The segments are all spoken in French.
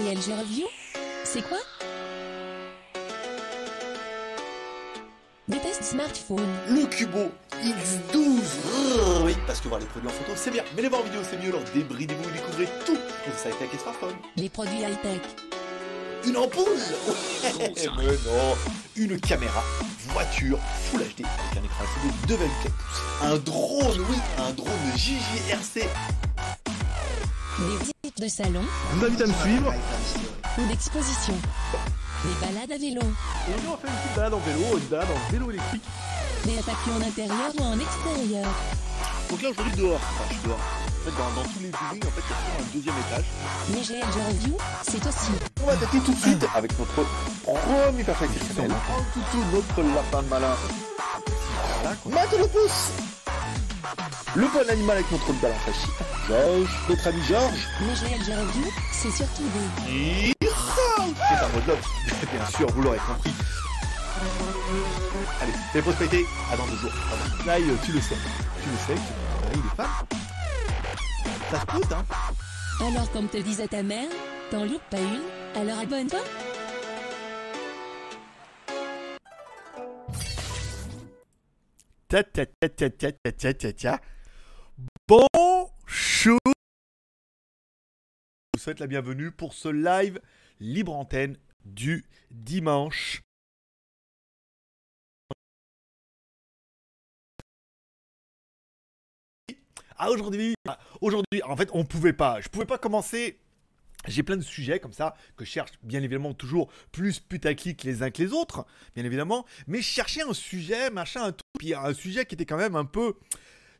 GLG Review C'est quoi? Des tests smartphone. Le Cubo X12 Rrr, Oui, parce que voir les produits en photo, c'est bien, mais les voir en vidéo, c'est mieux. Alors débridez-vous et découvrez tout de ça avec les smartphones. Les produits high-tech. Une ampoule Ouais, Mais non Une caméra, voiture, Full HD, avec un écran LCD de 24 pouces. Un drone, oui, un drone JJRC. Des visites de salon Je vous invite à me suivre. ou d'exposition. Des balades à vélo. Aujourd'hui, on va faire une petite balade en vélo, une balade en vélo électrique. Des attaquants en intérieur ou en extérieur. Donc là, aujourd'hui, dehors. Enfin, je suis dehors. En fait, dans, dans tous les buildings, en fait, il y a toujours un deuxième étage. Les GLG Review, c'est aussi On va attaquer tout de suite avec notre premier perfectionnel. Un toutou, notre lapin malin. Mate le pouce Le bon animal avec notre ballon flashy. Georges, notre ami Georges. GLG Review, c'est surtout des... C'est un mode love. Bien sûr, vous l'aurez compris. Allez, les prospérités, à dans deux jours. Là, tu le sais. Tu le sais, il est fan. Ça se peut, hein. Alors comme te disait ta mère, t'en loupes pas une, alors abonne-toi. Ta ta ta ta ta ta ta ta ta. Bonjour. Je vous souhaite la bienvenue pour ce live libre antenne du dimanche. Ah aujourd'hui, ah, aujourd'hui, en fait, on pouvait pas. Je pouvais pas commencer. J'ai plein de sujets comme ça que je cherche bien évidemment toujours plus putaclic les uns que les autres, bien évidemment. Mais je cherchais un sujet, machin, un tout, puis un sujet qui était quand même un peu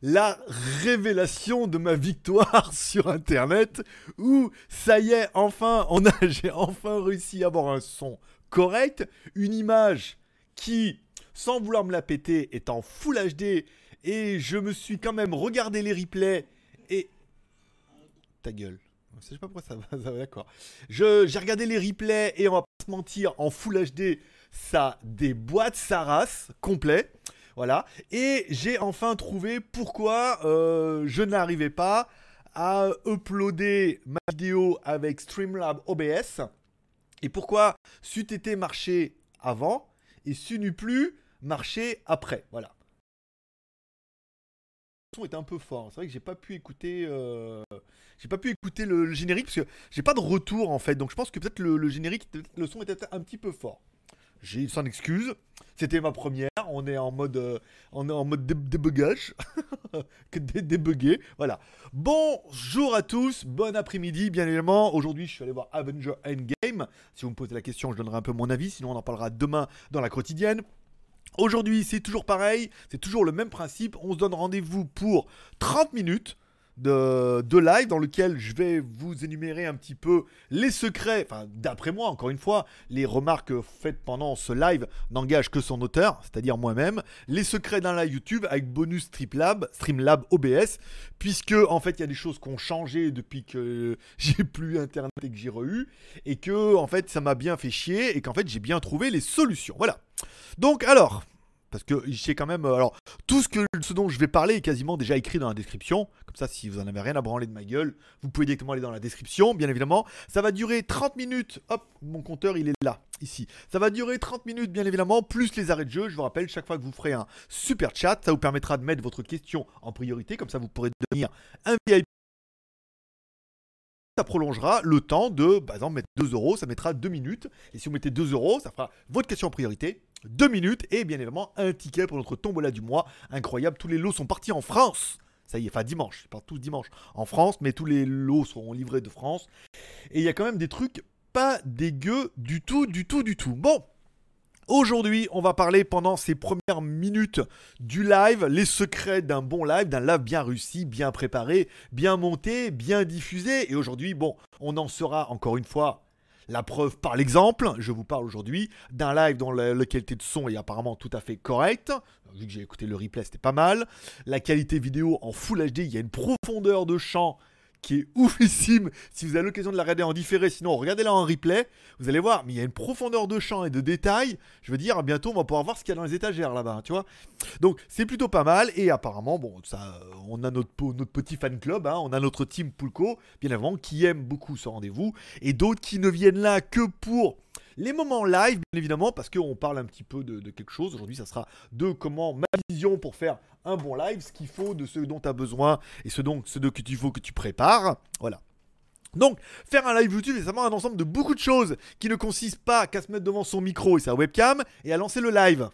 la révélation de ma victoire sur Internet, où ça y est, enfin, on a, j'ai enfin réussi à avoir un son correct, une image qui, sans vouloir me la péter, est en Full HD, et je me suis quand même regardé les replays et ta gueule. Je sais pas pourquoi ça va, ça va, d'accord. J'ai regardé les replays et on va pas se mentir, en Full HD, ça déboîte sa race complet. Voilà. Et j'ai enfin trouvé pourquoi euh, je n'arrivais pas à uploader ma vidéo avec Streamlab OBS. Et pourquoi c'eût été marché avant et c'eût n'eût plus marché après. Voilà. Le son est un peu fort. C'est vrai que j'ai pas pu écouter, euh, j'ai pas pu écouter le, générique parce que j'ai pas de retour en fait. Donc je pense que peut-être le, générique, le son était un petit peu fort. J'ai sans excuse. C'était ma première. On est en mode, euh, on est en mode dé- débugage, que dé-. Voilà. Bonjour à tous. Bon après-midi, bien évidemment. Aujourd'hui, je suis allé voir Avenger Endgame. Si vous me posez la question, je donnerai un peu mon avis. Sinon, on en parlera demain dans la quotidienne. Aujourd'hui, c'est toujours pareil, c'est toujours le même principe. On se donne rendez-vous pour 30 minutes de, live dans lequel je vais vous énumérer un petit peu les secrets, enfin d'après moi encore une fois, les remarques faites pendant ce live n'engagent que son auteur, c'est-à-dire moi-même, les secrets d'un live YouTube avec bonus Streamlab, Streamlab OBS, puisque en fait il y a des choses qui ont changé depuis que j'ai plus internet et que j'ai re-eu, et que en fait ça m'a bien fait chier et qu'en fait j'ai bien trouvé les solutions. Voilà. Donc alors, parce que j'ai quand même. euh, Alors, tout ce, dont je vais parler est quasiment déjà écrit dans la description. Comme ça, si vous en avez rien à branler de ma gueule, vous pouvez directement aller dans la description, bien évidemment. Ça va durer 30 minutes. Hop, mon compteur, il est là, ici. Ça va durer 30 minutes, bien évidemment, plus les arrêts de jeu. Je vous rappelle, chaque fois que vous ferez un super chat, ça vous permettra de mettre votre question en priorité. Comme ça, vous pourrez devenir un VIP. Ça prolongera le temps de, par exemple, mettre 2 euros, ça mettra 2 minutes. Et si vous mettez 2 euros, ça fera votre question en priorité. 2 minutes et bien évidemment un ticket pour notre tombola du mois. Incroyable, tous les lots sont partis en France. Ça y est, enfin dimanche, ils partent tous dimanche en France, mais tous les lots seront livrés de France. Et il y a quand même des trucs pas dégueux du tout, du tout, du tout. Bon, Aujourd'hui, on va parler pendant ces premières minutes du live, les secrets d'un bon live, d'un live bien réussi, bien préparé, bien monté, bien diffusé. Et aujourd'hui, bon, on en sera encore une fois la preuve par l'exemple. Je vous parle aujourd'hui d'un live dont la, qualité de son est apparemment tout à fait correcte. Vu que j'ai écouté le replay, c'était pas mal. La qualité vidéo en Full HD, il y a une profondeur de champ qui est oufissime. Si vous avez l'occasion de la regarder en différé, sinon regardez-la en replay. Vous allez voir, mais il y a une profondeur de champ et de détails. Je veux dire, bientôt on va pouvoir voir ce qu'il y a dans les étagères là-bas, tu vois. Donc c'est plutôt pas mal. Et apparemment, bon, ça, on a notre, petit fan club, hein. on a notre team Pulco, bien avant, qui aime beaucoup ce rendez-vous, et d'autres qui ne viennent là que pour les moments live, bien évidemment, parce qu'on parle un petit peu de, quelque chose. Aujourd'hui, ça sera de comment pour faire un bon live, ce qu'il faut, de ce dont tu as besoin et ce, dont, ce que tu faut que tu prépares. Voilà. Donc, faire un live YouTube, c'est vraiment un ensemble de beaucoup de choses qui ne consistent pas qu'à se mettre devant son micro et sa webcam et à lancer le live.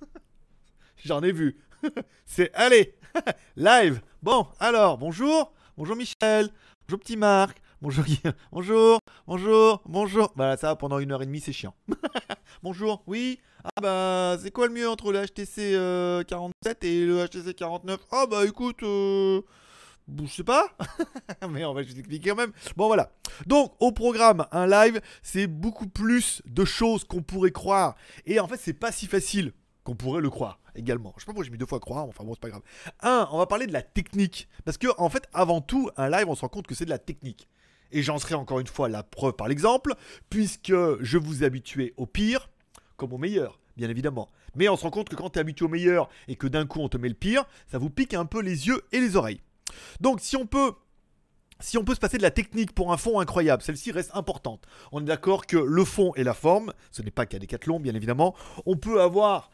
J'en ai vu. c'est allez, live. Bon, alors, bonjour. Bonjour Michel. Bonjour petit Marc. Bonjour, bonjour, bonjour, bonjour. Bah ça, pendant une heure et demie, c'est chiant. bonjour, oui. Ah bah, c'est quoi le mieux entre le HTC 47 et le HTC 49 Ah bah écoute, euh, je sais pas. Mais on va juste expliquer quand même. Bon voilà. Donc au programme, un live, c'est beaucoup plus de choses qu'on pourrait croire. Et en fait, c'est pas si facile qu'on pourrait le croire également. Je sais pas pourquoi j'ai mis deux fois croire, enfin bon, c'est pas grave. Un, on va parler de la technique. Parce que, en fait, avant tout, un live, on se rend compte que c'est de la technique et j'en serai encore une fois la preuve par l'exemple, puisque je vous ai habitué au pire comme au meilleur, bien évidemment. Mais on se rend compte que quand tu es habitué au meilleur et que d'un coup on te met le pire, ça vous pique un peu les yeux et les oreilles. Donc si on peut si on peut se passer de la technique pour un fond incroyable, celle-ci reste importante. On est d'accord que le fond et la forme, ce n'est pas qu'à Decathlon bien évidemment, on peut avoir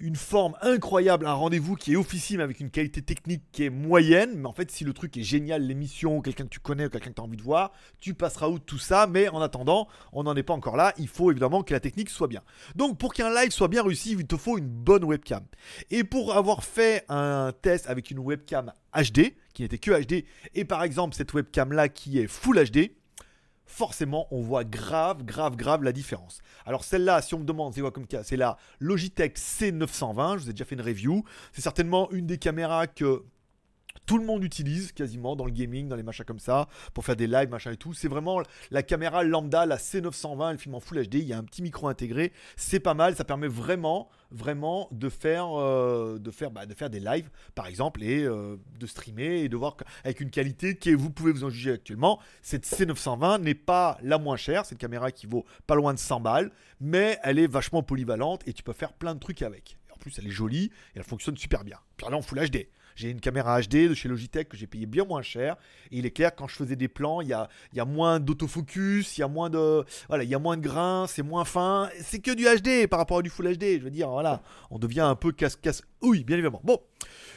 une forme incroyable, un rendez-vous qui est officiel avec une qualité technique qui est moyenne. Mais en fait, si le truc est génial, l'émission, quelqu'un que tu connais quelqu'un que tu as envie de voir, tu passeras out tout ça. Mais en attendant, on n'en est pas encore là. Il faut évidemment que la technique soit bien. Donc, pour qu'un live soit bien réussi, il te faut une bonne webcam. Et pour avoir fait un test avec une webcam HD, qui n'était que HD, et par exemple cette webcam là qui est Full HD, forcément, on voit grave, grave, grave la différence. Alors celle-là, si on me demande, c'est quoi comme cas? C'est la Logitech C920, je vous ai déjà fait une review. C'est certainement une des caméras que tout le monde utilise quasiment dans le gaming, dans les machins comme ça, pour faire des lives, machin et tout. C'est vraiment la caméra lambda, la C920, elle filme en Full HD, il y a un petit micro intégré, c'est pas mal, ça permet vraiment, vraiment de faire, euh, de faire, bah, de faire des lives, par exemple, et euh, de streamer et de voir avec une qualité qui, vous pouvez vous en juger actuellement. Cette C920 n'est pas la moins chère, c'est une caméra qui vaut pas loin de 100 balles, mais elle est vachement polyvalente et tu peux faire plein de trucs avec. En plus, elle est jolie et elle fonctionne super bien. Puis là, en Full HD. J'ai une caméra HD de chez Logitech que j'ai payé bien moins cher. Et il est clair, quand je faisais des plans, il y a, moins d'autofocus, il y a moins de, voilà, il y a moins de grains, c'est moins fin. C'est que du HD par rapport à du Full HD. Je veux dire, voilà, on devient un peu casse-casse. Oui, bien évidemment. Bon,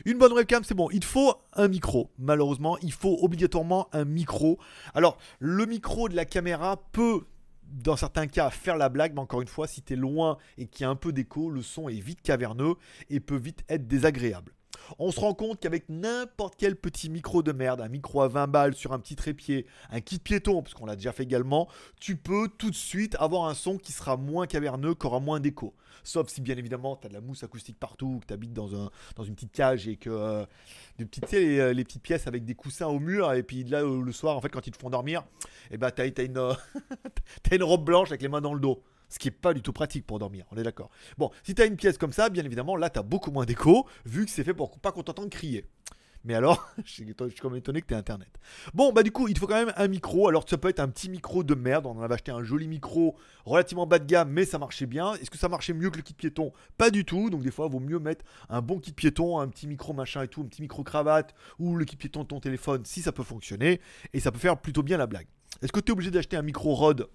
une bonne webcam, c'est bon. Il faut un micro. Malheureusement, il faut obligatoirement un micro. Alors, le micro de la caméra peut dans certains cas faire la blague, mais encore une fois, si tu es loin et qu'il y a un peu d'écho, le son est vite caverneux et peut vite être désagréable on se rend compte qu'avec n'importe quel petit micro de merde, un micro à 20 balles sur un petit trépied, un kit piéton, parce qu'on l'a déjà fait également, tu peux tout de suite avoir un son qui sera moins caverneux, qui aura moins d'écho. Sauf si bien évidemment tu as de la mousse acoustique partout, que tu habites dans, un, dans une petite cage et que euh, petites, euh, les, petites pièces avec des coussins au mur, et puis là le soir, en fait, quand ils te font dormir, et eh ben, tu as, as une robe blanche avec les mains dans le dos ce qui est pas du tout pratique pour dormir, on est d'accord. Bon, si tu as une pièce comme ça, bien évidemment, là tu as beaucoup moins d'écho, vu que c'est fait pour pas qu'on t'entende crier. Mais alors, je suis comme étonné que tu internet. Bon, bah du coup, il te faut quand même un micro. Alors, ça peut être un petit micro de merde. On en avait acheté un joli micro relativement bas de gamme, mais ça marchait bien. Est-ce que ça marchait mieux que le kit piéton? Pas du tout. Donc, des fois, il vaut mieux mettre un bon kit piéton, un petit micro machin et tout, un petit micro cravate ou le kit piéton de ton téléphone si ça peut fonctionner. Et ça peut faire plutôt bien la blague. Est-ce que tu es obligé d'acheter un micro Rode?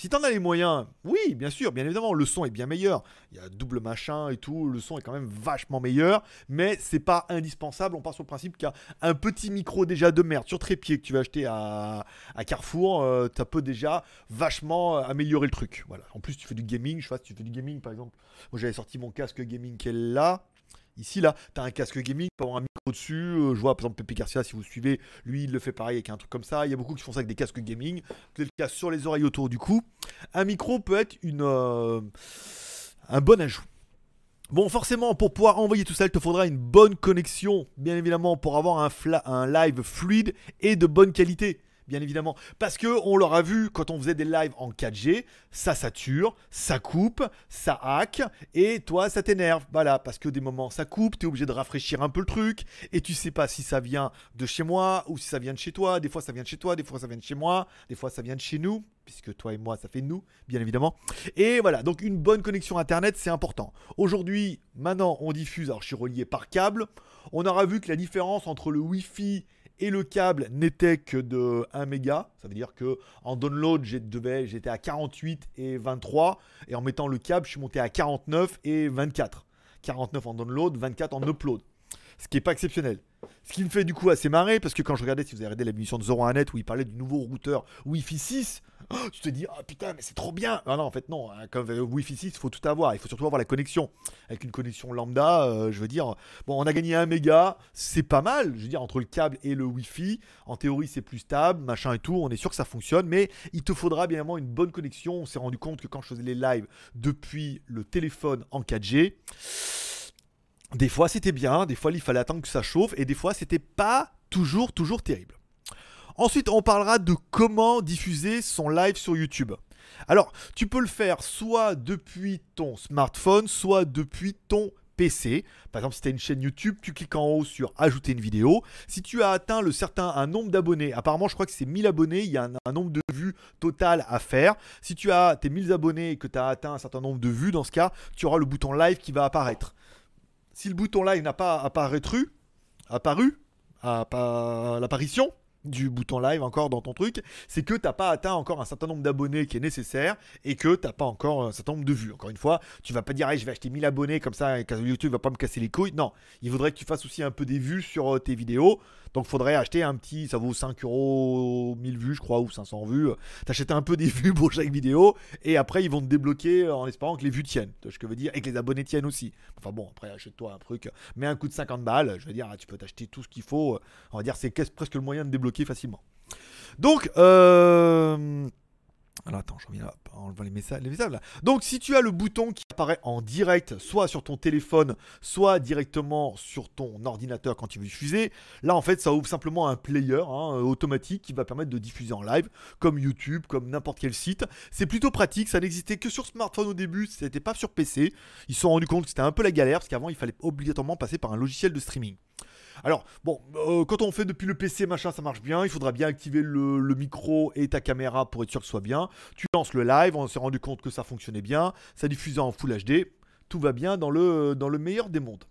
Si t'en as les moyens, oui, bien sûr, bien évidemment, le son est bien meilleur. Il y a double machin et tout, le son est quand même vachement meilleur, mais c'est pas indispensable. On part sur le principe qu'un petit micro déjà de merde sur trépied que tu vas acheter à, Carrefour, euh, ça peut déjà vachement euh, améliorer le truc. Voilà. En plus, tu fais du gaming, je sais pas si tu fais du gaming par exemple. Moi j'avais sorti mon casque gaming qui est là. Ici, là, tu as un casque gaming, tu avoir un micro dessus. Euh, je vois, par exemple, Pepe Garcia, si vous suivez, lui, il le fait pareil avec un truc comme ça. Il y a beaucoup qui font ça avec des casques gaming. Vous le cas sur les oreilles autour du cou. Un micro peut être une, euh, un bon ajout. Bon, forcément, pour pouvoir envoyer tout ça, il te faudra une bonne connexion, bien évidemment, pour avoir un live fluide et de bonne qualité bien évidemment. Parce que on l'aura vu quand on faisait des lives en 4G, ça sature, ça coupe, ça hack, et toi ça t'énerve. Voilà, parce que des moments ça coupe, t'es obligé de rafraîchir un peu le truc, et tu sais pas si ça vient de chez moi ou si ça vient de chez toi. Des fois ça vient de chez toi, des fois ça vient de chez moi, des fois ça vient de chez nous, puisque toi et moi ça fait nous, bien évidemment. Et voilà, donc une bonne connexion internet c'est important. Aujourd'hui, maintenant on diffuse, alors je suis relié par câble, on aura vu que la différence entre le Wi-Fi et le câble n'était que de 1 méga. Ça veut dire que en download, j'étais à 48 et 23. Et en mettant le câble, je suis monté à 49 et 24. 49 en download, 24 en upload. Ce qui n'est pas exceptionnel. Ce qui me fait du coup assez marrer, parce que quand je regardais, si vous avez regardé l'émission de 01net où il parlait du nouveau routeur Wi-Fi 6, tu te dis, oh putain, mais c'est trop bien. Non, non, en fait, non. Hein, comme Wi-Fi 6, il faut tout avoir. Il faut surtout avoir la connexion. Avec une connexion lambda, euh, je veux dire, bon, on a gagné un méga, c'est pas mal. Je veux dire, entre le câble et le Wi-Fi, en théorie, c'est plus stable, machin et tout. On est sûr que ça fonctionne, mais il te faudra bien évidemment une bonne connexion. On s'est rendu compte que quand je faisais les lives depuis le téléphone en 4G, des fois c'était bien, des fois il fallait attendre que ça chauffe, et des fois c'était pas toujours, toujours terrible. Ensuite, on parlera de comment diffuser son live sur YouTube. Alors, tu peux le faire soit depuis ton smartphone, soit depuis ton PC. Par exemple, si tu as une chaîne YouTube, tu cliques en haut sur ajouter une vidéo. Si tu as atteint le certain un nombre d'abonnés, apparemment je crois que c'est 1000 abonnés, il y a un, nombre de vues total à faire. Si tu as tes 1000 abonnés et que tu as atteint un certain nombre de vues, dans ce cas, tu auras le bouton live qui va apparaître. Si le bouton live n'a pas apparu, apparu, à l'apparition, du bouton live encore dans ton truc, c'est que t'as pas atteint encore un certain nombre d'abonnés qui est nécessaire et que t'as pas encore un certain nombre de vues. Encore une fois, tu vas pas dire je vais acheter 1000 abonnés comme ça et YouTube va pas me casser les couilles. Non, il faudrait que tu fasses aussi un peu des vues sur euh, tes vidéos. Donc faudrait acheter un petit, ça vaut 5 euros 1000 vues je crois ou 500 vues. T'achètes un peu des vues pour chaque vidéo et après ils vont te débloquer en espérant que les vues tiennent. Ce que je veux dire? Et que les abonnés tiennent aussi. Enfin bon, après achète-toi un truc, mets un coup de 50 balles, je veux dire tu peux t'acheter tout ce qu'il faut. On va dire c'est presque le moyen de débloquer facilement. Donc euh alors attends, je reviens là, en les messages, les messages là. Donc si tu as le bouton qui apparaît en direct, soit sur ton téléphone, soit directement sur ton ordinateur quand tu veux diffuser, là en fait ça ouvre simplement un player hein, euh, automatique qui va permettre de diffuser en live, comme YouTube, comme n'importe quel site. C'est plutôt pratique, ça n'existait que sur smartphone au début, c'était pas sur PC. Ils se sont rendus compte que c'était un peu la galère parce qu'avant il fallait obligatoirement passer par un logiciel de streaming. Alors, bon, euh, quand on fait depuis le PC, machin, ça marche bien. Il faudra bien activer le, micro et ta caméra pour être sûr que ce soit bien. Tu lances le live, on s'est rendu compte que ça fonctionnait bien. Ça diffusait en Full HD. Tout va bien dans le, dans le meilleur des mondes.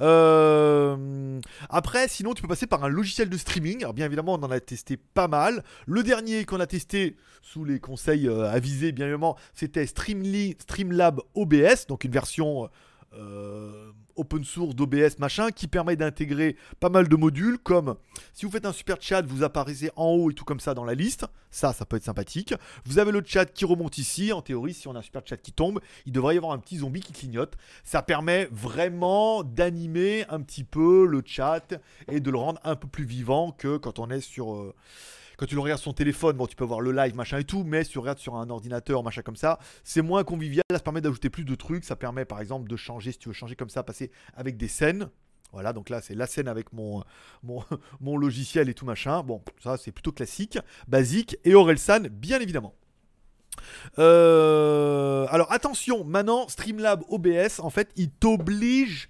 Euh, après, sinon, tu peux passer par un logiciel de streaming. Alors, bien évidemment, on en a testé pas mal. Le dernier qu'on a testé, sous les conseils euh, avisés, bien évidemment, c'était Streamlab OBS, donc une version euh, open source d'OBS machin qui permet d'intégrer pas mal de modules comme si vous faites un super chat vous apparaissez en haut et tout comme ça dans la liste. Ça ça peut être sympathique. Vous avez le chat qui remonte ici. En théorie si on a un super chat qui tombe il devrait y avoir un petit zombie qui clignote. Ça permet vraiment d'animer un petit peu le chat et de le rendre un peu plus vivant que quand on est sur euh, quand tu le regardes sur son téléphone, bon, tu peux voir le live, machin et tout, mais si tu regardes sur un ordinateur, machin comme ça, c'est moins convivial. Ça permet d'ajouter plus de trucs. Ça permet, par exemple, de changer, si tu veux changer comme ça, passer avec des scènes. Voilà, donc là, c'est la scène avec mon, mon, logiciel et tout machin. Bon, ça, c'est plutôt classique, basique. Et Orelsan, bien évidemment. Euh, alors attention, maintenant Streamlab OBS, en fait, il t'oblige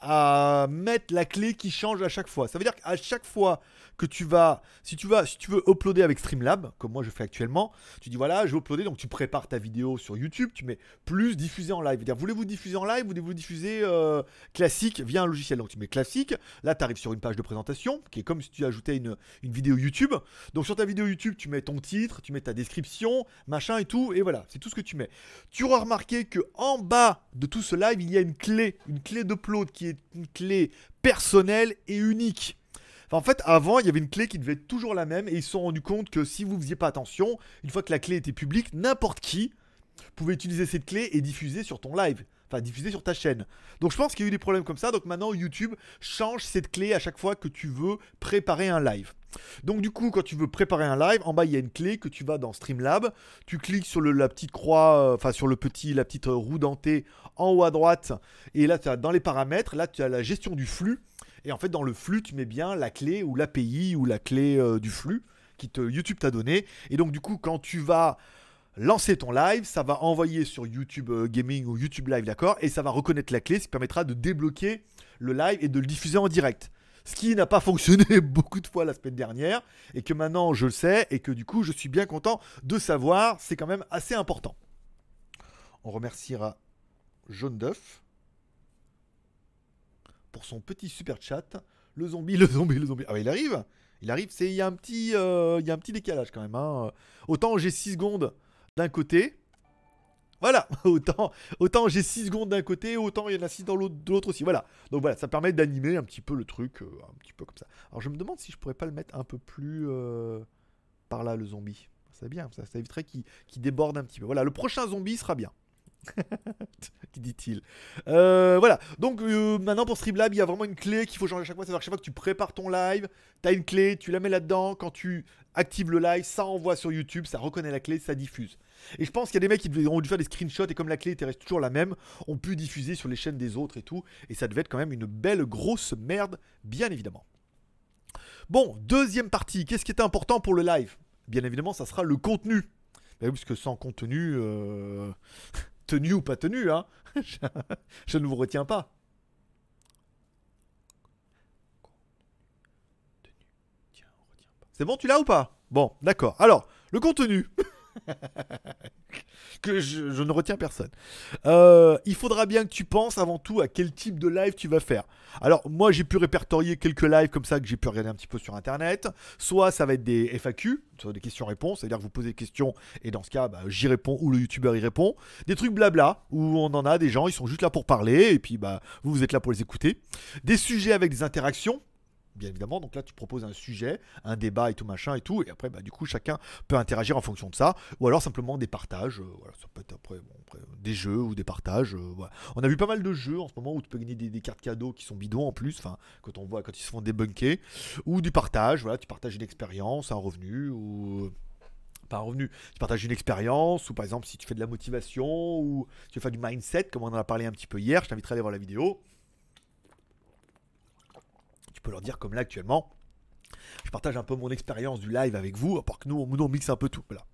à mettre la clé qui change à chaque fois. Ça veut dire qu'à chaque fois que tu vas, si tu vas, si tu veux uploader avec Streamlab, comme moi je fais actuellement, tu dis voilà, je vais uploader, donc tu prépares ta vidéo sur YouTube, tu mets plus diffuser en live. Voulez-vous diffuser en live, voulez-vous diffuser euh, classique via un logiciel? Donc tu mets classique, là tu arrives sur une page de présentation, qui est comme si tu ajoutais une, une vidéo YouTube. Donc sur ta vidéo YouTube, tu mets ton titre, tu mets ta description, machin et tout, et voilà, c'est tout ce que tu mets. Tu auras remarqué que en bas de tout ce live, il y a une clé, une clé d'upload qui est une clé personnelle et unique en fait, avant, il y avait une clé qui devait être toujours la même et ils se sont rendus compte que si vous faisiez pas attention, une fois que la clé était publique, n'importe qui pouvait utiliser cette clé et diffuser sur ton live. Enfin, diffuser sur ta chaîne. Donc je pense qu'il y a eu des problèmes comme ça. Donc maintenant, YouTube change cette clé à chaque fois que tu veux préparer un live. Donc du coup, quand tu veux préparer un live, en bas il y a une clé que tu vas dans Streamlab, tu cliques sur la petite croix, euh, enfin sur le petit, la petite roue dentée en haut à droite, et là tu as dans les paramètres, là tu as la gestion du flux, et en fait, dans le flux, tu mets bien la clé ou l'API ou la clé euh, du flux qui YouTube t'a donné. Et donc, du coup, quand tu vas lancer ton live, ça va envoyer sur YouTube euh, Gaming ou YouTube Live, d'accord? Et ça va reconnaître la clé, ce qui permettra de débloquer le live et de le diffuser en direct. Ce qui n'a pas fonctionné beaucoup de fois la semaine dernière, et que maintenant je le sais, et que du coup je suis bien content de savoir, c'est quand même assez important. On remerciera Jaune d'œuf pour son petit super chat. Le zombie, le zombie, le zombie. Ah, il arrive Il arrive, c'est il y, a un petit, euh, il y a un petit décalage quand même. Hein. Autant j'ai 6 secondes d'un côté. Voilà, autant, autant j'ai 6 secondes d'un côté, autant il y en a 6 dans l'autre, de l'autre aussi. Voilà, donc voilà, ça permet d'animer un petit peu le truc, euh, un petit peu comme ça. Alors je me demande si je pourrais pas le mettre un peu plus euh, par là, le zombie. C'est bien, ça, ça éviterait qu'il déborde un petit peu. Voilà, le prochain zombie sera bien. Dit-il euh, Voilà, donc euh, maintenant pour Streamlab, il y a vraiment une clé qu'il faut changer à chaque fois. C'est-à-dire que chaque fois que tu prépares ton live, tu as une clé, tu la mets là-dedans. Quand tu actives le live, ça envoie sur YouTube, ça reconnaît la clé, ça diffuse. Et je pense qu'il y a des mecs qui ont dû faire des screenshots et comme la clé était reste toujours la même, ont pu diffuser sur les chaînes des autres et tout. Et ça devait être quand même une belle grosse merde, bien évidemment. Bon, deuxième partie, qu'est-ce qui était important pour le live? Bien évidemment, ça sera le contenu. Bah parce que sans contenu, euh, tenu ou pas tenu, hein. je, ne vous retiens pas. C'est bon, tu l'as ou pas? Bon, d'accord. Alors, le contenu. que je, ne retiens personne. Euh, il faudra bien que tu penses avant tout à quel type de live tu vas faire. Alors moi j'ai pu répertorier quelques lives comme ça que j'ai pu regarder un petit peu sur internet. Soit ça va être des FAQ, soit des questions-réponses, c'est-à-dire que vous posez des questions et dans ce cas bah, j'y réponds ou le youtubeur y répond. Des trucs blabla où on en a des gens, ils sont juste là pour parler et puis bah vous vous êtes là pour les écouter. Des sujets avec des interactions bien évidemment. Donc là, tu proposes un sujet, un débat et tout machin et tout. Et après, bah, du coup, chacun peut interagir en fonction de ça. Ou alors simplement des partages. Euh, ça peut être après, des jeux ou des partages. Euh, on a vu pas mal de jeux en ce moment où tu peux gagner des, cartes cadeaux qui sont bidons en plus. Enfin, quand on voit quand ils se font débunker. Ou du partage. Voilà, tu partages une expérience, un revenu ou pas un revenu, tu partages une expérience, ou par exemple si tu fais de la motivation, ou tu fais du mindset, comme on en a parlé un petit peu hier, je t'inviterai à aller voir la vidéo tu peux leur dire comme là actuellement. Je partage un peu mon expérience du live avec vous, part que nous, nous on mixe un peu tout. Voilà.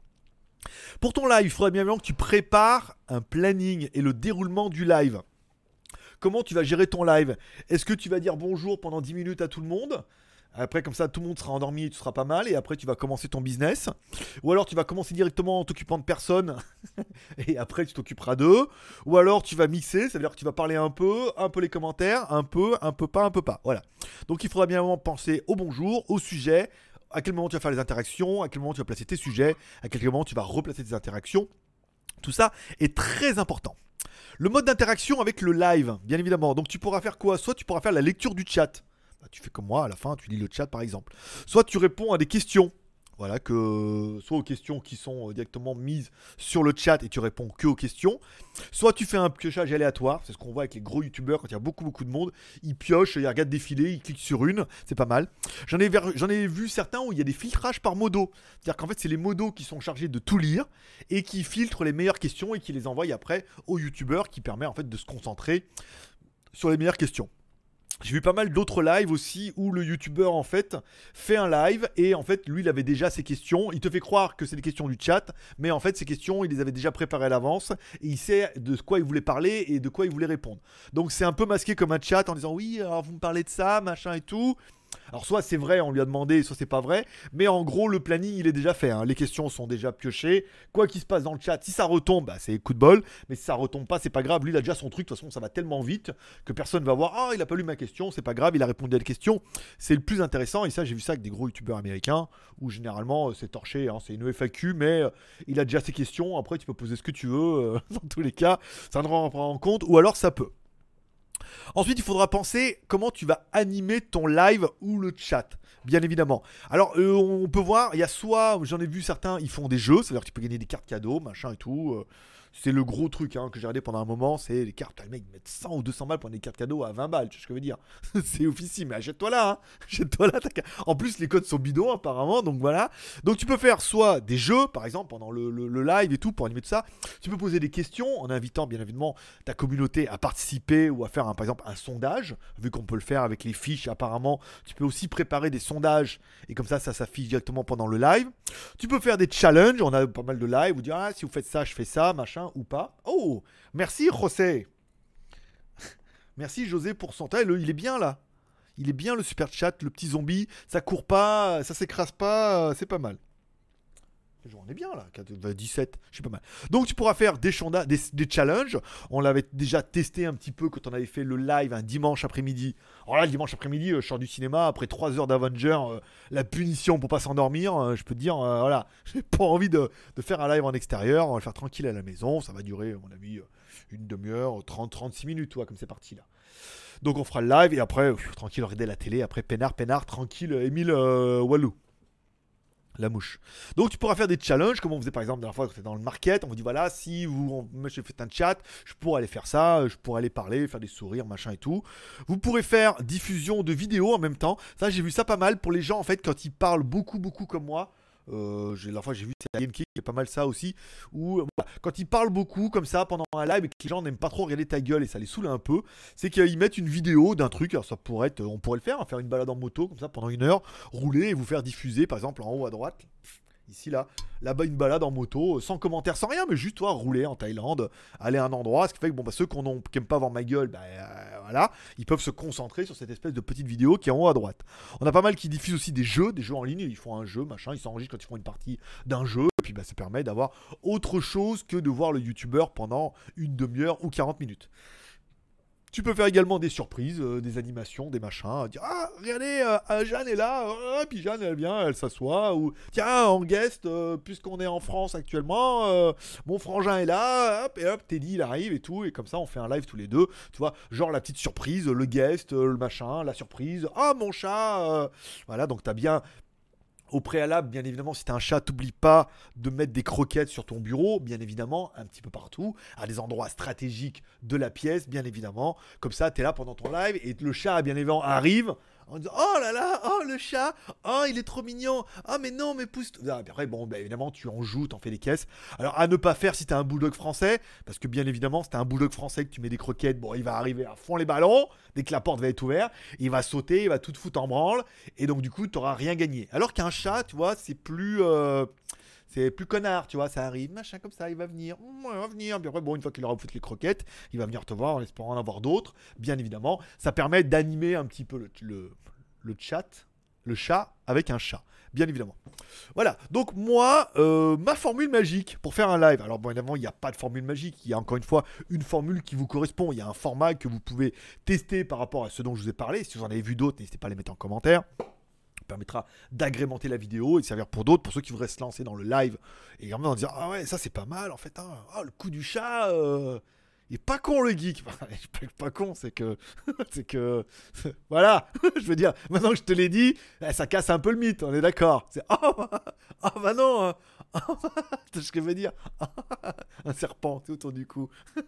Pour ton live, il faudrait bien que tu prépares un planning et le déroulement du live. Comment tu vas gérer ton live? Est-ce que tu vas dire bonjour pendant 10 minutes à tout le monde? Après, comme ça, tout le monde sera endormi et tu seras pas mal. Et après, tu vas commencer ton business. Ou alors, tu vas commencer directement en t'occupant de personne. et après, tu t'occuperas d'eux. Ou alors, tu vas mixer. Ça veut dire que tu vas parler un peu, un peu les commentaires, un peu, un peu pas, un peu pas. Voilà. Donc, il faudra bien penser au bonjour, au sujet, à quel moment tu vas faire les interactions, à quel moment tu vas placer tes sujets, à quel moment tu vas replacer tes interactions. Tout ça est très important. Le mode d'interaction avec le live, bien évidemment. Donc, tu pourras faire quoi? Soit tu pourras faire la lecture du chat. Bah, tu fais comme moi, à la fin, tu lis le chat par exemple. Soit tu réponds à des questions. Voilà, que soit aux questions qui sont euh, directement mises sur le chat et tu réponds que aux questions. Soit tu fais un piochage aléatoire, c'est ce qu'on voit avec les gros youtubeurs quand il y a beaucoup beaucoup de monde. Ils piochent, ils regardent défiler, ils cliquent sur une, c'est pas mal. J'en ai, vu certains où il y a des filtrages par modo. C'est-à-dire qu'en fait, c'est les modos qui sont chargés de tout lire et qui filtrent les meilleures questions et qui les envoient après aux youtubeurs qui permet en fait de se concentrer sur les meilleures questions. J'ai vu pas mal d'autres lives aussi où le youtubeur en fait fait un live et en fait lui il avait déjà ses questions. Il te fait croire que c'est des questions du chat, mais en fait ces questions il les avait déjà préparées à l'avance et il sait de quoi il voulait parler et de quoi il voulait répondre. Donc c'est un peu masqué comme un chat en disant oui alors vous me parlez de ça machin et tout. Alors soit c'est vrai, on lui a demandé, soit c'est pas vrai, mais en gros le planning il est déjà fait, hein. les questions sont déjà piochées, quoi qu'il se passe dans le chat, si ça retombe, bah, c'est coup de bol, mais si ça retombe pas, c'est pas grave, lui il a déjà son truc, de toute façon ça va tellement vite que personne va voir, ah il a pas lu ma question, c'est pas grave, il a répondu à la question, c'est le plus intéressant, et ça j'ai vu ça avec des gros youtubeurs américains, où généralement euh, c'est torché, hein. c'est une FAQ, mais euh, il a déjà ses questions, après tu peux poser ce que tu veux, euh, dans tous les cas, ça ne rend pas en compte, ou alors ça peut. Ensuite, il faudra penser comment tu vas animer ton live ou le chat, bien évidemment. Alors, euh, on peut voir, il y a soit, j'en ai vu certains, ils font des jeux, c'est-à-dire que tu peux gagner des cartes cadeaux, machin et tout. Euh, C'est le gros truc hein, que j'ai regardé pendant un moment, c'est les cartes. Les mecs mettent 100 ou 200 balles pour des cartes cadeaux à 20 balles, tu sais ce que je veux dire. c'est officiel, mais achète-toi là, hein. achète-toi là. En plus, les codes sont bidons apparemment, donc voilà. Donc tu peux faire soit des jeux, par exemple, pendant le, live et tout, pour animer tout ça. Tu peux poser des questions en invitant bien évidemment ta communauté à participer ou à faire par exemple un sondage, vu qu'on peut le faire avec les fiches apparemment. Tu peux aussi préparer des sondages et comme ça, ça s'affiche directement pendant le live. Tu peux faire des challenges, on a pas mal de live, vous dire ah, si vous faites ça, je fais ça, machin ou pas. Oh, merci José. merci José pour son taille, il est bien là. Il est bien le super chat, le petit zombie, ça court pas, ça s'écrase pas, c'est pas mal. On est bien là, 17, je sais pas mal. Donc tu pourras faire des, des, des challenges. On l'avait déjà testé un petit peu quand on avait fait le live un dimanche après-midi. Alors là, dimanche après-midi, euh, je sors du cinéma, après 3 heures d'Avenger, euh, la punition pour pas s'endormir, euh, je peux te dire, voilà, j'ai pas envie de, faire un live en extérieur, on va le faire tranquille à la maison, ça va durer, à mon avis, une demi-heure, 30-36 minutes, toi, comme c'est parti là. Donc on fera le live et après, tranquille, regarder la télé, après Pénard, Pénard, tranquille, Émile Wallou la mouche. Donc tu pourras faire des challenges, comme on faisait par exemple la dernière fois quand dans le market, on vous dit voilà, si vous me faites un chat, je pourrais aller faire ça, je pourrais aller parler, faire des sourires, machin et tout. Vous pourrez faire diffusion de vidéos en même temps. Ça j'ai vu ça pas mal pour les gens en fait quand ils parlent beaucoup beaucoup comme moi. Euh, la fois j'ai vu c'est GameKick qui est pas mal ça aussi où euh, quand ils parlent beaucoup comme ça pendant un live et que les gens n'aiment pas trop regarder ta gueule et ça les saoule un peu c'est qu'ils mettent une vidéo d'un truc alors ça pourrait être on pourrait le faire hein, faire une balade en moto comme ça pendant une heure rouler et vous faire diffuser par exemple en haut à droite Ici, là, là-bas, une balade en moto, sans commentaire, sans rien, mais juste toi, rouler en Thaïlande, aller à un endroit. Ce qui fait que bon, bah, ceux qui n'aiment pas voir ma gueule, bah, euh, voilà, ils peuvent se concentrer sur cette espèce de petite vidéo qui est en haut à droite. On a pas mal qui diffusent aussi des jeux, des jeux en ligne. Ils font un jeu, machin, ils s'enregistrent quand ils font une partie d'un jeu. Et puis, bah, ça permet d'avoir autre chose que de voir le youtubeur pendant une demi-heure ou 40 minutes. Tu peux faire également des surprises, euh, des animations, des machins. Dire Ah, regardez, euh, Jeanne est là. Puis Jeanne, elle vient, elle s'assoit. Ou Tiens, en guest, euh, puisqu'on est en France actuellement, mon frangin est là. Hop, et hop, Teddy, il arrive et tout. Et comme ça, on fait un live tous les deux. Tu vois, genre la petite surprise, le guest, le machin, la surprise. Ah, mon chat. voilà, donc t'as bien au préalable, bien évidemment, si tu un chat, t'oublie pas de mettre des croquettes sur ton bureau, bien évidemment, un petit peu partout, à des endroits stratégiques de la pièce, bien évidemment. Comme ça, tu là pendant ton live et le chat, bien évidemment, arrive en disant Oh là là, oh le chat, oh il est trop mignon, oh mais non, mais pousse. Ah, après, bon, bah, évidemment, tu en joues, t'en fais des caisses. Alors, à ne pas faire si t'as un bulldog français, parce que bien évidemment, si t'as un bulldog français que tu mets des croquettes, bon, il va arriver à fond les ballons, dès que la porte va être ouverte, il va sauter, il va tout foutre en branle, et donc du coup, t'auras rien gagné. Alors qu'un chat, tu vois, c'est plus. Euh, c'est plus connard, tu vois, ça arrive, machin comme ça, il va venir, il va venir. Bon, une fois qu'il aura foutu les croquettes, il va venir te voir en espérant en avoir d'autres, bien évidemment. Ça permet d'animer un petit peu le, le, chat, le chat avec un chat, bien évidemment. Voilà, donc moi, euh, ma formule magique pour faire un live. Alors, bon, évidemment, il n'y a pas de formule magique, il y a encore une fois une formule qui vous correspond. Il y a un format que vous pouvez tester par rapport à ce dont je vous ai parlé. Si vous en avez vu d'autres, n'hésitez pas à les mettre en commentaire permettra d'agrémenter la vidéo et de servir pour d'autres, pour ceux qui voudraient se lancer dans le live et en même dire Ah ouais, ça c'est pas mal en fait, hein. ah, le coup du chat, euh, il est pas con le geek. pas, pas con, c'est que. c'est que. voilà, je veux dire, maintenant que je te l'ai dit, eh, ça casse un peu le mythe, on est d'accord. C'est Oh, oh bah non, tu ce que je veux dire? Un serpent tout autour du cou.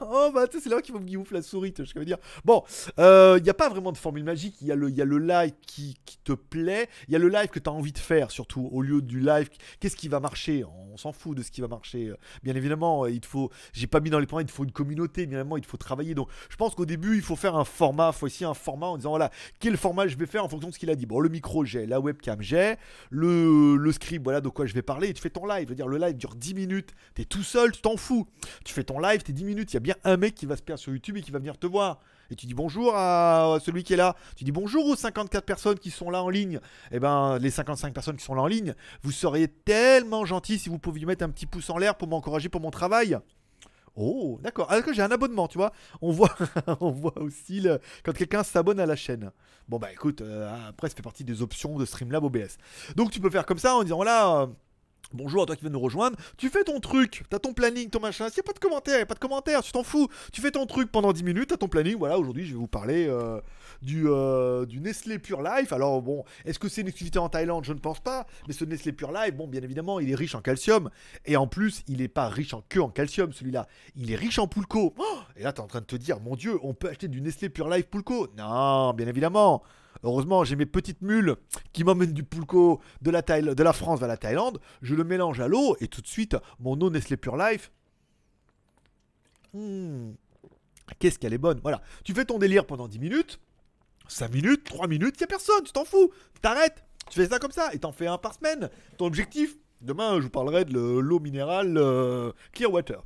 oh bah c'est là qu'il me la souris, tu ce que je veux dire. Bon, il euh, n'y a pas vraiment de formule magique, il y, a le, y a le live qui, te plaît, il y a le live que tu as envie de faire surtout, au lieu du live, qu'est-ce qui va marcher? On s'en fout de ce qui va marcher. Bien évidemment, il te faut, j'ai pas mis dans les points, il te faut une communauté, bien évidemment, il faut travailler. Donc je pense qu'au début, il faut faire un format, il faut essayer un format en disant voilà, quel format je vais faire en fonction de ce qu'il a dit. Bon, le micro j'ai, la webcam j'ai, le, le script, voilà de quoi je vais parler, et tu fais ton live. Je veux dire, le live dure 10 minutes, t'es tout seul, tu t'en fous. Tu fais ton live, t'es 10 minutes, il y a bien un mec qui va se perdre sur YouTube et qui va venir te voir. Et tu dis bonjour à celui qui est là. Tu dis bonjour aux 54 personnes qui sont là en ligne. Eh ben, les 55 personnes qui sont là en ligne, vous seriez tellement gentil si vous pouviez mettre un petit pouce en l'air pour m'encourager pour mon travail. Oh, d'accord. Ah, j'ai un abonnement, tu vois. On voit, on voit aussi le... quand quelqu'un s'abonne à la chaîne. Bon, bah écoute, euh, après, ça fait partie des options de Streamlab OBS. Donc, tu peux faire comme ça en disant voilà. Bonjour à toi qui viens nous rejoindre. Tu fais ton truc, t'as ton planning, ton machin. S'il n'y a pas de commentaires, pas de commentaires, tu t'en fous. Tu fais ton truc pendant 10 minutes, t'as ton planning. Voilà, aujourd'hui je vais vous parler euh, du, euh, du Nestlé Pure Life. Alors bon, est-ce que c'est une activité en Thaïlande? Je ne pense pas. Mais ce Nestlé Pure Life, bon, bien évidemment, il est riche en calcium. Et en plus, il n'est pas riche en que en calcium, celui-là. Il est riche en Poulco. Oh et là, t'es en train de te dire, mon Dieu, on peut acheter du Nestlé Pure Life Poulco? Non, bien évidemment. Heureusement, j'ai mes petites mules qui m'emmènent du pulco de la, de la France vers la Thaïlande. Je le mélange à l'eau et tout de suite, mon eau Nestlé Pure Life. Hmm. Qu'est-ce qu'elle est bonne. Voilà. Tu fais ton délire pendant 10 minutes, 5 minutes, 3 minutes, il a personne, tu t'en fous. T'arrêtes. Tu fais ça comme ça et t'en fais un par semaine. Ton objectif, demain, je vous parlerai de l'eau minérale euh, Clearwater.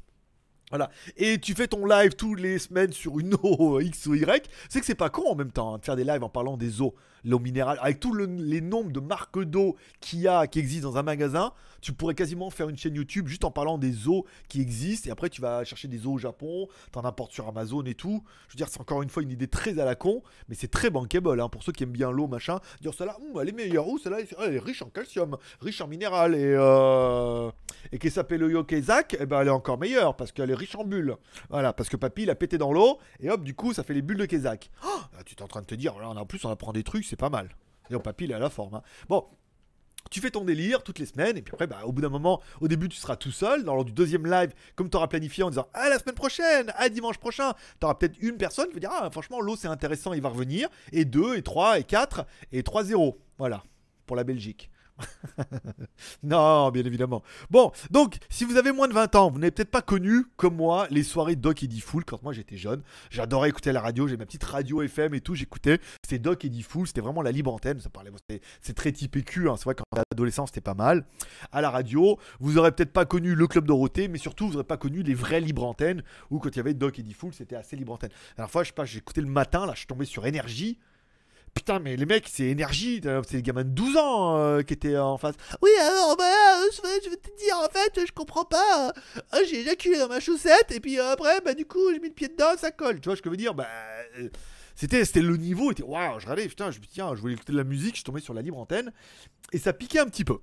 Et tu fais ton live tous les semaines sur une eau X ou Y. C'est que c'est pas con en même temps hein, de faire des lives en parlant des eaux l'eau minérale, avec tous les nombres de marques d'eau qu'il y a, qui existent dans un magasin, tu pourrais quasiment faire une chaîne YouTube juste en parlant des eaux qui existent. Et après, tu vas chercher des eaux au Japon, t'en importes sur Amazon et tout. Je veux dire, c'est encore une fois une idée très à la con, mais c'est très bankable hein, pour ceux qui aiment bien l'eau, machin. Dire celle-là, elle est meilleure. Ou celle-là, elle est riche en calcium, riche en minéral. Et, euh, et qui s'appelle le Yokezak, eh ben, elle est encore meilleure parce qu'elle est riche en bulles. Voilà, parce que papy, il a pété dans l'eau et hop, du coup, ça fait les bulles de Kezak. Oh, tu es en train de te dire, en plus, on apprend des trucs, pas mal. Et au papy, il à la forme. Hein. Bon, tu fais ton délire toutes les semaines, et puis après, bah, au bout d'un moment, au début, tu seras tout seul. Dans lors du deuxième live, comme tu auras planifié en disant Ah, la semaine prochaine, à dimanche prochain, tu auras peut-être une personne qui va dire Ah, franchement, l'eau, c'est intéressant, il va revenir. Et deux, et trois, et quatre, et trois zéro. Voilà, pour la Belgique. non, bien évidemment. Bon, donc, si vous avez moins de 20 ans, vous n'avez peut-être pas connu, comme moi, les soirées Doc Eddie Fool quand moi j'étais jeune. J'adorais écouter la radio, j'ai ma petite radio FM et tout, j'écoutais. C'était Doc Eddie Fool, c'était vraiment la libre antenne. Ça parlait, c'est très type PQ, hein. c'est vrai qu'en adolescence c'était pas mal. À la radio, vous aurez peut-être pas connu le Club Dorothée, mais surtout vous n'aurez pas connu les vraies libres antennes où quand il y avait Doc Eddie Fool, c'était assez libre antenne. La fois, je sais pas, j'écoutais le matin, là, je suis tombé sur Énergie. Putain, mais les mecs, c'est énergie. C'est les gamins de 12 ans euh, qui étaient en face. Oui, alors, bah, je vais te dire, en fait, je comprends pas. Euh, j'ai éjaculé dans ma chaussette, et puis euh, après, bah, du coup, j'ai mis le pied dedans, ça colle. Tu vois ce que je veux dire? Bah. C'était, le niveau, waouh, je regardais, putain, je tiens, je voulais écouter de la musique, je tombé sur la libre antenne, et ça piquait un petit peu.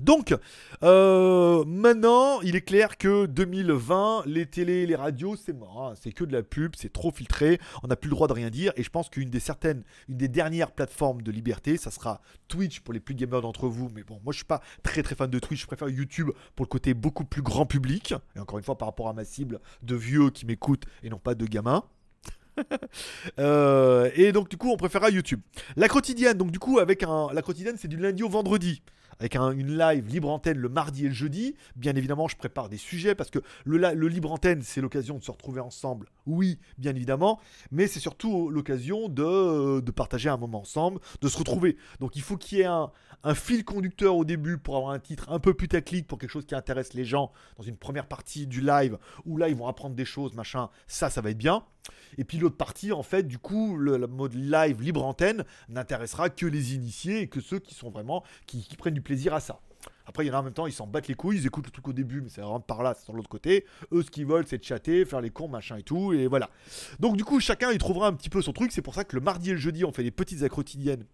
Donc, euh, maintenant, il est clair que 2020, les télés, les radios, c'est mort. Hein. C'est que de la pub, c'est trop filtré. On n'a plus le droit de rien dire. Et je pense qu'une des certaines, une des dernières plateformes de liberté, ça sera Twitch pour les plus gamers d'entre vous. Mais bon, moi, je suis pas très très fan de Twitch. Je préfère YouTube pour le côté beaucoup plus grand public. Et encore une fois, par rapport à ma cible de vieux qui m'écoutent et non pas de gamins. Euh, et donc du coup on préférera YouTube. La quotidienne, donc du coup avec un... La quotidienne c'est du lundi au vendredi avec une live libre antenne le mardi et le jeudi. Bien évidemment, je prépare des sujets parce que le, libre antenne, c'est l'occasion de se retrouver ensemble. Oui, bien évidemment, mais c'est surtout l'occasion de, de, partager un moment ensemble, de se retrouver. Donc il faut qu'il y ait un, un, fil conducteur au début pour avoir un titre un peu putaclic pour quelque chose qui intéresse les gens dans une première partie du live où là ils vont apprendre des choses, machin. Ça, ça va être bien. Et puis l'autre partie, en fait, du coup, le, mode live libre antenne n'intéressera que les initiés et que ceux qui sont vraiment, qui, prennent du plaisir à ça. Après, il y en a en même temps, ils s'en battent les couilles, ils écoutent le truc au début, mais ça rentre par là, c'est de l'autre côté. Eux, ce qu'ils veulent, c'est de chatter, faire les cons, machin et tout, et voilà. Donc, du coup, chacun, il trouvera un petit peu son truc. C'est pour ça que le mardi et le jeudi, on fait des petites quotidiennes.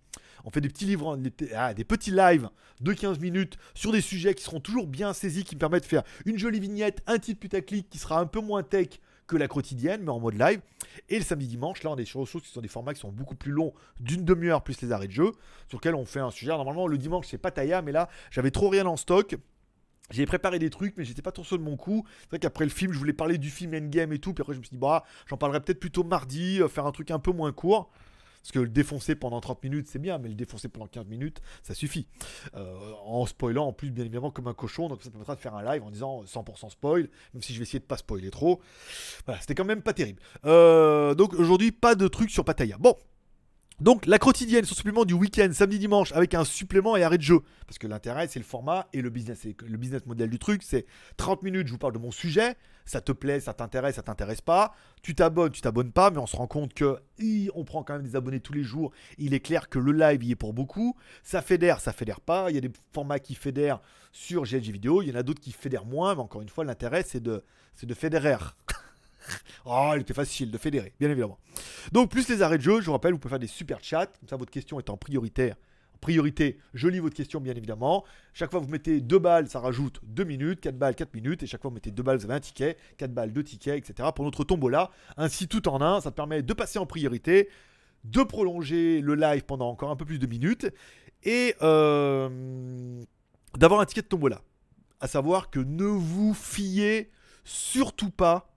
On fait des petits livres, ah, des petits lives de 15 minutes sur des sujets qui seront toujours bien saisis, qui me permettent de faire une jolie vignette, un titre putaclic qui sera un peu moins tech que la quotidienne, mais en mode live. Et le samedi dimanche, là, on a des choses qui sont des formats qui sont beaucoup plus longs, d'une demi-heure plus les arrêts de jeu, sur lesquels on fait un sujet. Normalement, le dimanche, c'est Pataya, mais là, j'avais trop rien en stock. J'ai préparé des trucs, mais j'étais pas trop sûr de mon coup. C'est vrai qu'après le film, je voulais parler du film Endgame et tout. Puis après, je me suis dit, bah, j'en parlerai peut-être plutôt mardi, euh, faire un truc un peu moins court. Parce que le défoncer pendant 30 minutes, c'est bien, mais le défoncer pendant 15 minutes, ça suffit. Euh, en spoilant, en plus, bien évidemment, comme un cochon. Donc ça permettra de faire un live en disant 100% spoil, même si je vais essayer de pas spoiler trop. Voilà, c'était quand même pas terrible. Euh, donc aujourd'hui, pas de truc sur Pattaya. Bon, donc la quotidienne, son supplément du week-end, samedi, dimanche, avec un supplément et arrêt de jeu. Parce que l'intérêt, c'est le format et le business. Le business model du truc, c'est 30 minutes, je vous parle de mon sujet. Ça te plaît, ça t'intéresse, ça t'intéresse pas. Tu t'abonnes, tu t'abonnes pas, mais on se rend compte que on prend quand même des abonnés tous les jours. Il est clair que le live y est pour beaucoup. Ça fédère, ça fédère pas. Il y a des formats qui fédèrent sur GLG vidéo. Il y en a d'autres qui fédèrent moins, mais encore une fois, l'intérêt, c'est de, c'est de fédérer. oh, il était facile de fédérer, bien évidemment. Donc, plus les arrêts de jeu, je vous rappelle, vous pouvez faire des super chats. Comme ça, votre question est en prioritaire priorité, je lis votre question bien évidemment. Chaque fois que vous mettez 2 balles, ça rajoute 2 minutes, 4 balles, 4 minutes, et chaque fois que vous mettez 2 balles, vous avez un ticket, 4 balles, 2 tickets, etc. Pour notre tombola, ainsi tout en un, ça permet de passer en priorité, de prolonger le live pendant encore un peu plus de minutes, et euh, d'avoir un ticket de tombola. À savoir que ne vous fiez surtout pas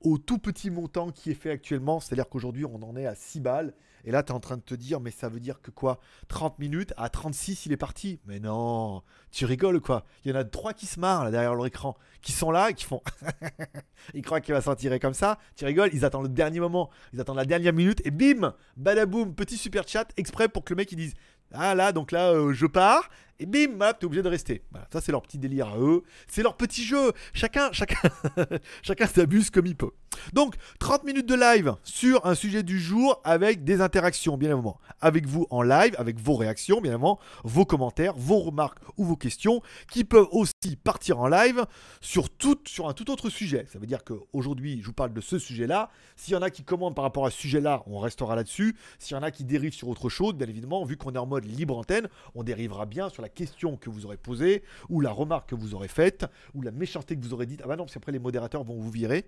au tout petit montant qui est fait actuellement. C'est-à-dire qu'aujourd'hui, on en est à 6 balles. Et là, tu es en train de te dire, mais ça veut dire que quoi? 30 minutes, à 36, il est parti. Mais non, tu rigoles quoi? Il y en a trois qui se marrent là derrière leur écran, qui sont là et qui font. ils croient qu'il va s'en tirer comme ça. Tu rigoles, ils attendent le dernier moment, ils attendent la dernière minute et bim Badaboum, petit super chat exprès pour que le mec il dise ah là, donc là, euh, je pars. Et bim, tu t'es obligé de rester. ça, c'est leur petit délire à eux. C'est leur petit jeu. Chacun, chacun, chacun s'abuse comme il peut. Donc, 30 minutes de live sur un sujet du jour avec des interactions, bien évidemment. Avec vous en live, avec vos réactions, bien évidemment, vos commentaires, vos remarques ou vos questions qui peuvent aussi partir en live sur, sur un tout autre sujet. Ça veut dire qu'aujourd'hui, je vous parle de ce sujet-là. S'il y en a qui commandent par rapport à ce sujet-là, on restera là-dessus. S'il y en a qui dérivent sur autre chose, bien évidemment, vu qu'on est en mode libre antenne, on dérivera bien sur la question que vous aurez posée, ou la remarque que vous aurez faite, ou la méchanceté que vous aurez dite. Ah bah non, parce qu'après les modérateurs vont vous virer.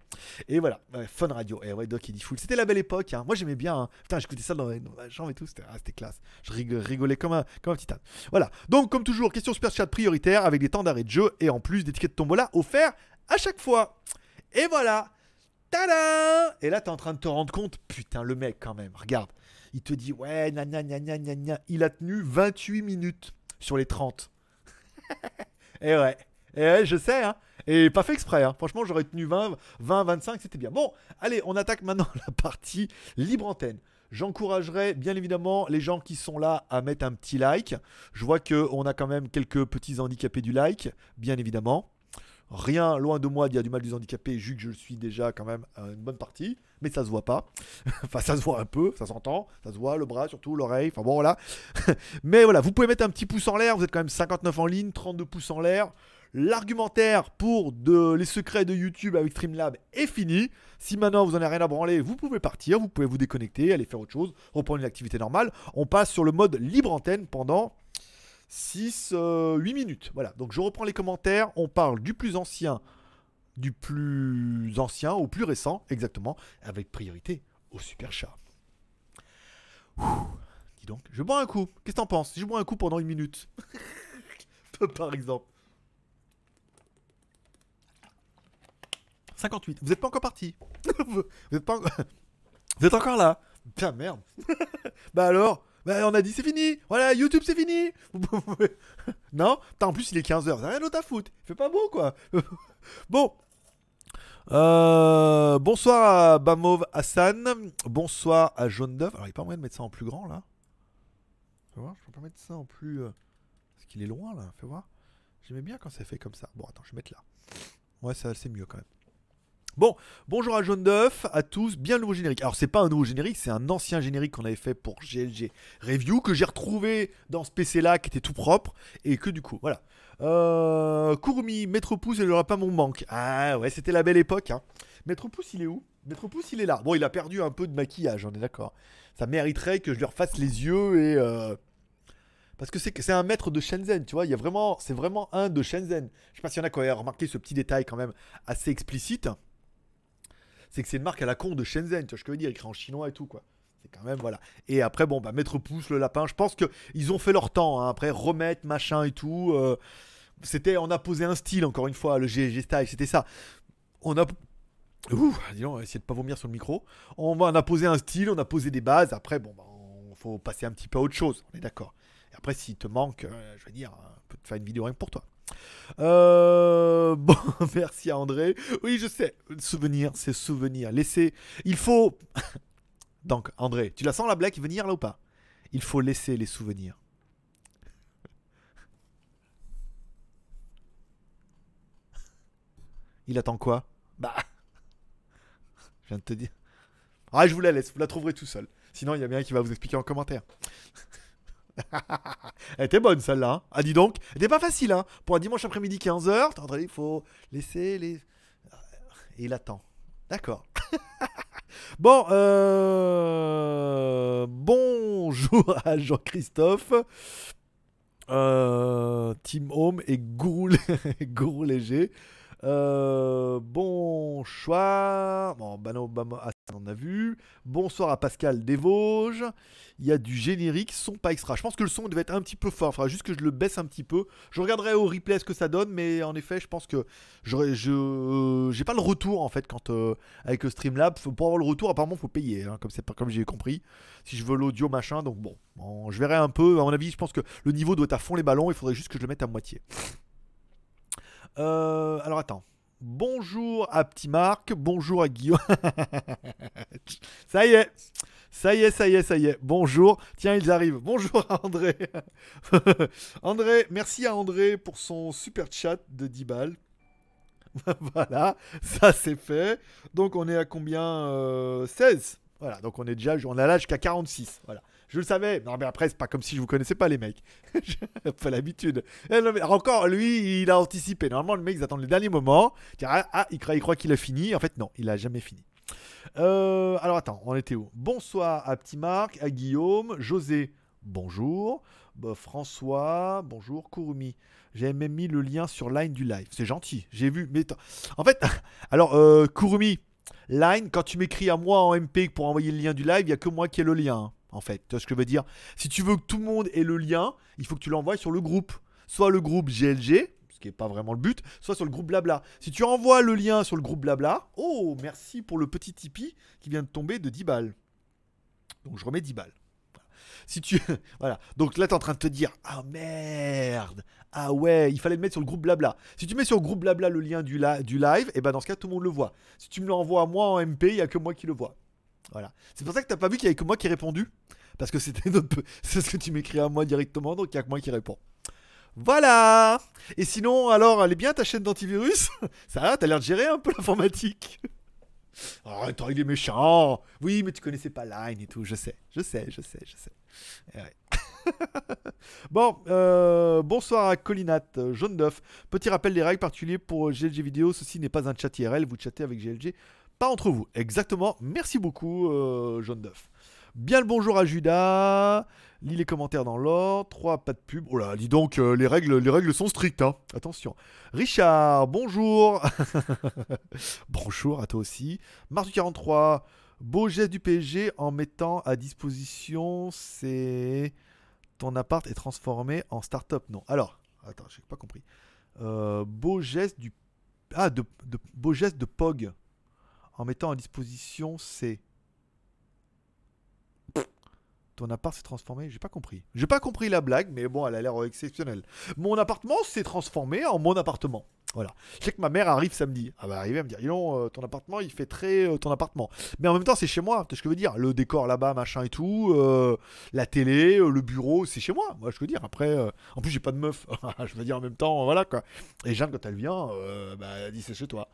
Et voilà, Fun Radio. Et eh ouais, Doc, il dit full. C'était la belle époque. Hein. Moi, j'aimais bien. Hein. Putain, j'écoutais ça dans, dans chambre et tout. Ah, c'était classe. Je rigolais comme un, comme un petit âne. Voilà. Donc, comme toujours, question super chat prioritaire avec des temps d'arrêt de jeu et en plus des tickets de tombola offerts à chaque fois. Et voilà. Tada Et là, t'es en train de te rendre compte, putain, le mec quand même, regarde. Il te dit, ouais, gna gna Il a tenu 28 minutes sur les 30. et ouais. Et je sais, hein. Et pas fait exprès, hein. franchement j'aurais tenu 20, 20, 25, c'était bien. Bon, allez, on attaque maintenant la partie libre antenne. J'encouragerais bien évidemment les gens qui sont là à mettre un petit like. Je vois qu'on a quand même quelques petits handicapés du like, bien évidemment. Rien loin de moi dire du mal des handicapés, vu que je suis déjà quand même une bonne partie, mais ça se voit pas. enfin, ça se voit un peu, ça s'entend, ça se voit, le bras surtout, l'oreille, enfin bon voilà. mais voilà, vous pouvez mettre un petit pouce en l'air, vous êtes quand même 59 en ligne, 32 pouces en l'air. L'argumentaire pour de, les secrets de YouTube avec Streamlab est fini. Si maintenant vous en avez rien à branler, vous pouvez partir, vous pouvez vous déconnecter, aller faire autre chose, reprendre une activité normale. On passe sur le mode libre antenne pendant 6, 8 euh, minutes. Voilà, donc je reprends les commentaires. On parle du plus ancien, du plus ancien au plus récent, exactement, avec priorité au super chat. dis donc, je bois un coup. Qu'est-ce que t'en penses? Je bois un coup pendant une minute Par exemple. 58. Vous n'êtes pas encore parti. vous êtes pas Vous êtes encore là. Putain, merde. bah alors bah, on a dit c'est fini. Voilà, YouTube c'est fini. non? En plus, il est 15h. T'as rien d'autre à foutre. Il fait pas beau, quoi. bon. Euh, bonsoir à Bamov Hassan. Bonsoir à Jaune d'œuf. Alors, il n'y a pas moyen de mettre ça en plus grand, là. Fais voir, je peux pas mettre ça en plus. Euh, parce qu'il est loin, là. Fais voir. J'aimais bien quand c'est fait comme ça. Bon, attends, je vais mettre là. Ouais, ça c'est mieux quand même. Bon, bonjour à Jaune d'œuf, à tous, bien le nouveau générique. Alors c'est pas un nouveau générique, c'est un ancien générique qu'on avait fait pour GLG Review, que j'ai retrouvé dans ce PC là, qui était tout propre, et que du coup, voilà. Euh, Kurumi, Maître Pouce, il aura pas mon manque. Ah ouais, c'était la belle époque. Hein. Maître Pouce, il est où? Maître Pouce, il est là. Bon, il a perdu un peu de maquillage, on est d'accord. Ça mériterait que je lui refasse les yeux et... Euh, parce que c'est un maître de Shenzhen, tu vois, il y a vraiment, c'est vraiment un de Shenzhen. Je sais pas s'il y en a qui ont remarqué ce petit détail quand même assez explicite c'est que c'est une marque à la con de Shenzhen, tu vois ce que je veux dire, écrit en chinois et tout, quoi. C'est quand même, voilà. Et après, bon, bah, mettre pouce, le lapin, je pense qu'ils ont fait leur temps, hein. après, remettre, machin et tout. Euh, c'était, on a posé un style, encore une fois, le GG Style, c'était ça. On a. Ouh, dis on va essayer de pas vomir sur le micro. On, a posé un style, on a posé des bases. Après, bon, bah, on, faut passer un petit peu à autre chose, on est d'accord. Et après, s'il te manque, euh, je veux dire, on peut te faire une vidéo rien que pour toi. Euh, bon, merci à André. Oui, je sais. Souvenir, c'est souvenir. Laissez. Il faut. Donc, André, tu la sens la blague venir là ou pas? Il faut laisser les souvenirs. Il attend quoi? Bah. Je viens de te dire. Ah, je vous la laisse, vous la trouverez tout seul. Sinon, il y a bien qui va vous expliquer en commentaire. Elle était bonne celle-là. Hein. Ah dis donc, elle était pas facile hein. Pour un dimanche après-midi 15h, il faut laisser les... Et il attend. D'accord. bon, euh... bonjour bonjour à Jean-Christophe. Euh, Team Home et Gourou, Gourou Léger. Euh, bonsoir. Bon, bah, ah, on a vu. Bonsoir à Pascal Desvosges. Il y a du générique, son pas extra. Je pense que le son devait être un petit peu fort. Il faudra juste que je le baisse un petit peu. Je regarderai au replay ce que ça donne, mais en effet, je pense que je j'ai pas le retour en fait quand euh, avec Streamlab. Pour avoir le retour, apparemment, faut payer, hein, comme c'est comme j'ai compris. Si je veux l'audio machin, donc bon, bon, je verrai un peu. À mon avis, je pense que le niveau doit être à fond les ballons. Il faudrait juste que je le mette à moitié. Euh, alors attends. Bonjour à Petit Marc, bonjour à Guillaume. ça y est, ça y est, ça y est, ça y est. Bonjour. Tiens, ils arrivent. Bonjour à André. André, merci à André pour son super chat de 10 balles. voilà, ça c'est fait. Donc on est à combien 16. Euh, voilà, donc on est déjà, on a là jusqu'à 46. Voilà. Je le savais. Non, mais après, c'est pas comme si je vous connaissais pas, les mecs. J'ai pas l'habitude. Eh, encore, lui, il a anticipé. Normalement, le mec, ils attendent le dernier moment. Ah, ah, il croit, qu'il a fini. En fait, non, il a jamais fini. Euh, alors, attends, on était où? Bonsoir à Petit Marc, à Guillaume, José, bonjour. Bah, François, bonjour. Kurumi, j'ai même mis le lien sur Line du live. C'est gentil, j'ai vu. Mais en fait, alors, euh, Line, quand tu m'écris à moi en MP pour envoyer le lien du live, il n'y a que moi qui ai le lien. En fait. Tu vois ce que je veux dire? Si tu veux que tout le monde ait le lien, il faut que tu l'envoies sur le groupe. Soit le groupe GLG, ce qui n'est pas vraiment le but, soit sur le groupe Blabla. Si tu envoies le lien sur le groupe Blabla, oh, merci pour le petit Tipeee qui vient de tomber de 10 balles. Donc je remets 10 balles. Si tu. voilà. Donc là, tu es en train de te dire Ah merde Ah ouais, il fallait le mettre sur le groupe Blabla. Si tu mets sur le groupe Blabla le lien du, du live, et eh ben dans ce cas, tout le monde le voit. Si tu me l'envoies à moi en MP, il n'y a que moi qui le vois. Voilà. C'est pour ça que t'as pas vu qu'il y avait que moi qui ai répondu. Parce que c'était c'est ce que tu m'écris à moi directement, donc il y a que moi qui répond. Voilà Et sinon, alors, elle est bien ta chaîne d'antivirus? Ça va, t'as l'air de gérer un peu l'informatique. Oh, il est méchant Oui, mais tu connaissais pas Line et tout, je sais, je sais, je sais, je sais. Eh bon, euh, bonsoir à Colinat, jaune d'œuf. Petit rappel des règles particuliers pour GLG vidéo, ceci n'est pas un chat IRL, vous chattez avec GLG pas entre vous. Exactement. Merci beaucoup, euh, Jaune d'œuf. Bien le bonjour à Judas. Lis les commentaires dans l'ordre. 3, pas de pub. Oh là, dis donc, euh, les, règles, les règles sont strictes. Hein. Attention. Richard, bonjour. bonjour à toi aussi. Mars du 43. Beau geste du PSG en mettant à disposition c'est ton appart est transformé en start-up. Non. Alors, attends, j'ai pas compris. Euh, beau geste du ah de, de beau geste de Pog en mettant à disposition c'est ton appart s'est transformé J'ai pas compris. J'ai pas compris la blague, mais bon, elle a l'air exceptionnelle. Mon appartement s'est transformé en mon appartement. Voilà. Je sais que ma mère arrive samedi. Elle va arriver à me dire non, euh, ton appartement, il fait très euh, ton appartement. Mais en même temps, c'est chez moi. Tu ce que je veux dire Le décor là-bas, machin et tout. Euh, la télé, le bureau, c'est chez moi. Moi, je veux dire. Après, en plus, j'ai pas de meuf. je veux dire en même temps, voilà quoi. Et Jeanne, quand elle vient, bah, elle dit c'est chez toi.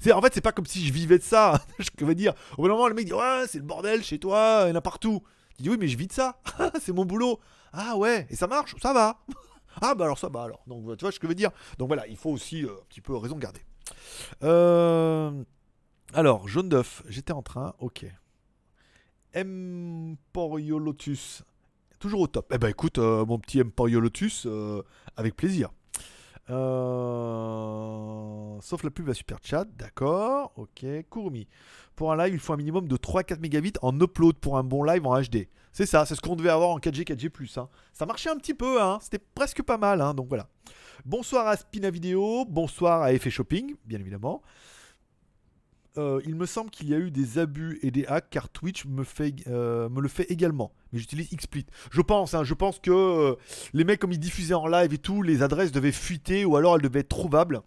C'est, en fait, c'est pas comme si je vivais de ça. je veux dire, au bout d'un moment, le mec dit Ouais, c'est le bordel chez toi, il y en a partout. Tu dis Oui, mais je vis de ça. c'est mon boulot. Ah ouais, et ça marche Ça va. ah bah alors ça va alors. Donc, tu vois ce que je veux dire. Donc voilà, il faut aussi euh, un petit peu raison garder. Euh, alors, jaune d'œuf, j'étais en train, ok. Emporio Lotus, toujours au top. Eh ben écoute, euh, mon petit Emporio Lotus, avec plaisir. Euh, sauf la pub à Super Chat, d'accord. Ok, Kurumi. Pour un live, il faut un minimum de 3-4 mégabits en upload pour un bon live en HD. C'est ça, c'est ce qu'on devait avoir en 4G, 4G+. Hein. Ça marchait un petit peu, hein. c'était presque pas mal. Hein, donc voilà. Bonsoir à Spina Vidéo, bonsoir à Effet Shopping, bien évidemment. Euh, il me semble qu'il y a eu des abus et des hacks car Twitch me, fait, euh, le fait également. Mais j'utilise XSplit. Je pense, hein, je pense que euh, les mecs, comme ils diffusaient en live et tout, les adresses devaient fuiter ou alors elles devaient être trouvables.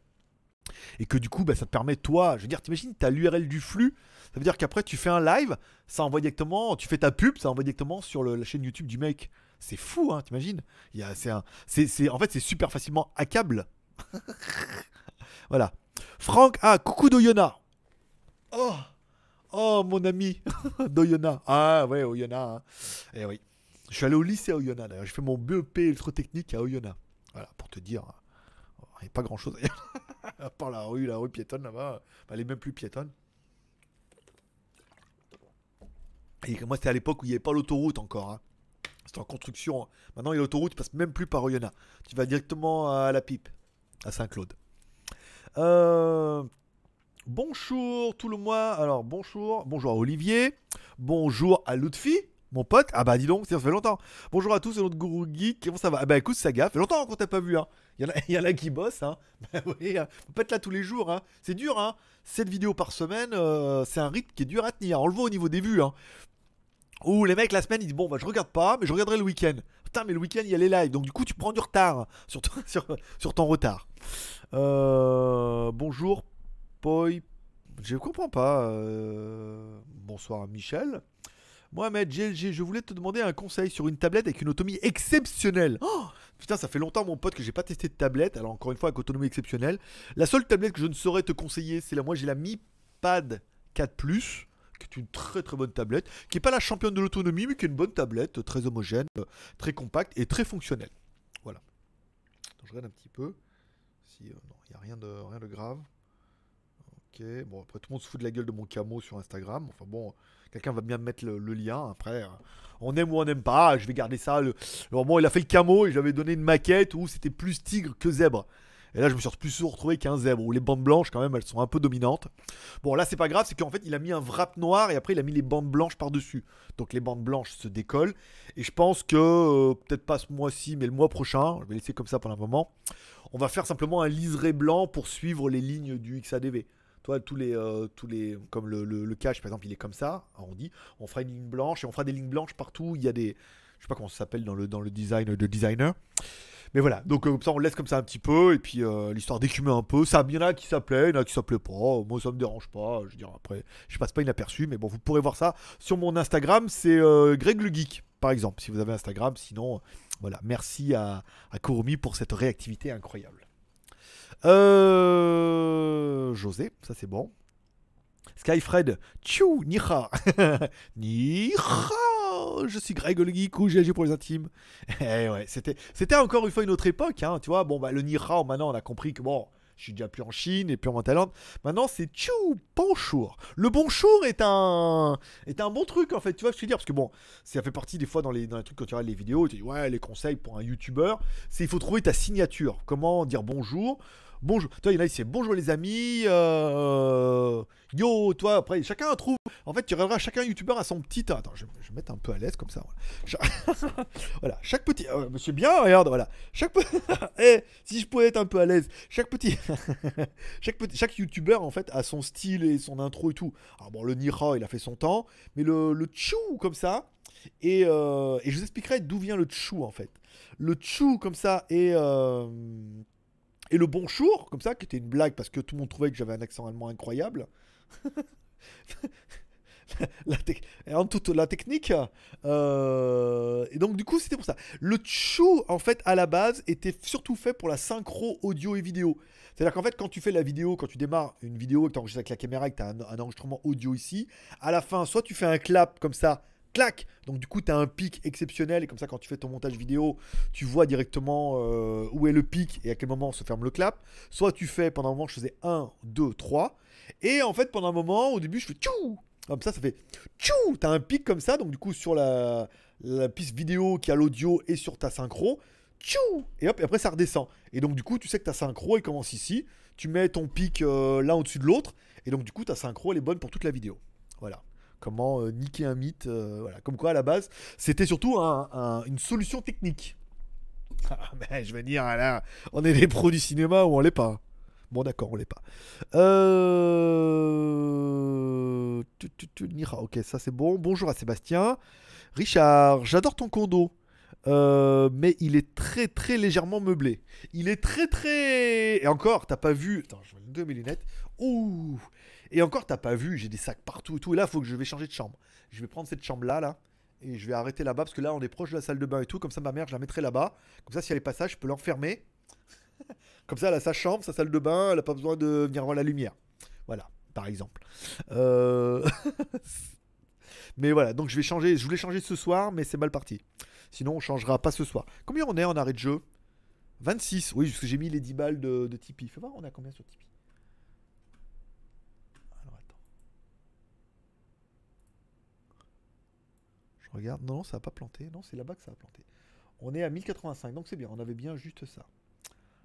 Et que du coup, bah, ça te permet, toi, je veux dire, t'imagines, t'as l'URL du flux. Ça veut dire qu'après, tu fais un live, ça envoie directement, tu fais ta pub, ça envoie directement sur la chaîne YouTube du mec. C'est fou, hein, t'imagines En fait, c'est super facilement hackable. voilà. Franck, ah, coucou Doyona. Oh Oh, mon ami d'Oyonnax. Ah, ouais, Oyonnax. Hein. Eh oui. Je suis allé au lycée à Oyonnax, d'ailleurs. J'ai fait mon BEP électrotechnique à Oyonnax. Voilà, pour te dire. Il n'y a pas grand chose à part la rue, la rue piétonne là-bas. elle est même plus piétonne. Et moi, c'était à l'époque où il n'y avait pas l'autoroute encore. Hein. C'est en construction. hein. Maintenant, il y a l'autoroute, tu passes même plus par Oyonnax. Tu vas directement à la pipe, à Saint-Claude. Euh, Bonjour tout le mois. Alors, bonjour. Bonjour à Olivier. Bonjour à Lutfi, mon pote. Ah bah dis donc, ça fait longtemps. Bonjour à tous, c'est notre gourou geek. Comment ça va? Ah bah écoute, ça gaffe. Fait longtemps qu'on t'a pas vu. Hein. Il y, en a, y qui bossent. Hein. Bah oui, hein. faut pas être là tous les jours. Hein. C'est dur. Hein. 7 vidéos par semaine, euh, c'est un rythme qui est dur à tenir. On le voit au niveau des vues. Hein. Ou les mecs la semaine ils disent bon bah je regarde pas mais je regarderai le week-end. Putain mais le week-end il y a les lives donc du coup tu prends du retard sur, ton, sur ton retard. Euh, bonjour Je comprends pas. euh, Bonsoir Michel. Mohamed GLG, je voulais te demander un conseil sur une tablette avec une autonomie exceptionnelle. Oh Putain, ça fait longtemps, mon pote, que j'ai pas testé de tablette. Alors, encore une fois, avec autonomie exceptionnelle. La seule tablette que je ne saurais te conseiller, c'est la. Moi, j'ai la Mi Pad 4 Plus, qui est une très très bonne tablette, qui est pas la championne de l'autonomie, mais qui est une bonne tablette, très homogène, très compacte et très fonctionnelle. Voilà. Je regarde un petit peu. Si, euh, non, il n'y a rien de, rien de grave. Ok, bon, après tout le monde se fout de la gueule de mon camo sur Instagram. Enfin bon, quelqu'un va bien me mettre le, lien. Après, euh, on aime ou on n'aime pas. Je vais garder ça. Le, le moment il a fait le camo et j'avais donné une maquette où c'était plus tigre que zèbre. Et là, je me suis plus retrouvé qu'un zèbre où les bandes blanches, quand même, elles sont un peu dominantes. Bon, là, c'est pas grave, c'est qu'en fait, il a mis un wrap noir et après, il a mis les bandes blanches par-dessus. Donc, les bandes blanches se décollent. Et je pense que, euh, peut-être pas ce mois-ci, mais le mois prochain, je vais laisser comme ça pendant un moment, on va faire simplement un liseré blanc pour suivre les lignes du XADV. Toi, tous les, euh, tous les, comme le, cache, par exemple, il est comme ça, arrondi. On fera une ligne blanche et on fera des lignes blanches partout. Il y a des, je sais pas comment ça s'appelle dans le, dans le design de designer. Mais voilà, donc euh, comme ça on laisse comme ça un petit peu, et puis euh, l'histoire d'écumer un peu. Ça, il y en a qui s'appelaient, il y en a qui s'appelaient pas. Moi ça me dérange pas. Je veux dire, après, je passe pas inaperçu, mais bon, vous pourrez voir ça sur mon Instagram, c'est Greg le Geek, par exemple, si vous avez Instagram. Sinon, voilà, merci à, à pour cette réactivité incroyable. Euh, José, ça c'est bon. Skyfred, tchou, niha, niha, je suis Greg le Geek ou GG pour les intimes. Eh ouais, c'était, c'était encore une fois une autre époque, hein, tu vois. Bon, bah le niha, maintenant on a compris que bon, je suis déjà plus en Chine et plus en Thaïlande. Maintenant c'est tchou, bonjour. Le bonjour est un, est un bon truc en fait, tu vois ce que je veux dire Parce que bon, ça fait partie des fois dans les, dans les trucs quand tu regardes les vidéos, tu dis ouais, les conseils pour un youtubeur, c'est il faut trouver ta signature. Comment dire bonjour bonjour. Toi, il y en a, c'est bonjour les amis. euh, yo, toi, après, chacun trouve. En fait, tu regarderas, chacun youtubeur a son petit. Attends, je, je vais mettre un peu à l'aise comme ça. Voilà, Cha- voilà, chaque petit. euh, monsieur bien, regarde, voilà. Chaque pe- Eh, si je pouvais être un peu à l'aise, chaque petit. chaque petit, chaque youtubeur, en fait, a son style et son intro et tout. Alors, bon, le Nira, il a fait son temps. Mais le, le Tchou, comme ça. Et, euh, et je vous expliquerai d'où vient le Tchou, en fait. Le Tchou, comme ça, et. Et le bonjour, comme ça, qui était une blague parce que tout le monde trouvait que j'avais un accent allemand incroyable. la, en toute la technique. euh, et donc, du coup, c'était pour ça. Le chou, en fait, à la base, était surtout fait pour la synchro audio et vidéo. C'est-à-dire qu'en fait, quand tu fais la vidéo, quand tu démarres une vidéo et que tu enregistres avec la caméra et que tu as un enregistrement audio ici, à la fin, soit tu fais un clap comme ça, Donc, du coup, tu as un pic exceptionnel et comme ça, quand tu fais ton montage vidéo, tu vois directement euh, où est le pic et à quel moment se ferme le clap. Soit tu fais, pendant un moment, je faisais 1, 2, 3. Et en fait, pendant un moment, au début, je fais tchou Comme ça, ça fait tchou T'as un pic comme ça, donc du coup, sur la, la piste vidéo qui a l'audio et sur ta synchro, tchou Et hop, et après, ça redescend. Et donc, du coup, tu sais que ta synchro, elle commence ici. Tu mets ton pic euh, l'un au-dessus de l'autre. Et donc, du coup, ta synchro, elle est bonne pour toute la vidéo. Voilà comment euh, niquer un mythe. euh. Comme quoi, à la base, c'était surtout un- un- une solution technique. Ah, mais je vais dire, on est des pros du cinéma ou on l'est pas. Bon, d'accord, on l'est pas. Euh... tu, tu, ok, ça c'est bon. Bonjour à Sébastien. Richard, j'adore ton condo. Mais il est très très légèrement meublé. Il est très très. Et encore, t'as pas vu. Attends, je vais mettre deux mes lunettes. Ouh Et encore, t'as pas vu, j'ai des sacs partout et tout. Et là, faut que je vais changer de chambre. Je vais prendre cette chambre-là, là. Et je vais arrêter là-bas parce que là, on est proche de la salle de bain et tout. Comme ça, ma mère, je la mettrai là-bas. Comme ça, si elle est passage, je peux l'enfermer. Comme ça, elle a sa chambre, sa salle de bain. Elle a pas besoin de venir voir la lumière. Voilà, par exemple. Euh... mais voilà, donc je vais changer. Je voulais changer ce soir, mais c'est mal parti. Sinon, on changera pas ce soir. Combien on est en arrêt de jeu? 26. Oui, parce que j'ai mis les 10 balles de, de Tipeee. Fais voir, on a combien sur Tipeee Alors attends. Je Regarde, non, ça a pas planté. Non, c'est là-bas que ça a planté. On est à 1085, donc c'est bien. On avait bien juste ça.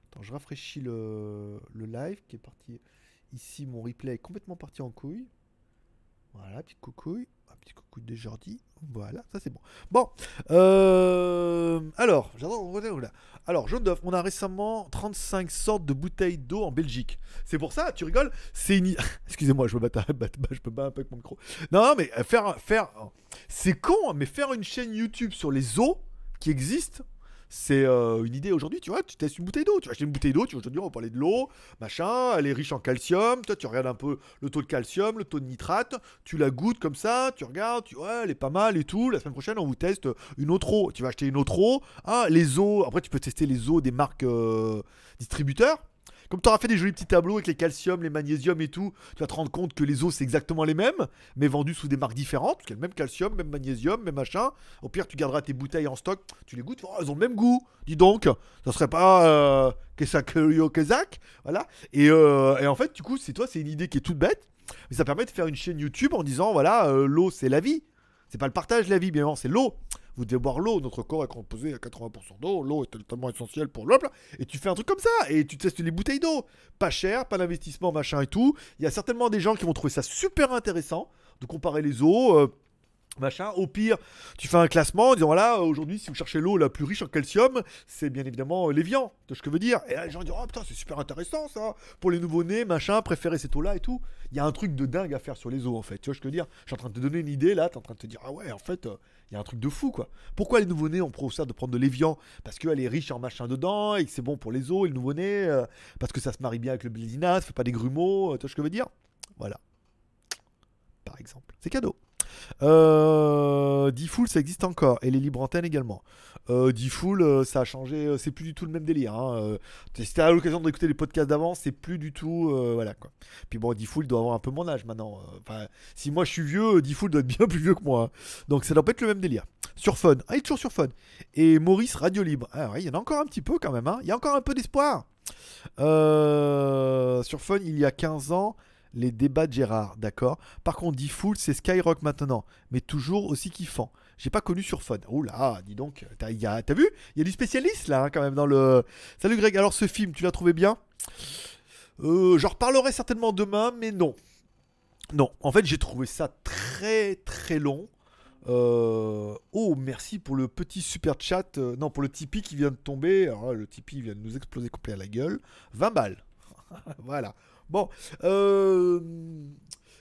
Attends, je rafraîchis le, le live qui est parti. Ici, mon replay est complètement parti en couille. Voilà, petite coucouille. Un petit coucou de Jordi. Voilà, ça c'est bon. Bon, euh, alors, j'adore. Alors, jaune d'œuf, on a récemment 35 sortes de bouteilles d'eau en Belgique. C'est pour ça, tu rigoles C'est une. Excusez-moi, je me bats, un peu avec mon micro. Non, mais faire. faire c'est con, mais faire une chaîne YouTube sur les eaux qui existent c'est euh, une idée aujourd'hui, tu vois, tu testes une bouteille d'eau, tu vas acheter une bouteille d'eau, tu vas on va parler de l'eau, machin, elle est riche en calcium, toi tu regardes un peu le taux de calcium, le taux de nitrate, tu la goûtes comme ça, tu regardes, tu ouais, elle est pas mal et tout, la semaine prochaine on vous teste une autre eau, tu vas acheter une autre eau, ah, les eaux, après tu peux tester les eaux des marques euh, distributeurs, comme tu auras fait des jolis petits tableaux avec les calciums, les magnésiums et tout, tu vas te rendre compte que les os c'est exactement les mêmes, mais vendus sous des marques différentes, parce qu'il y a le même calcium, même magnésium, même machin. Au pire, tu garderas tes bouteilles en stock, tu les goûtes, oh, elles ont le même goût. Dis donc, ça serait pas euh, Kesak Kezak, voilà. Et, euh, et en fait, du coup, c'est toi, c'est une idée qui est toute bête, mais ça permet de faire une chaîne YouTube en disant voilà, euh, l'eau c'est la vie. C'est pas le partage de la vie, bien évidemment, c'est l'eau. Vous devez boire l'eau. Notre corps est composé à 80% d'eau. L'eau est totalement essentielle pour l'homme. Et tu fais un truc comme ça. Et tu testes les bouteilles d'eau. Pas cher, pas d'investissement, machin et tout. Il y a certainement des gens qui vont trouver ça super intéressant de comparer les eaux. Euh, machin. Au pire, tu fais un classement en disant voilà, aujourd'hui, si vous cherchez l'eau la plus riche en calcium, c'est bien évidemment l'évian. Tu vois ce que je veux dire Et les gens disent oh putain, c'est super intéressant ça. Pour les nouveaux-nés, machin, préférer cette eau-là et tout. Il y a un truc de dingue à faire sur les eaux en fait. Tu vois ce que je veux dire? Je suis en train de te donner une idée là, tu es en train de te dire ah ouais, en fait, euh, il y a un truc de fou quoi. Pourquoi les nouveau-nés ont ça de prendre de l'évian? Parce qu'elle est riche en machin dedans et que c'est bon pour les os et le nouveau-né. Euh, parce que ça se marie bien avec le blésinat, ça fait pas des grumeaux. Euh, tu vois ce que je veux dire? Voilà. Par exemple. C'est cadeau. Euh, ça existe encore. Et les libres antennes également. Euh, euh, ça a changé. Euh, c'est plus du tout le même délire. Hein. si t'as l'occasion d'écouter les podcasts d'avant, c'est plus du tout. voilà quoi. Puis bon, D-Full doit avoir un peu mon âge maintenant. Si moi je suis vieux, D-Full doit être bien plus vieux que moi. Hein. Donc ça doit pas être le même délire. Sur Fun. Ah, il est toujours sur Fun. Et Maurice, Radio Libre. Ah il y en a encore un petit peu quand même. Hein. Il y a encore un peu d'espoir. sur Fun, il y a 15 ans les débats de Gérard, d'accord? Par contre, D-Full, c'est Skyrock maintenant, mais toujours aussi kiffant. J'ai pas connu sur Fun. Là, dis donc, t'as vu? Il y a du spécialiste là, hein, quand même, dans le. Salut Greg, alors ce film, tu l'as trouvé bien? Euh, J'en reparlerai certainement demain, mais non. Non, en fait, j'ai trouvé ça très très long. Euh, oh, merci pour le petit super chat. Euh, non, pour le Tipeee qui vient de tomber. Le Tipeee vient de nous exploser complet à la gueule. 20 balles. voilà. Bon, euh,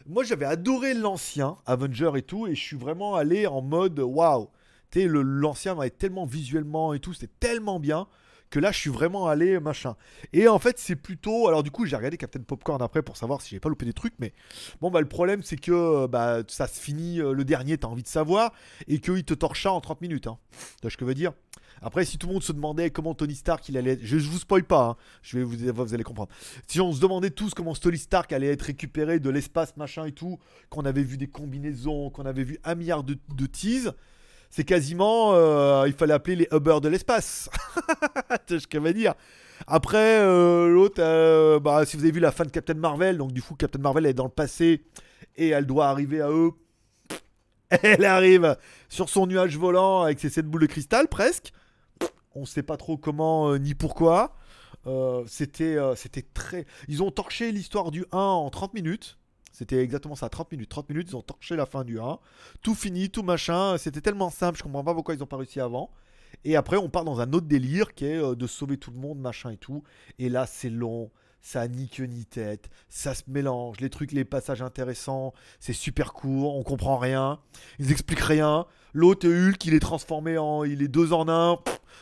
moi j'avais adoré l'ancien Avenger et tout, et je suis vraiment allé en mode waouh. L'ancien m'avait tellement visuellement et tout, c'était tellement bien que là je suis vraiment allé machin. Et en fait c'est plutôt, alors du coup j'ai regardé Captain Popcorn après pour savoir si j'ai pas loupé des trucs, mais bon bah le problème c'est que bah ça se finit euh, le dernier, t'as envie de savoir, et qu'il te torcha en 30 minutes. Hein. Tu vois ce que je veux dire? Après, si tout le monde se demandait comment Tony Stark il allait être, je, vous spoil pas, hein. je vais vous, vous allez comprendre. Si on se demandait tous comment Tony Stark allait être récupéré de l'espace, machin et tout, qu'on avait vu des combinaisons, qu'on avait vu un milliard de, de teases, c'est quasiment, euh, il fallait appeler les Hubber de l'espace. ce que je veux dire? Après, euh, l'autre, euh, bah, si vous avez vu la fin de Captain Marvel, donc du coup, Captain Marvel est dans le passé et elle doit arriver à eux. Elle arrive sur son nuage volant avec ses 7 boules de cristal presque on sait pas trop comment ni pourquoi. C'était, c'était très. Ils ont torché l'histoire du 1 en 30 minutes. C'était exactement ça, 30 minutes. 30 minutes, ils ont torché la fin du 1. Tout fini, tout machin. C'était tellement simple, je comprends pas pourquoi ils ont pas réussi avant. Et après, on part dans un autre délire qui est de sauver tout le monde, machin et tout. Et là, c'est long, ça ni queue ni tête, ça se mélange, les trucs, les passages intéressants, c'est super court, on comprend rien, ils expliquent rien. L'autre Hulk, il est transformé en, il est deux en un.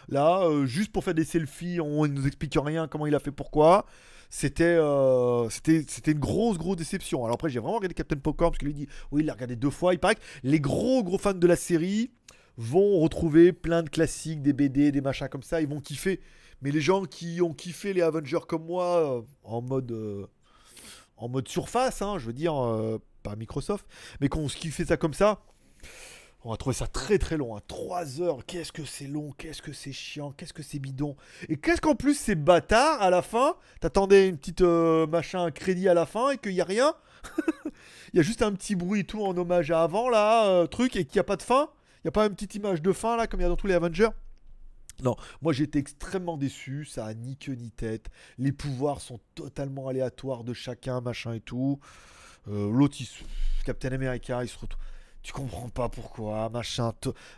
Là, euh, juste pour faire des selfies, on ne nous explique rien, comment il a fait, pourquoi. C'était, euh, c'était, c'était une grosse, grosse déception. Alors après, j'ai vraiment regardé Captain Popcorn parce qu'il lui dit, oui, il l'a regardé deux fois. Il paraît que les gros, gros fans de la série vont retrouver plein de classiques, des BD, des machins comme ça, ils vont kiffer. Mais les gens qui ont kiffé les Avengers comme moi, euh, en mode, en mode surface, hein, je veux dire, pas Microsoft, mais qu'on kiffé ça comme ça, on va trouver ça très très long. 3 hein. heures, qu'est-ce que c'est long, qu'est-ce que c'est chiant, qu'est-ce que c'est bidon. Et qu'est-ce qu'en plus c'est bâtard à la fin T'attendais une petite euh, machin crédit à la fin et qu'il n'y a rien? Il y a juste un petit bruit tout en hommage à avant là, euh, truc, et qu'il n'y a pas de fin? Y a pas une petite image de fin là, comme il y a dans tous les Avengers? Non, moi j'étais extrêmement déçu, ça a ni queue ni tête. Les pouvoirs sont totalement aléatoires de chacun, machin et tout. Euh, L'autre, Captain America, il se retrouve. Tu comprends pas pourquoi, machin.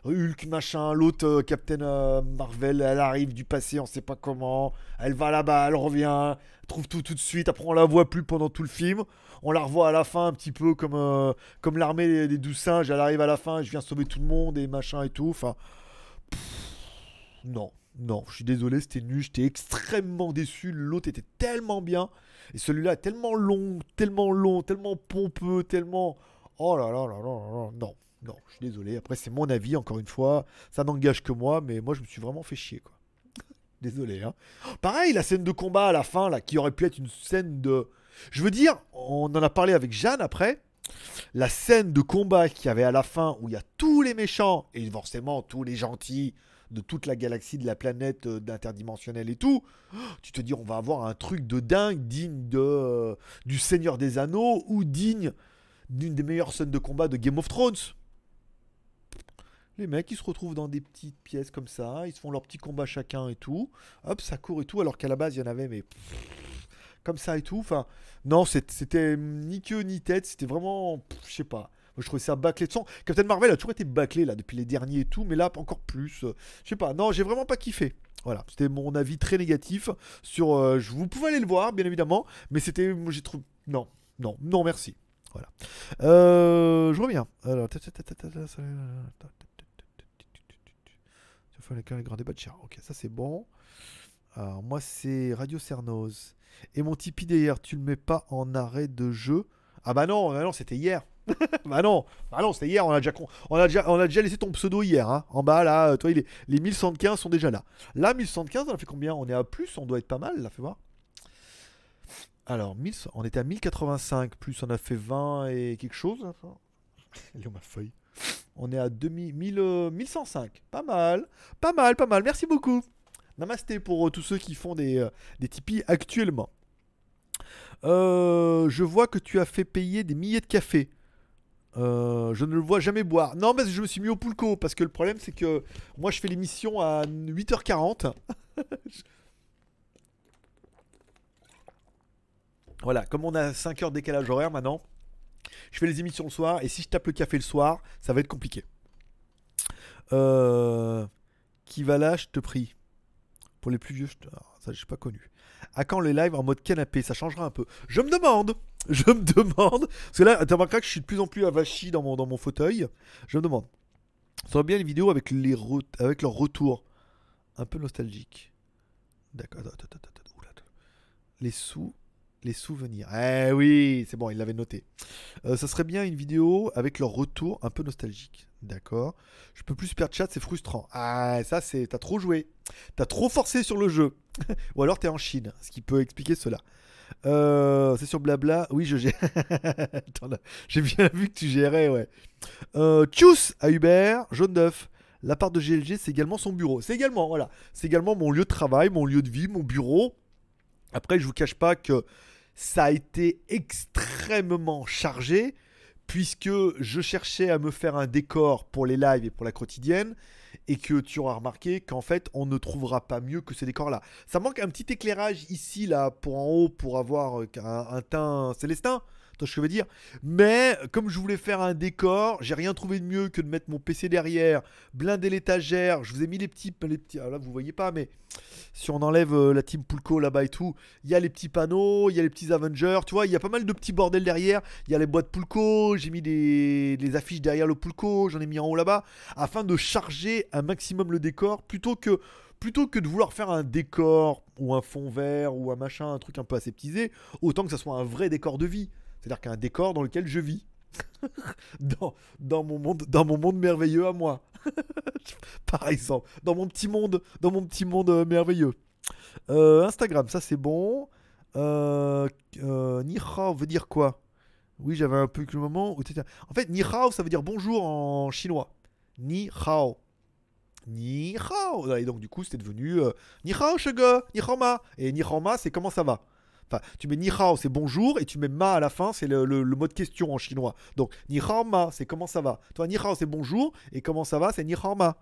Hulk, machin. L'autre, euh, Captain euh, Marvel, elle arrive du passé, on sait pas comment. Elle va là-bas, elle revient, trouve tout tout de suite. Après, on la voit plus pendant tout le film. On la revoit à la fin, un petit peu comme, euh, comme l'armée des, douze singes. Elle arrive à la fin, je viens sauver tout le monde et machin et tout. Enfin. non, non, je suis désolé, c'était nul. J'étais extrêmement déçu. L'autre était tellement bien. Et celui-là tellement long, tellement long, tellement pompeux, tellement. Oh là là là là là, non, non, je suis désolé. Après, c'est mon avis, encore une fois. Ça n'engage que moi, mais moi, je me suis vraiment fait chier, quoi. désolé, hein. Pareil, la scène de combat à la fin, là, qui aurait pu être une scène de. Je veux dire, on en a parlé avec Jeanne après. La scène de combat qu'il y avait à la fin, où il y a tous les méchants, et forcément tous les gentils de toute la galaxie, de la planète, euh, d'interdimensionnel et tout, tu te dis on va avoir un truc de dingue, digne de, euh, du Seigneur des Anneaux, ou digne d'une des meilleures scènes de combat de Game of Thrones. Les mecs, ils se retrouvent dans des petites pièces comme ça, ils se font leur petit combat chacun et tout. Hop, ça court et tout, alors qu'à la base, il y en avait, mais comme ça et tout. Enfin, non, c'était ni queue ni tête, c'était vraiment, je sais pas. Moi, je trouvais ça bâclé de son. Captain Marvel a toujours été bâclé là depuis les derniers et tout, mais là encore plus. je sais pas. Non, j'ai vraiment pas kiffé. Voilà, c'était mon avis très négatif sur. Euh, vous pouvez aller le voir, bien évidemment, mais c'était, j'ai trouvé, non, non, non, merci. Voilà. Euh, je reviens. Alors, les grands débats de Ok, ça c'est bon. Alors, moi c'est Radio Cernos. Et mon Tipeee d'ailleurs, tu le mets pas en arrêt de jeu Ah bah non, bah non, c'était hier. bah non, bah non, c'était hier. On a déjà, on a déjà, on a déjà laissé ton pseudo hier. Hein. En bas là, toi, les 1115 sont déjà là. Là, 1115, on a fait combien On est à plus, on doit être pas mal. Là, fais voir. Alors, on était à 1085, plus on a fait 20 et quelque chose. Elle est ma feuille? On est à 2000, 1105. Euh, pas mal, pas mal, pas mal. Merci beaucoup. Namasté pour euh, tous ceux qui font des, euh, Tipeee actuellement. je vois que tu as fait payer des milliers de cafés. je ne le vois jamais boire. Non, mais je me suis mis au poulco parce que le problème c'est que moi je fais l'émission à 8h40. Voilà, comme on a 5 heures décalage horaire maintenant, je fais les émissions le soir et si je tape le café le soir, ça va être compliqué. Euh, qui va là, je te prie? Pour les plus vieux, je. Ah, j'ai pas connu. À quand les lives en mode canapé? Ça changera un peu. Je me demande Je me demande Parce que là, tu remarqueras que je suis de plus en plus avachi dans mon, dans mon fauteuil. Je me demande. Ça va bien les vidéos avec, les avec leur retour? Un peu nostalgique. D'accord. Les sous les souvenirs. Eh oui, c'est bon, il l'avait noté. Euh, ça serait bien une vidéo avec leur retour un peu nostalgique. D'accord? Je peux plus super chat, c'est frustrant. Ah, ça, c'est. T'as trop joué. T'as trop forcé sur le jeu. Ou alors t'es en Chine, ce qui peut expliquer cela. Euh, c'est sur Blabla. Oui, je gère. J'ai bien vu que tu gérais, ouais. Euh, tchuss à Hubert, jaune d'œuf. La part de GLG, c'est également son bureau. C'est également, voilà. C'est également mon lieu de travail, mon lieu de vie, mon bureau. Après, je vous cache pas que ça a été extrêmement chargé puisque je cherchais à me faire un décor pour les lives et pour la quotidienne et que tu auras remarqué qu'en fait on ne trouvera pas mieux que ces décors là. Ça manque un petit éclairage ici là pour en haut pour avoir un, un teint célestin ce que je veux dire. Mais comme je voulais faire un décor, j'ai rien trouvé de mieux que de mettre mon PC derrière, blinder l'étagère. Je vous ai mis les petits, les petits. Ah, là, vous voyez pas, mais si on enlève euh, la team Pulco là-bas et tout, il y a les petits panneaux, il y a les petits Avengers. Tu vois, il y a pas mal de petits bordels derrière. Il y a les boîtes Pulco. J'ai mis des, des affiches derrière le Pulco. J'en ai mis en haut là-bas afin de charger un maximum le décor plutôt que plutôt que de vouloir faire un décor ou un fond vert ou un machin, un truc un peu aseptisé, autant que ça soit un vrai décor de vie. C'est-à-dire qu'un décor dans lequel je vis. dans, mon monde, dans mon monde merveilleux à moi. Par exemple, dans mon petit monde, dans mon petit monde euh, merveilleux. Euh, Instagram, ça c'est bon. Euh, euh, ni hao veut dire quoi? Oui, j'avais un peu le moment où En fait, ni hao, ça veut dire bonjour en chinois. Ni hao. Ni hao. Et donc, du coup, c'était devenu ni hao, shege, ni hao ma. Et ni hao ma, c'est comment ça va? Enfin, tu mets ni hao, c'est bonjour, et tu mets ma à la fin, c'est le, mot de question en chinois. Donc, ni hao ma, c'est comment ça va. Toi, ni hao, c'est bonjour, et comment ça va, c'est ni hao ma.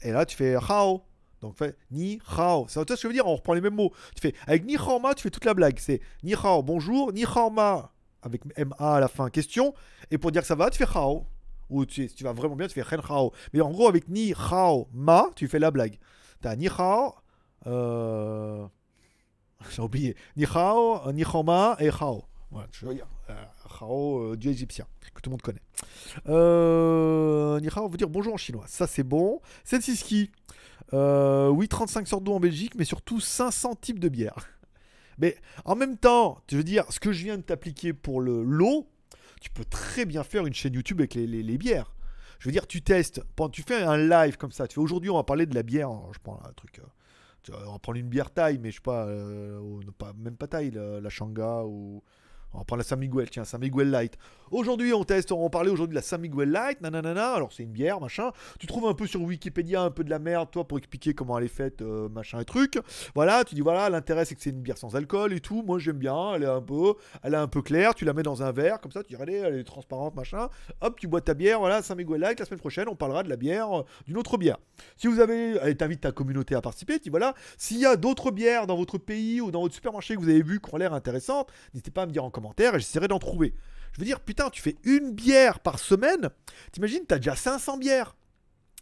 Et là, tu fais hao. Donc, ni hao. C'est ce que je veux dire, on reprend les mêmes mots. Tu fais, avec ni hao ma, tu fais toute la blague. C'est ni hao, bonjour, ni hao ma, avec ma à la fin, question. Et pour dire que ça va, tu fais hao. Ou tu, tu vas vraiment bien, tu fais ren hao. Mais en gros, avec ni hao ma, tu fais la blague. T'as ni hao. Euh... J'ai oublié. Ni hao, ni et hao. Voilà, je veux dire. Euh, hao, euh, dieu égyptien, que tout le monde connaît. Euh, ni hao veut dire bonjour en chinois. Ça, c'est bon. Sensiski. Euh, oui, 35 sortes d'eau en Belgique, mais surtout 500 types de bières. Mais en même temps, je veux dire, ce que je viens de t'appliquer pour le l'eau, tu peux très bien faire une chaîne YouTube avec les, bières. Je veux dire, tu testes, tu fais un live comme ça. Tu fais aujourd'hui, on va parler de la bière. Je prends un truc. Euh, on va prendre une bière taille, mais je sais pas, euh, pas même pas taille, la, la ou on va prendre la San Miguel, tiens, San Miguel Light. Aujourd'hui, on teste, on parlait aujourd'hui de la San Miguel Light, nanana, alors c'est une bière, machin. Tu trouves un peu sur Wikipédia un peu de la merde, toi, pour expliquer comment elle est faite, euh, machin et truc. Voilà, tu dis voilà, l'intérêt c'est que c'est une bière sans alcool et tout. Moi j'aime bien, elle est un peu, elle est un peu claire, tu la mets dans un verre, comme ça, tu dis elle est transparente, machin. Hop, tu bois ta bière, voilà, San Miguel Light. La semaine prochaine, on parlera de la bière, euh, d'une autre bière. Si vous avez, elle t'invite ta communauté à participer, tu dis voilà, s'il y a d'autres bières dans votre pays ou dans votre supermarché que vous avez vu qui ont l'air intéressantes, n'hésitez pas à me dire en et j'essaierai d'en trouver. Je veux dire, putain, tu fais une bière par semaine. T'imagines, t'as déjà 500 bières.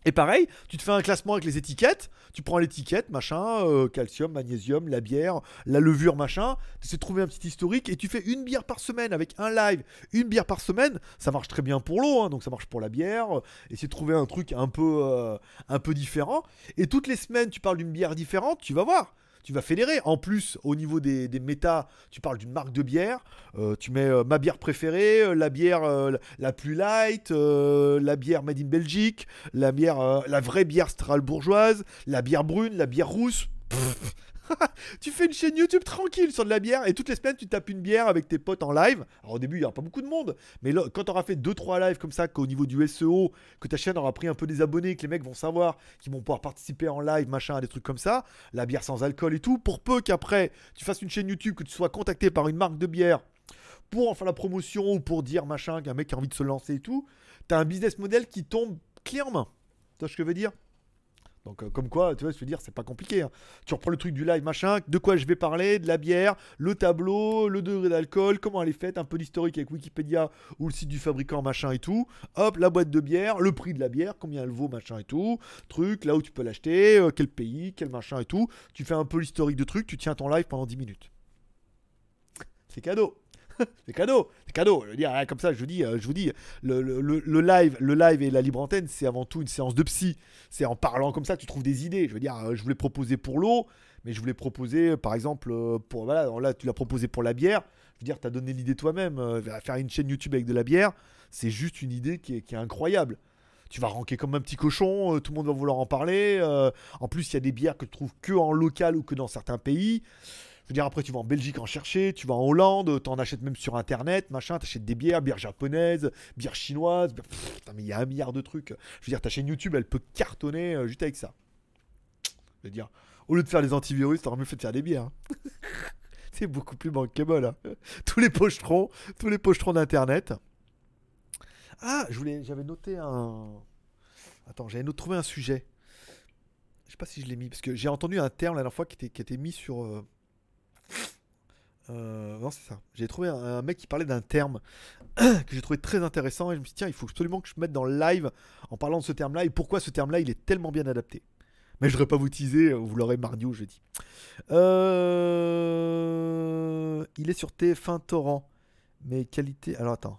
Et pareil, tu te fais un classement avec les étiquettes, tu prends l'étiquette, machin, euh, calcium, magnésium, la bière, la levure, machin, tu essaies de trouver un petit historique et tu fais une bière par semaine avec un live, une bière par semaine, ça marche très bien pour l'eau, hein, donc ça marche pour la bière, essayer de trouver un truc un peu, euh, un peu différent. Et toutes les semaines, tu parles d'une bière différente, tu vas voir tu vas fédérer. En plus, au niveau des, méta, tu parles d'une marque de bière, euh, tu mets euh, ma bière préférée, euh, la bière la plus light, la bière made in Belgique, la bière, la vraie bière strasbourgeoise, la bière brune, la bière rousse. tu fais une chaîne YouTube tranquille sur de la bière et toutes les semaines tu tapes une bière avec tes potes en live. Alors au début il n'y aura pas beaucoup de monde, mais quand tu auras fait 2-3 lives comme ça, qu'au niveau du SEO, que ta chaîne aura pris un peu des abonnés, que les mecs vont savoir qu'ils vont pouvoir participer en live, machin, des trucs comme ça, la bière sans alcool et tout, pour peu qu'après tu fasses une chaîne YouTube, que tu sois contacté par une marque de bière pour en faire la promotion ou pour dire machin, qu'un mec a envie de se lancer et tout, tu as un business model qui tombe clé en main. Tu vois ce que je veux dire? Donc, euh, comme quoi, tu vois, je veux dire, c'est pas compliqué. Hein. Tu reprends le truc du live, machin, de quoi je vais parler, de la bière, le tableau, le degré d'alcool, comment elle est faite, un peu d'historique avec Wikipédia ou le site du fabricant, machin et tout. Hop, la boîte de bière, le prix de la bière, combien elle vaut, machin et tout. Truc, là où tu peux l'acheter, euh, quel pays, quel machin et tout. Tu fais un peu l'historique de truc, tu tiens ton live pendant 10 minutes. C'est cadeau. c'est cadeau, c'est cadeau. Je veux dire, hein, comme ça, je vous dis, euh, je vous dis, le, live, le live et la libre antenne, c'est avant tout une séance de psy. C'est en parlant comme ça tu trouves des idées. Je veux dire, euh, je voulais proposer pour l'eau, mais je voulais proposer, par exemple, euh, pour là, tu l'as proposé pour la bière. Je veux dire, tu as donné l'idée toi-même. faire une chaîne YouTube avec de la bière, c'est juste une idée qui est, incroyable tu vas ranker comme un petit cochon, tout le monde va vouloir en parler. en plus, il y a des bières que tu trouves que en local ou que dans certains pays. Je veux dire, après, tu vas en Belgique en chercher, tu vas en Hollande, tu en achètes même sur Internet, machin, tu achètes des bières, bières japonaises, bières chinoises. mais il y a un milliard de trucs. Je veux dire, ta chaîne YouTube, elle peut cartonner euh, juste avec ça. Je veux dire, au lieu de faire des antivirus, t'aurais mieux fait de faire des bières. Hein. C'est beaucoup plus bankable. Hein. Tous les pochetrons, tous les pochetrons d'Internet. Ah, je voulais, j'avais noté un. Attends, j'avais trouvé un sujet. Je sais pas si je l'ai mis parce que j'ai entendu un terme la dernière fois qui était, qui était mis sur, euh, euh, non, c'est ça. J'ai trouvé un, mec qui parlait d'un terme que j'ai trouvé très intéressant et je me suis dit, tiens, il faut absolument que je me mette dans le live en parlant de ce terme-là et pourquoi ce terme-là il est tellement bien adapté. Mais je ne voudrais pas vous teaser, vous l'aurez mardi ou jeudi. Euh... Il est sur TF1 Torrent, mais qualité. Alors attends.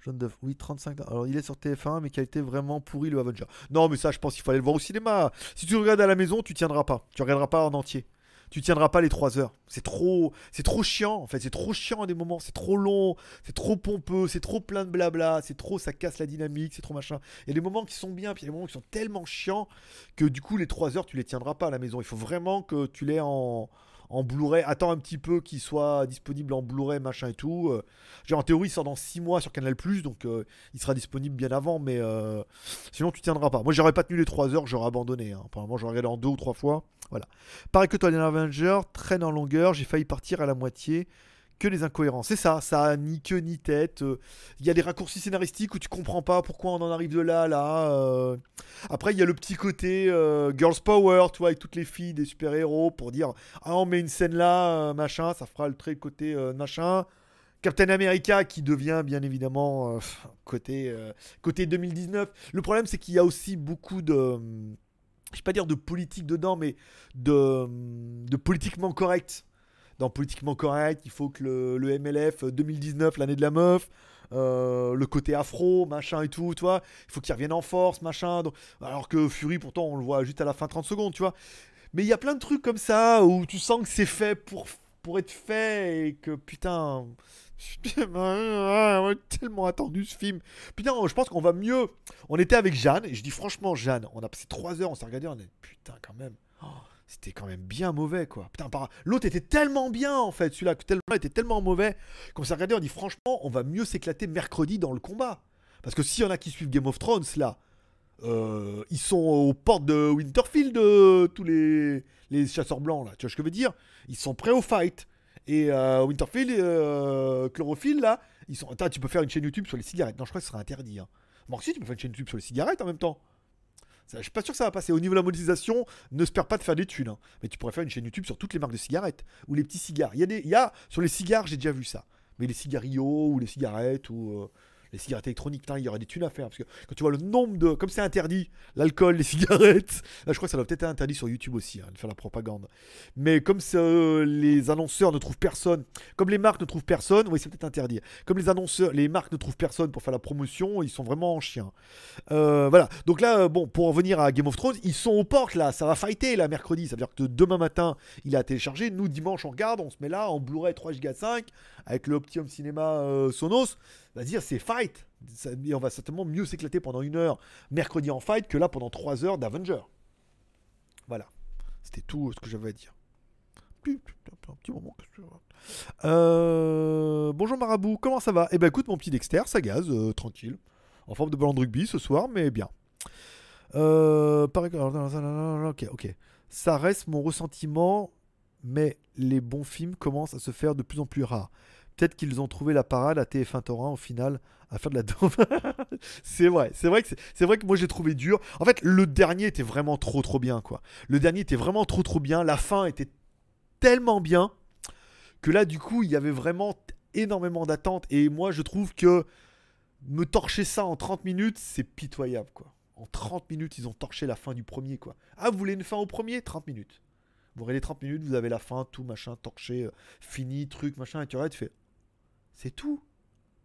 Jaune d'œuf, oui, 35. Alors il est sur TF1, mais qualité vraiment pourri le Avenger. Non, mais ça, je pense qu'il fallait le voir au cinéma. Si tu regardes à la maison, tu tiendras pas. Tu regarderas pas en entier tu tiendras pas les 3 heures. C'est trop, c'est trop chiant en fait. C'est trop chiant à des moments. C'est trop long. C'est trop pompeux. C'est trop plein de blabla. C'est trop, ça casse la dynamique. C'est trop machin. Il y a des moments qui sont bien, puis il y a des moments qui sont tellement chiants que du coup les 3 heures tu les tiendras pas à la maison. Il faut vraiment que tu l'aies en, en Blu-ray. Attends un petit peu qu'il soit disponible en Blu-ray, machin et tout. Euh, en théorie, il sort dans 6 mois sur Canal, donc euh, il sera disponible bien avant, mais euh, sinon, tu tiendras pas. Moi, j'aurais pas tenu les 3 heures, j'aurais abandonné. Hein. Apparemment, j'aurais regardé en 2 ou 3 fois. Voilà. Pareil que toi, les Avengers traîne en longueur. J'ai failli partir à la moitié que les incohérences. C'est ça, ça a ni queue ni tête. Euh, il y a des raccourcis scénaristiques où tu comprends pas pourquoi on en arrive de là là. Euh. Après, il y a le petit côté euh, Girls Power, tu vois, avec toutes les filles des super-héros pour dire Ah, on met une scène là, machin, ça fera le trait côté machin. Captain America qui devient bien évidemment côté, côté 2019. Le problème, c'est qu'il y a aussi beaucoup de. Je vais pas dire de politique dedans, mais de, de politiquement correct dans Politiquement Correct, il faut que le, MLF 2019, l'année de la meuf, euh, le côté afro, machin et tout, tu il faut qu'il revienne en force, machin. alors que Fury, pourtant, on le voit juste à la fin 30 secondes, tu vois. Mais il y a plein de trucs comme ça où tu sens que c'est fait pour, pour être fait et que putain. on a tellement attendu ce film. Putain, je pense qu'on va mieux. On était avec Jeanne, et je dis franchement, Jeanne, on a passé 3 heures, on s'est regardé, on est putain, quand même. Oh c'était quand même bien mauvais, quoi. Putain, l'autre était tellement bien, en fait, celui-là, tellement était tellement mauvais qu'on s'est regardé, on dit franchement, on va mieux s'éclater mercredi dans le combat. Parce que s'il y en a qui suivent Game of Thrones, là, euh, ils sont aux portes de Winterfield, euh, tous les, les chasseurs blancs, là. Tu vois ce que je veux dire? Ils sont prêts au fight. Et euh, Winterfield, Chlorophylle, là, ils sont. Attends, tu peux faire une chaîne YouTube sur les cigarettes? Non, je crois que ce sera interdit. Hein. Si, tu peux faire une chaîne YouTube sur les cigarettes en même temps. Je suis pas sûr que ça va passer. Au niveau de la monétisation, ne se pas de faire des thunes. Hein. Mais tu pourrais faire une chaîne YouTube sur toutes les marques de cigarettes ou les petits cigares. Il y a, des, il y a sur les cigares, j'ai déjà vu ça. Mais les cigarillos ou les cigarettes ou euh, les cigarettes électroniques, il y aurait des thunes à faire. Parce que quand tu vois le nombre de. Comme c'est interdit, l'alcool, les cigarettes. Là, je crois que ça doit peut-être être interdit sur YouTube aussi, hein, de faire la propagande. Mais comme euh, les annonceurs ne trouvent personne, comme les marques ne trouvent personne, oui, c'est peut-être interdit. Comme les annonceurs, les marques ne trouvent personne pour faire la promotion, ils sont vraiment en chien. Euh, voilà. Donc là, euh, bon, pour revenir à Game of Thrones, ils sont aux portes là. Ça va fighter là, mercredi. Ça veut dire que demain matin, il a téléchargé. Nous, dimanche, on regarde, on se met là en Blu-ray 3 Go 5 avec le Optimum Cinéma Sonos va dire c'est fight. on va certainement mieux s'éclater pendant une heure mercredi en fight que là pendant trois heures d'Avenger. Voilà. C'était tout ce que j'avais à dire. Un petit moment. Euh, bonjour Marabout, comment ça va? Eh ben écoute mon petit Dexter, ça gaz, euh, tranquille. En forme de ballon de rugby ce soir, mais bien. Euh, ok, ok. Ça reste mon ressentiment, mais les bons films commencent à se faire de plus en plus rares. Peut-être qu'ils ont trouvé la parade à TF1 Torrent au final à faire de la c'est vrai, c'est vrai que c'est vrai que moi j'ai trouvé dur. En fait, le dernier était vraiment trop trop bien quoi. Le dernier était vraiment trop trop bien. La fin était tellement bien que là du coup il y avait vraiment énormément d'attentes et moi je trouve que me torcher ça en 30 minutes c'est pitoyable quoi. En 30 minutes ils ont torché la fin du premier quoi. Ah vous voulez une fin au premier? 30 minutes. Vous regardez 30 minutes, vous avez la fin, tout machin, torché, euh, fini, truc, machin, et tu regardes, tu fais c'est tout.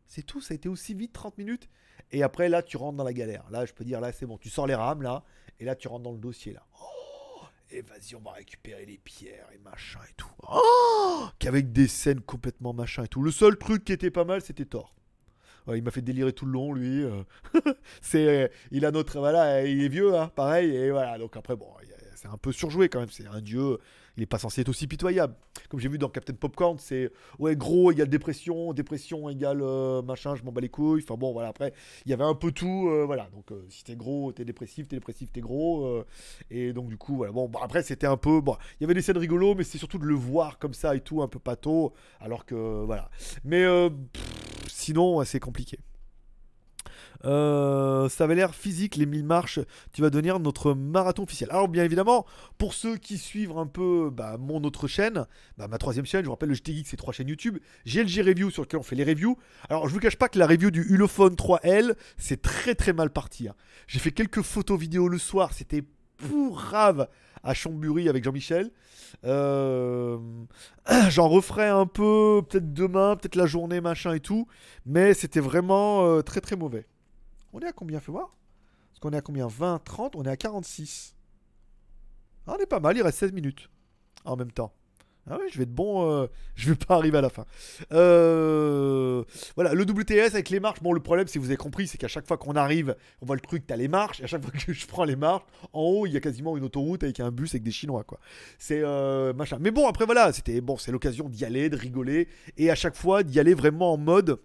C'est tout. Ça a été aussi vite 30 minutes. Et après, là, tu rentres dans la galère. Là, je peux dire, là, c'est bon. Tu sors les rames, là. Et là, tu rentres dans le dossier, là. Oh, et vas-y, on va récupérer les pierres et machin et tout. Oh Qu'avec des scènes complètement machin et tout. Le seul truc qui était pas mal, c'était Thor. il m'a fait délirer tout le long, lui. Euh. c'est, il a notre, voilà, il est vieux, hein, pareil. Et voilà. Donc après, bon, c'est un peu surjoué quand même. C'est un dieu il n'est pas censé être aussi pitoyable. Comme j'ai vu dans Captain Popcorn, c'est ouais, gros égale dépression, dépression égale euh, machin, je m'en bats les couilles. Enfin bon, voilà, après, il y avait un peu tout. Euh, voilà, donc euh, si t'es gros, t'es dépressif, t'es dépressif, t'es gros. et donc, du coup, voilà, bon, après, c'était un peu. Bon, il y avait des scènes rigolos, mais c'est surtout de le voir comme ça et tout, un peu pato. Alors que, voilà. Mais sinon, c'est compliqué. Euh, ça avait l'air physique, les 1000 marches. Tu vas donner notre marathon officiel. Alors, bien évidemment, pour ceux qui suivent un peu bah, mon autre chaîne, bah, ma troisième chaîne, je vous rappelle, le Geek, c'est trois chaînes YouTube. GLG Review sur lequel on fait les reviews. Alors, je vous cache pas que la review du Ulefone 3L, c'est très très mal parti. Hein. J'ai fait quelques photos vidéo le soir, c'était rave à Chambury avec Jean-Michel. Euh, j'en referai un peu, peut-être demain, peut-être la journée, machin et tout. Mais c'était vraiment euh, très très mauvais. On est à combien Fais voir. Parce qu'on est à combien? 20, 30 On est à 46. Ah, on est pas mal, il reste 16 minutes. En même temps. Ah ouais, je vais être bon, euh, je vais pas arriver à la fin. Euh, voilà, le WTS avec les marches, bon le problème c'est vous avez compris, c'est qu'à chaque fois qu'on arrive, on voit le truc, t'as les marches, et à chaque fois que je prends les marches, en haut il y a quasiment une autoroute avec un bus avec des Chinois quoi. C'est euh, machin. Mais bon après voilà, c'était bon, c'est l'occasion d'y aller, de rigoler, et à chaque fois d'y aller vraiment en mode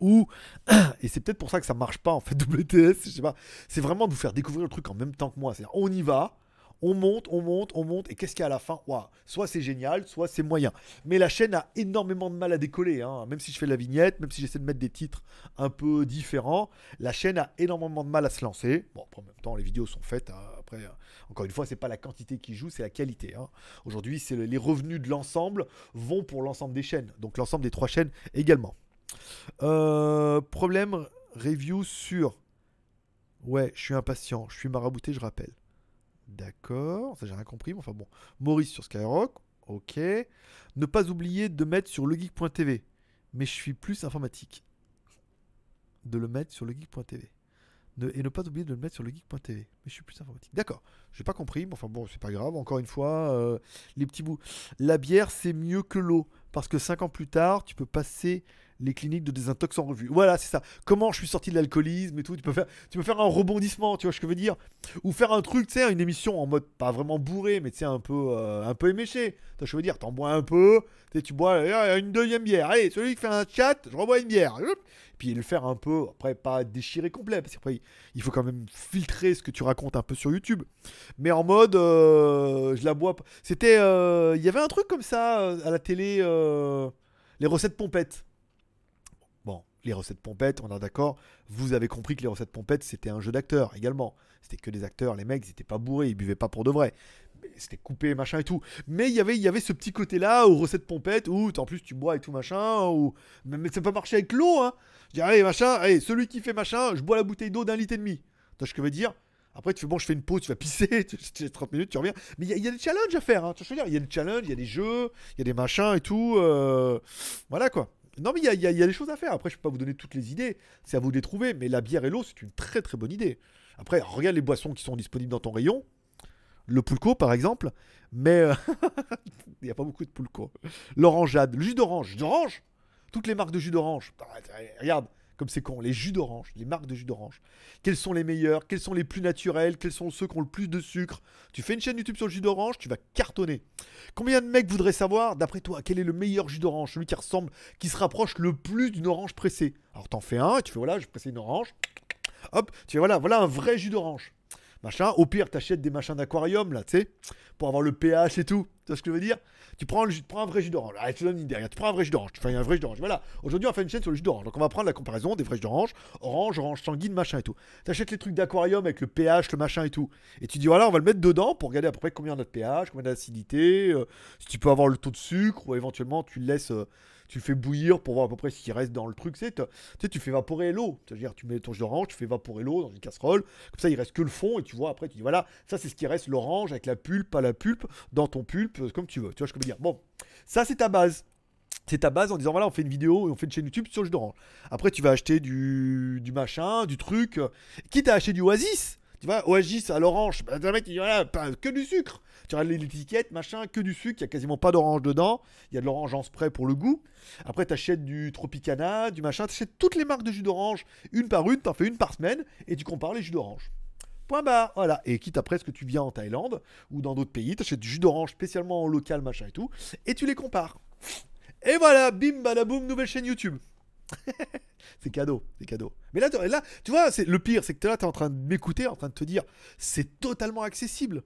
où, et c'est peut-être pour ça que ça marche pas en fait WTS, je sais pas, c'est vraiment de vous faire découvrir le truc en même temps que moi, c'est-à-dire on y va, on monte, on monte, on monte, et qu'est-ce qu'il y a à la fin? Soit c'est génial, soit c'est moyen. Mais la chaîne a énormément de mal à décoller, hein. même si je fais la vignette, même si j'essaie de mettre des titres un peu différents, la chaîne a énormément de mal à se lancer. Bon, en même temps, les vidéos sont faites, hein. après, encore une fois, c'est pas la quantité qui joue, c'est la qualité. Hein. Aujourd'hui, c'est les revenus de l'ensemble vont pour l'ensemble des chaînes, donc l'ensemble des trois chaînes également. Euh, problème review sur. Ouais, je suis impatient, je suis marabouté, je rappelle. D'accord, ça j'ai rien compris, mais enfin bon. Maurice sur Skyrock, ok. Ne pas oublier de mettre sur legeek.tv. Mais je suis plus informatique. De le mettre sur legeek.tv. et ne pas oublier de le mettre sur legeek.tv. Mais je suis plus informatique. D'accord, j'ai pas compris, mais enfin bon, c'est pas grave. Encore une fois, euh, les petits bouts. La bière, c'est mieux que l'eau. Parce que 5 ans plus tard, tu peux passer les cliniques de désintox en revue. Voilà, c'est ça. Comment je suis sorti de l'alcoolisme et tout. Tu peux faire, tu peux faire un rebondissement, tu vois ce que je veux dire? Ou faire un truc, tu sais, une émission en mode pas vraiment bourré, mais tu sais un peu, euh, un peu éméché. Tu je veux dire? T'en bois un peu, tu bois une deuxième bière. Allez, celui qui fait un chat, je rebois une bière. Puis le faire un peu, après pas déchirer complet, parce qu'après il faut quand même filtrer ce que tu racontes un peu sur YouTube. Mais en mode, euh, je la bois. C'était, euh, il y avait un truc comme ça à la télé, les recettes pompettes les recettes pompettes, on est d'accord. Vous avez compris que les recettes pompettes, c'était un jeu d'acteurs également. C'était que des acteurs, les mecs, ils étaient pas bourrés, ils buvaient pas pour de vrai. C'était coupé, machin et tout. Mais y il y avait ce petit côté-là aux recettes pompettes où en plus tu bois et tout machin. Ou... Mais, ça peut marcher avec l'eau, hein. Je dis, allez, machin, celui qui fait machin, je bois la bouteille d'eau d'un litre et demi. Tu ce que je veux dire? Après, tu fais bon, je fais une pause, tu vas pisser, tu fais 30 minutes, tu reviens. Mais il y, a des challenges à faire, hein, tu vois Il y a des challenges, il y a des jeux, il y a des machins et tout. Euh, voilà quoi. Non, mais il y, a, des choses à faire. Après, je peux pas vous donner toutes les idées. C'est à vous de les trouver. Mais la bière et l'eau, c'est une très très bonne idée. Après, regarde les boissons qui sont disponibles dans ton rayon. Le pulco, par exemple. Mais euh, il n'y a pas beaucoup de pulco. L'orangeade, le jus d'orange. Jus d'orange? Toutes les marques de jus d'orange. Regarde, comme c'est con, les jus d'orange, les marques de jus d'orange. Quels sont les meilleurs? Quels sont les plus naturels? Quels sont ceux qui ont le plus de sucre? Tu fais une chaîne YouTube sur le jus d'orange, tu vas cartonner. Combien de mecs voudraient savoir, d'après toi, quel est le meilleur jus d'orange? Celui qui ressemble, qui se rapproche le plus d'une orange pressée. Alors t'en fais un, tu fais voilà, je presse une orange. Hop, tu fais voilà, voilà un vrai jus d'orange. Machin, au pire, t'achètes des machins d'aquarium là, tu sais, pour avoir le pH et tout. Tu vois ce que je veux dire? Tu prends, tu prends un vrai jus d'orange. Tu donne une idée. Tu prends un vrai jus d'orange. Tu fais un vrai jus d'orange. Voilà. Aujourd'hui, on fait une chaîne sur le jus d'orange. Donc, on va prendre la comparaison des vrais jus d'orange. Orange, orange sanguine, machin et tout. Tu achètes les trucs d'aquarium avec le pH, le machin et tout. Et tu dis, voilà, on va le mettre dedans pour regarder à peu près combien on a de pH, combien d'acidité, euh, si tu peux avoir le taux de sucre, ou éventuellement, tu le laisses. Euh, tu fais bouillir pour voir à peu près ce qui reste dans le truc. Tu sais, tu fais évaporer l'eau. C'est-à-dire, tu mets ton jus d'orange, tu fais évaporer l'eau dans une casserole. Comme ça, il reste que le fond. Et tu vois, après, tu dis voilà, ça, c'est ce qui reste l'orange avec la pulpe, pas la pulpe, dans ton pulpe, euh, comme tu veux. Tu vois je veux dire? Bon, ça, c'est ta base. C'est ta base en disant voilà, on fait une vidéo on fait une chaîne YouTube sur le jus d'orange. Après, tu vas acheter du, du machin, du truc. Quitte à acheter du Oasis. Tu vois, Oasis à l'orange, bah, mec dit voilà, que du sucre. Tu regardes l'étiquette, machin, que du sucre, il y a quasiment pas d'orange dedans. Il y a de l'orange en spray pour le goût. Après, tu achètes du Tropicana, du machin, tu achètes toutes les marques de jus d'orange, une par une, tu en fais une par semaine, et tu compares les jus d'orange. Point barre, voilà. Et quitte après ce que tu viens en Thaïlande ou dans d'autres pays, tu achètes du jus d'orange spécialement en local, machin et tout, et tu les compares. Et voilà, bim, badaboum, nouvelle chaîne YouTube. c'est cadeau, c'est cadeau. Mais là, tu vois, c'est le pire, c'est que là, tu es en train de m'écouter, en train de te dire, c'est totalement accessible.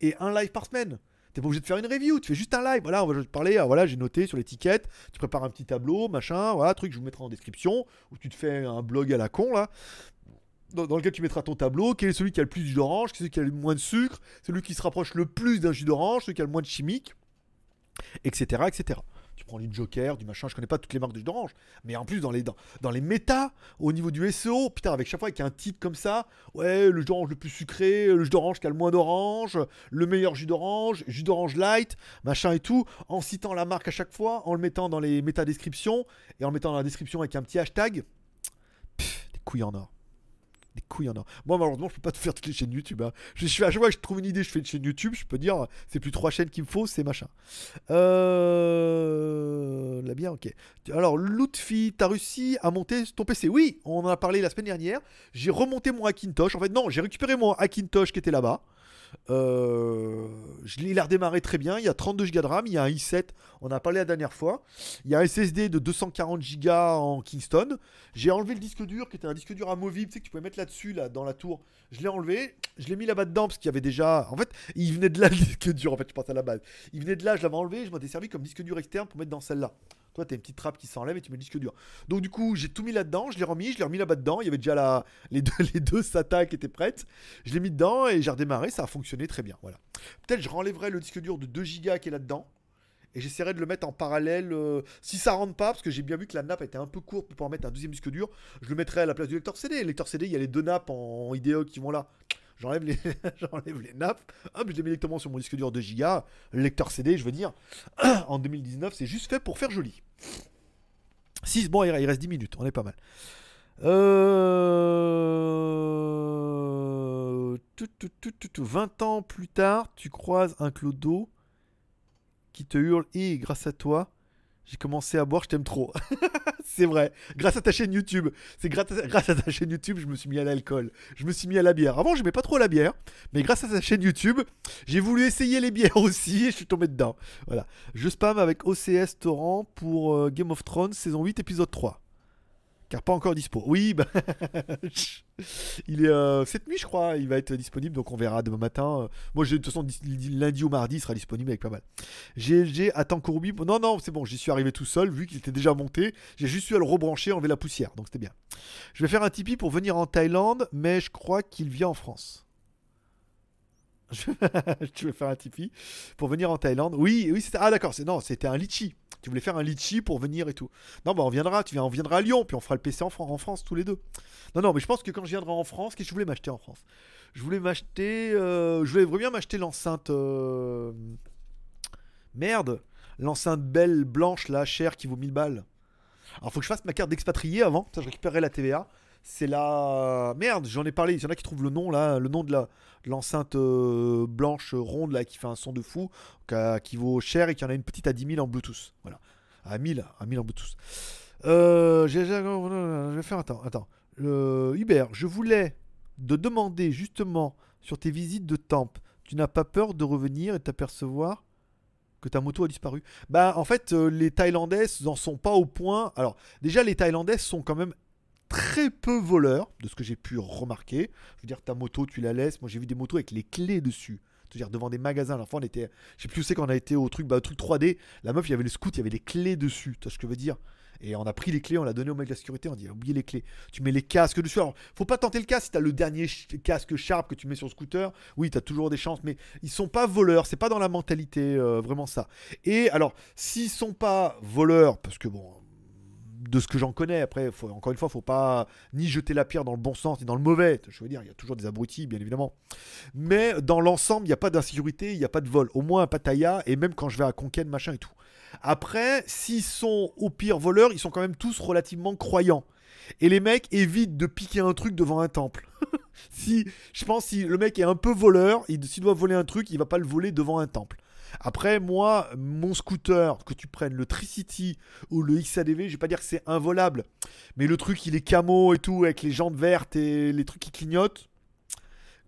Et un live par semaine. T'es pas obligé de faire une review, tu fais juste un live. Voilà, on va te parler. Ah, voilà, j'ai noté sur l'étiquette. Tu prépares un petit tableau, machin, voilà, truc, je vous mettrai en description. Ou tu te fais un blog à la con, là dans, lequel tu mettras ton tableau, quel est celui qui a le plus d'orange, quel est celui qui a le moins de sucre, celui qui se rapproche le plus d'un jus d'orange, celui qui a le moins de chimique, etc. etc. Prends du Joker, du machin, je connais pas toutes les marques de jus d'orange, mais en plus dans les, dans, les méta, au niveau du SEO, putain, avec chaque fois qu'il a un titre comme ça, ouais, le jus d'orange le plus sucré, le jus d'orange qui a le moins d'orange, le meilleur jus d'orange, jus d'orange light, machin et tout, en citant la marque à chaque fois, en le mettant dans les méta descriptions et en le mettant dans la description avec un petit hashtag, des couilles en or Des couilles en or. Moi, malheureusement, je peux pas te faire toutes les chaînes YouTube. hein. Je, suis à chaque fois que je trouve une idée, je fais une chaîne YouTube. Je peux dire, c'est plus trois chaînes qu'il me faut, c'est machin. Euh... La bière, ok. Alors, Lutfi, t'as réussi à monter ton PC Oui, on en a parlé la semaine dernière. J'ai remonté mon Hackintosh. En fait, non, j'ai récupéré mon Hackintosh qui était là-bas. Euh, il a redémarré très bien. Il y a 32 Go de RAM, il y a un i7, on a parlé la dernière fois. Il y a un SSD de 240 Go en Kingston. J'ai enlevé le disque dur qui était un disque dur amovible, tu sais que tu pouvais mettre là-dessus, là, dans la tour. Je l'ai enlevé, je l'ai mis là-bas dedans parce qu'il y avait déjà. En fait, il venait de là le disque dur, en fait, je pense à la base. Il venait de là, je l'avais enlevé, je m'en servi comme disque dur externe pour mettre dans celle-là. Toi, t'as une petite trappe qui s'enlève et tu mets le disque dur. Donc, du coup, j'ai tout mis là-dedans, je l'ai remis, je l'ai remis là-bas dedans. Il y avait déjà la... les, deux, les deux SATA qui étaient prêtes. Je l'ai mis dedans et j'ai redémarré, ça a fonctionné très bien. Voilà. Peut-être je renlèverai le disque dur de 2 Go qui est là-dedans. Et j'essaierai de le mettre en parallèle. euh, si ça rentre pas, parce que j'ai bien vu que la nappe était un peu courte pour pouvoir mettre un deuxième disque dur, je le mettrai à la place du lecteur CD. Le lecteur CD, il y a les deux nappes en IDE qui vont là. J'enlève les, j'enlève les nappes, hop, je les mets directement sur mon disque dur 2 Go. Le lecteur CD, je veux dire, en 2019, c'est juste fait pour faire joli. 6, bon, il reste 10 minutes, on est pas mal. Euh... tout, tout, tout, tout, tout. 20 ans plus tard, tu croises un clodo qui te hurle Et grâce à toi, j'ai commencé à boire, je t'aime trop. c'est vrai. Grâce à ta chaîne YouTube. C'est grâce à, ta chaîne YouTube, je me suis mis à l'alcool. Je me suis mis à la bière. Avant, je n'aimais pas trop la bière. Mais grâce à ta chaîne YouTube, j'ai voulu essayer les bières aussi et je suis tombé dedans. Voilà. Je spam avec OCS Torrent pour euh, Game of Thrones saison 8 épisode 3. Car pas encore dispo. Oui, bah, il est euh, cette nuit, je crois. Il va être disponible, donc on verra demain matin. Moi, de toute façon, lundi ou mardi, il sera disponible avec pas mal. GLG attend Courbi. Non, non, c'est bon, j'y suis arrivé tout seul, vu qu'il était déjà monté. J'ai juste eu à le rebrancher, enlever la poussière, donc c'était bien. Je vais faire un Tipeee pour venir en Thaïlande, mais je crois qu'il vient en France. Tu veux faire un Tipeee pour venir en Thaïlande Oui, oui, c'était. Ah, d'accord, c'est non, c'était un litchi. Tu voulais faire un litchi pour venir et tout. Non, bah on viendra, tu viens, on viendra à Lyon, puis on fera le PC en, Fran- en France tous les deux. Non, non, mais je pense que quand je viendrai en France, qu'est-ce que je voulais m'acheter en France? Je voulais m'acheter. euh, je voulais vraiment m'acheter l'enceinte. euh, Merde L'enceinte belle, blanche, là, chère, qui vaut 1000 balles. Alors, faut que je fasse ma carte d'expatrié avant, ça je récupérerai la TVA. C'est la. Merde, j'en ai parlé. Il y en a qui trouvent le nom là, le nom de la l'enceinte euh, blanche ronde là qui fait un son de fou, qui vaut cher et qui en a une petite à 10 000 en Bluetooth. Voilà. À 1000, à 1000 en Bluetooth. Euh, j'ai- je vais faire. Attends, attends. Euh, Hubert, je voulais de demander justement sur tes visites de temple, tu n'as pas peur de revenir et t'apercevoir que ta moto a disparu? Bah, en fait, euh, les Thaïlandais n'en sont pas au point. Alors, déjà, les Thaïlandais sont quand même très peu voleurs, de ce que j'ai pu remarquer. Je veux dire, ta moto, tu la laisses. Moi, j'ai vu des motos avec les clés dessus. C'est-à-dire devant des magasins. Fois, on était. Je sais plus où c'est quand on a été au truc, bah, au truc 3D. La meuf, il y avait le scout, il y avait les clés dessus. Tu vois ce que je veux dire? Et on a pris les clés, on l'a donné au mec de la sécurité. On dit, oubliez les clés. Tu mets les casques dessus. Alors, faut pas tenter le casque si t'as le dernier casque Sharp que tu mets sur le scooter. Oui, t'as toujours des chances, mais ils sont pas voleurs. C'est pas dans la mentalité euh, vraiment ça. Et alors, s'ils sont pas voleurs, parce que bon, de ce que j'en connais, après, encore une fois, faut pas ni jeter la pierre dans le bon sens ni dans le mauvais. Je veux dire, il y a toujours des abrutis, bien évidemment. Mais dans l'ensemble, il n'y a pas d'insécurité, il n'y a pas de vol. Au moins à Pattaya, et même quand je vais à Konken, machin et tout. Après, s'ils sont au pire voleurs, ils sont quand même tous relativement croyants. Et les mecs évitent de piquer un truc devant un temple. si, je pense, si le mec est un peu voleur, il- s'il doit voler un truc, il va pas le voler devant un temple. Après, moi, mon scooter, que tu prennes le Tricity ou le XADV, je vais pas dire que c'est involable, mais le truc, il est camo et tout, avec les jantes vertes et les trucs qui clignotent.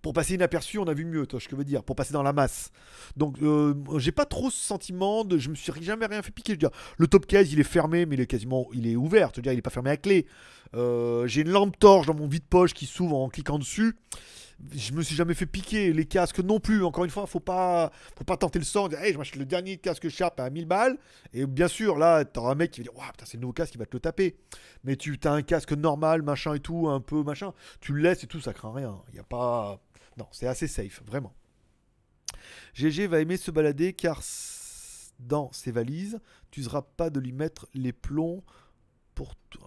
Pour passer inaperçu, on a vu mieux, toi, je veux dire, pour passer dans la masse. Donc, euh, j'ai pas trop ce sentiment de. Je me suis jamais rien fait piquer. Le top case, il est fermé, mais il est quasiment. Il est ouvert, je veux dire, il est pas fermé à clé. Euh, j'ai une lampe torche dans mon vide-poche qui s'ouvre en cliquant dessus. Je me suis jamais fait piquer. Les casques non plus. Encore une fois, faut pas, faut pas tenter le. Dire, hey, je m'achète le dernier casque Sharp à 1000 balles. Et bien sûr, là, t'auras un mec qui va dire, waouh, putain, c'est le nouveau casque, il va te le taper. Mais tu as un casque normal, machin et tout, un peu machin. Tu le laisses et tout, ça craint rien. Il a pas. Non, c'est assez safe, vraiment. GG va aimer se balader car dans ses valises, tu seras pas de lui mettre les plombs pour tout.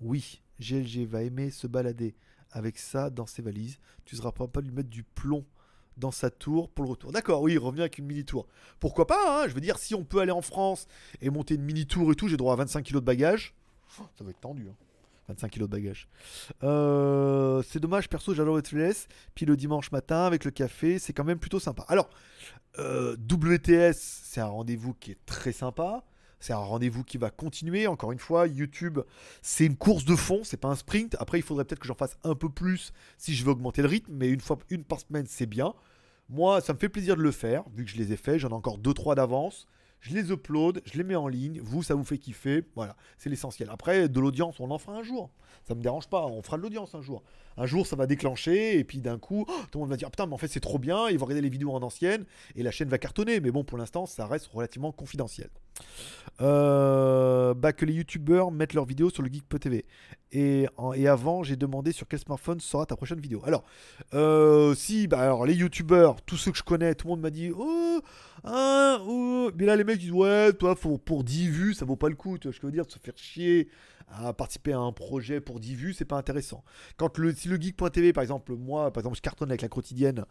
Oui, GLG va aimer se balader avec ça dans ses valises. Tu seras pas pas lui mettre du plomb dans sa tour pour le retour. D'accord, oui, il revient avec une mini tour. Pourquoi pas hein Je veux dire, si on peut aller en France et monter une mini tour et tout, j'ai droit à 25 kilos de bagages. Oh, Ça va être tendu. hein. 25 kilos de bagages. Euh, c'est dommage, perso, j'adore WTS. Puis le dimanche matin, avec le café, c'est quand même plutôt sympa. Alors, euh, WTS, c'est un rendez-vous qui est très sympa. C'est un rendez-vous qui va continuer. Encore une fois, YouTube, c'est une course de fond, c'est pas un sprint. Après, il faudrait peut-être que j'en fasse un peu plus si je veux augmenter le rythme, mais une fois une par semaine, c'est bien. Moi, ça me fait plaisir de le faire, vu que je les ai faits. J'en ai encore 2-3 d'avance je les upload, je les mets en ligne, vous, ça vous fait kiffer, voilà, c'est l'essentiel. Après, de l'audience, on en fera un jour, ça me dérange pas, on fera de l'audience un jour. Un jour, ça va déclencher, et puis d'un coup, oh, tout le monde va dire, ah, putain, mais en fait, c'est trop bien, ils vont regarder les vidéos en ancienne, et la chaîne va cartonner, mais bon, pour l'instant, ça reste relativement confidentiel. Euh, bah, que les youtubeurs mettent leurs vidéos sur le Geek.tv. Et, et avant, j'ai demandé sur quel smartphone sera ta prochaine vidéo. Alors, euh, si, bah, alors les youtubeurs, tous ceux que je connais, tout le monde m'a dit, oh, hein, oh. mais là, les mecs disent, ouais, toi, pour 10 vues, ça vaut pas le coup, tu vois, je veux dire, de se faire chier à participer à un projet pour 10 vues, c'est pas intéressant. Quand le, si le geek.tv, par exemple, moi, par exemple, je cartonne avec la quotidienne,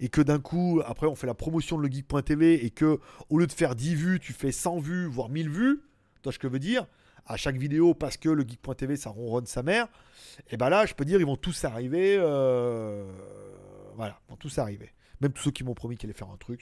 et que d'un coup, après, on fait la promotion de le geek.tv, et que au lieu de faire 10 vues, tu fais 100 vues, voire 1000 vues, toi, ce que je veux dire, à chaque vidéo, parce que le geek.tv, ça ronronne sa mère, et ben là, je peux dire, ils vont tous arriver, euh, voilà, ils vont tous arriver. Même tous ceux qui m'ont promis qu'ils allaient faire un truc,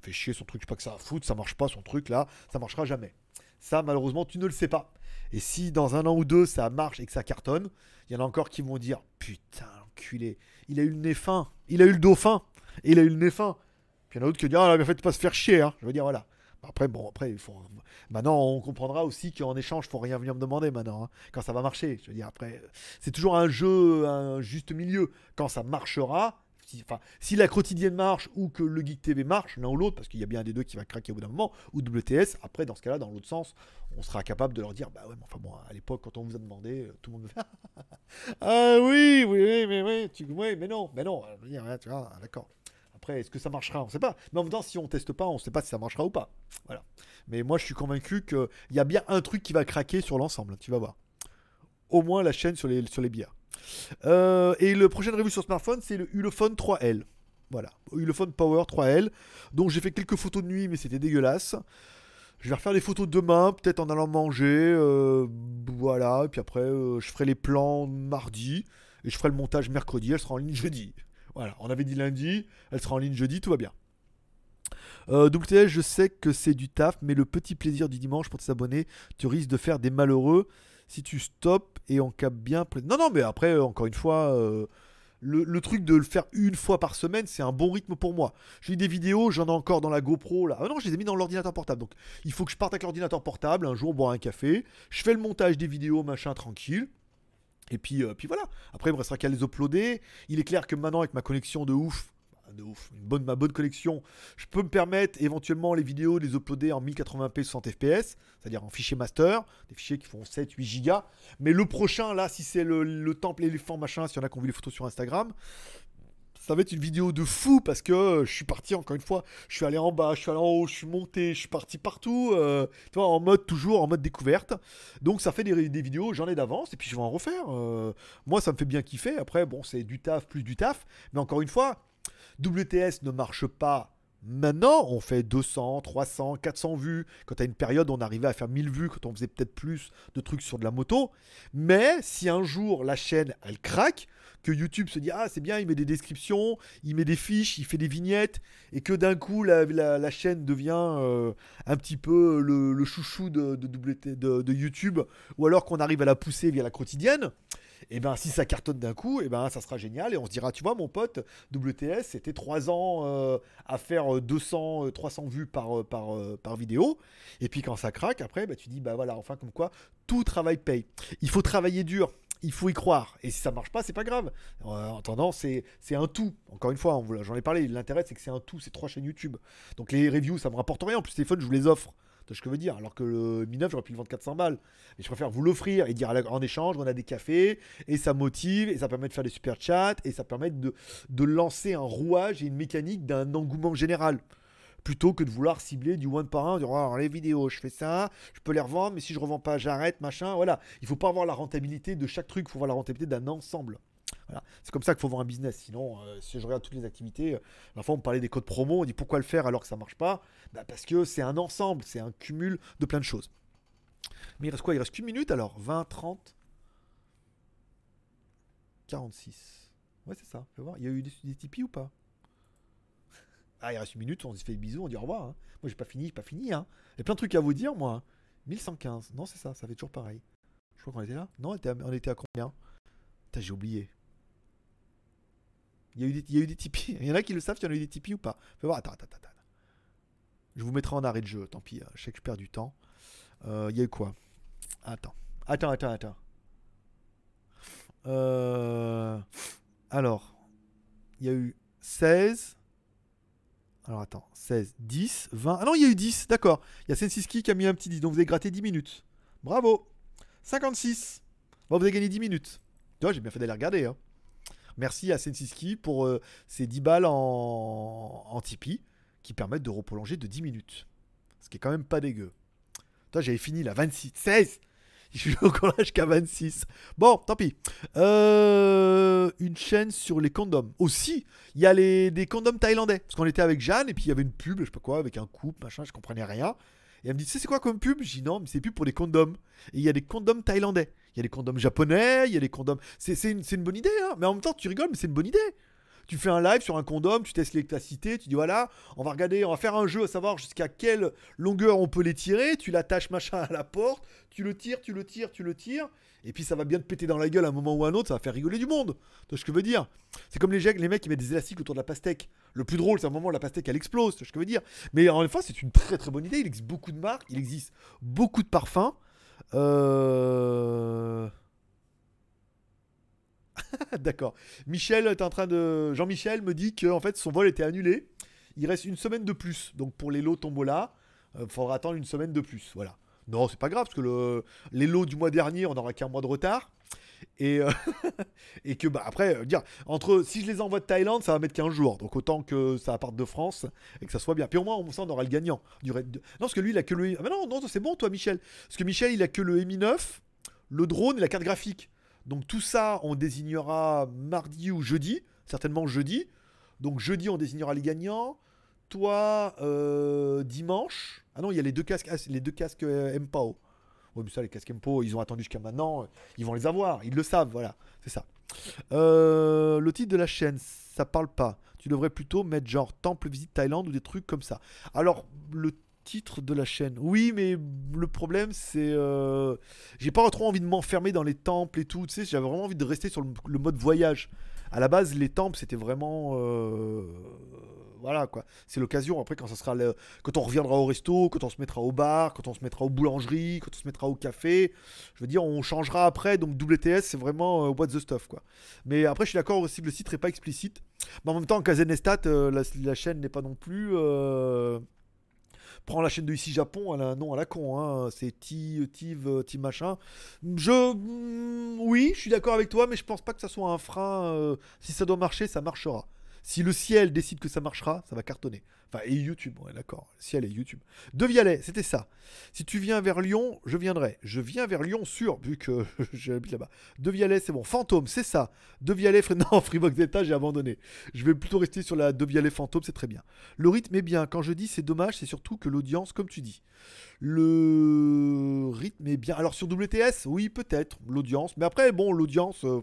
fait chier son truc, je sais pas que ça va foutre, ça marche pas son truc là, ça marchera jamais. Ça, malheureusement, tu ne le sais pas. Et si dans un an ou deux ça marche et que ça cartonne, il y en a encore qui vont dire Putain, enculé, il a eu le nez fin, il a eu le fin, et il a eu le nez fin. Puis il y en a d'autres qui disent Ah, mais faites pas se faire chier, hein. Je veux dire, voilà. Après, bon, après, il faut... maintenant, on comprendra aussi qu'en échange, faut rien venir me demander maintenant, hein, quand ça va marcher. Je veux dire, après, c'est toujours un jeu, un juste milieu. Quand ça marchera, si la quotidienne marche ou que le Geek TV marche, l'un ou l'autre, parce qu'il y a bien un des deux qui va craquer au bout d'un moment, ou WTS, après, dans ce cas-là, dans l'autre sens, on sera capable de leur dire Bah ouais, mais enfin bon, à l'époque, quand on vous a demandé, euh, tout le monde me fait Ah oui, oui, oui, mais oui, tu, oui, mais non, mais non, dire, tu vois, d'accord. Après, est-ce que ça marchera? On ne sait pas. Mais en même temps, si on teste pas, on ne sait pas si ça marchera ou pas. Voilà. Mais moi, je suis convaincu qu'il y a bien un truc qui va craquer sur l'ensemble. Tu vas voir. Au moins la chaîne sur les, sur les bières. Euh, et le prochain revue sur smartphone, c'est le Ulefone 3L. Voilà, Ulefone Power 3L. Donc j'ai fait quelques photos de nuit, mais c'était dégueulasse. Je vais refaire des photos demain, peut-être en allant manger. Euh, voilà, et puis après, euh, je ferai les plans mardi. Et je ferai le montage mercredi. Elle sera en ligne jeudi. Voilà, on avait dit lundi. Elle sera en ligne jeudi, tout va bien. WTS, je sais que c'est du taf, mais le petit plaisir du dimanche pour tes abonnés, tu risques de faire des malheureux si tu stops et on capte bien. Non, non, mais après, euh, encore une fois, euh, le, truc de le faire une fois par semaine, c'est un bon rythme pour moi. J'ai des vidéos, j'en ai encore dans la GoPro là. Ah non, je les ai mis dans l'ordinateur portable. Donc il faut que je parte avec l'ordinateur portable un jour boire un café. Je fais le montage des vidéos, machin, tranquille. Et puis, euh, puis voilà. Après, il me restera qu'à les uploader. Il est clair que maintenant, avec ma connexion de ouf, de ouf, une bonne, ma bonne collection, je peux me permettre éventuellement les vidéos de les uploader en 1080p 60 fps, c'est-à-dire en fichier master, des fichiers qui font 7-8 gigas. Mais le prochain, là, si c'est le, le temple éléphant machin, si y en a qui ont vu les photos sur Instagram, ça va être une vidéo de fou parce que euh, je suis parti encore une fois, je suis allé en bas, je suis allé en haut, je suis monté, je suis parti partout, euh, tu vois, en mode toujours en mode découverte. Donc ça fait des, des vidéos, j'en ai d'avance et puis je vais en refaire. Euh. moi ça me fait bien kiffer. Après bon c'est du taf plus du taf, mais encore une fois, WTS ne marche pas Maintenant, on fait 200, 300, 400 vues. Quand à une période, on arrivait à faire 1000 vues, quand on faisait peut-être plus de trucs sur de la moto. Mais si un jour la chaîne, elle craque, que YouTube se dit Ah, c'est bien, il met des descriptions, il met des fiches, il fait des vignettes, et que d'un coup, la, chaîne devient euh, un petit peu le, chouchou de, de, YouTube, ou alors qu'on arrive à la pousser via la quotidienne et eh ben si ça cartonne d'un coup, et eh ben ça sera génial et on se dira, tu vois mon pote, WTS, c'était 3 ans euh, à faire 200, euh, 300 euh, vues par, par, par vidéo, et puis quand ça craque, après, bah, tu dis, bah voilà, enfin comme quoi, tout travail paye. Il faut travailler dur. Il faut y croire. Et si ça marche pas, c'est pas grave. en attendant, c'est un tout. Encore une fois, j'en ai parlé. L'intérêt, c'est que c'est un tout. C'est trois chaînes YouTube. Donc les reviews, ça me rapporte rien. En plus, téléphone, je vous les offre ce que je veux dire. Alors que le Mi 9, j'aurais pu le vendre 400 balles. Et je préfère vous l'offrir et dire en échange, on a des cafés, et ça motive, et ça permet de faire des super chats, et ça permet de, de lancer un rouage et une mécanique d'un engouement général. Plutôt que de vouloir cibler du one par un, dire oh, les vidéos, je fais ça, je peux les revendre, mais si je revends pas, j'arrête, machin. Voilà. Il faut pas avoir la rentabilité de chaque truc, il faut voir la rentabilité d'un ensemble. C'est comme ça qu'il faut voir un business. Sinon, euh, si je regarde toutes les activités, euh, la fois on parlait des codes promo, on dit pourquoi le faire alors que ça marche pas? Bah, Parce que c'est un ensemble, c'est un cumul de plein de choses. Mais il reste quoi? Il reste qu'une minute alors? 20, 30 46. Ouais, c'est ça. Fais voir. Il y a eu des, des Tipeee ou pas? Ah, il reste une minute, on se fait des bisous, on dit au revoir. hein. Moi, j'ai pas fini, j'ai pas fini. Hein. Il y a plein de trucs à vous dire, moi. 1115. Non, c'est ça, ça fait toujours pareil. Je crois qu'on était là? Non, on était à, combien? J'ai oublié. Il y, a eu des, il. Il y en a qui le savent, il y en a eu des Tipeee ou pas Fais voir. Attends, attends, attends. Je vous mettrai en arrêt de jeu, tant pis. hein. Je sais que je perds du temps. Euh, Il y a eu quoi? Attends. Attends, attends, attends. Euh, Alors, il y a eu 16. Alors attends, 16, 10, 20. Ah non, il y a eu 10, d'accord. Il y a Sensiski qui a mis un petit 10, donc vous avez gratté 10 minutes. Bravo 56. Bon, vous avez gagné 10 minutes. Tu vois, j'ai bien fait d'aller regarder. hein. Merci à Sensiski pour euh, ces 10 balles en, Tipeee qui permettent de reprolonger de 10 minutes. Ce qui est quand même pas dégueu. Toi, j'avais fini là, 26, 16. Je suis encore là jusqu'à 26. Bon, tant pis. Euh, une chaîne sur les condoms. Aussi, il y a les, des condoms thaïlandais. Parce qu'on était avec Jeanne et puis il y avait une pub, je sais pas quoi, avec un couple, machin, je comprenais rien. Et elle me dit, tu sais, c'est quoi comme pub? Je dis non, mais c'est pub pour des condoms. Et il y a des condoms thaïlandais. Il y a des condoms japonais, il y a des condoms. C'est une, une bonne idée, hein. Mais en même temps, tu rigoles, mais c'est une bonne idée. Tu fais un live sur un condom, tu testes l'électricité, tu dis voilà, on va regarder, on va faire un jeu à savoir jusqu'à quelle longueur on peut les tirer, tu l'attaches machin à la porte, tu le tires, tu le tires, tu le tires, et puis ça va bien te péter dans la gueule à un moment ou à un autre, ça va faire rigoler du monde. Tu vois ce que je veux dire? C'est comme les, les mecs qui mettent des élastiques autour de la pastèque. Le plus drôle, c'est un moment où la pastèque elle explose, tu vois ce que je veux dire? Mais en fois, c'est une très très bonne idée, il existe beaucoup de marques, il existe beaucoup de parfums. Euh... D'accord. Michel est en train de. Jean-Michel me dit que en fait son vol était annulé. Il reste une semaine de plus. Donc pour les lots tombola, il faudra attendre une semaine de plus. Voilà. Non, c'est pas grave parce que le... les lots du mois dernier, on n'aura qu'un mois de retard. Et, euh, et que bah après, euh, dire entre si je les envoie de Thaïlande, ça va mettre 15 jours. Donc autant que ça parte de France et que ça soit bien. Puis au moins, on, ça, aura le gagnant. Non, parce que lui, il a que le. Ah, mais non, non, c'est bon, toi, Michel. Parce que Michel, il a que le Mi 9, le drone et la carte graphique. Donc tout ça, on désignera mardi ou jeudi, certainement jeudi. Donc jeudi, on désignera les gagnants. Toi, euh, dimanche. Ah non, il y a les deux casques, ah, les deux casques MPAO. Oui, mais ça, les casques ils ont attendu jusqu'à maintenant. Ils vont les avoir, ils le savent, voilà, c'est ça. Euh, le titre de la chaîne, ça parle pas. Tu devrais plutôt mettre genre Temple Visite Thaïlande ou des trucs comme ça. Alors, le titre de la chaîne, oui, mais le problème, c'est. euh, j'ai pas trop envie de m'enfermer dans les temples et tout. Tu sais, j'avais vraiment envie de rester sur le, le mode voyage. À la base, les temples, c'était vraiment. euh, voilà quoi. C'est l'occasion. Après, quand ça sera le- quand on reviendra au resto, quand on se mettra au bar, quand on se mettra aux boulangeries, quand on se mettra au café, je veux dire, on changera après. Donc WTS, c'est vraiment euh, what the stuff quoi. Mais après, je suis d'accord aussi que le site n'est pas explicite. Mais en même temps, Kazenestat, euh, la, chaîne n'est pas non plus. euh, Prends la chaîne de ici Japon, elle a un nom à la con, hein. c'est Tiv, T machin. Je. mm, Oui, je suis d'accord avec toi, mais je pense pas que ça soit un frein. euh, Si ça doit marcher, ça marchera. Si le ciel décide que ça marchera, ça va cartonner. Enfin, et YouTube, ouais, d'accord. Ciel et YouTube. De Vialet, c'était ça. Si tu viens vers Lyon, je viendrai. Je viens vers Lyon, sûr, vu que j'habite là-bas. De Vialet, c'est bon. Fantôme, c'est ça. De Vialet, non, Freebox Delta, j'ai abandonné. Je vais plutôt rester sur la De Vialet Fantôme, c'est très bien. Le rythme est bien. Quand je dis c'est dommage, c'est surtout que l'audience, comme tu dis. Le rythme est bien. Alors sur WTS, oui, peut-être, l'audience. Mais après, bon, l'audience. euh,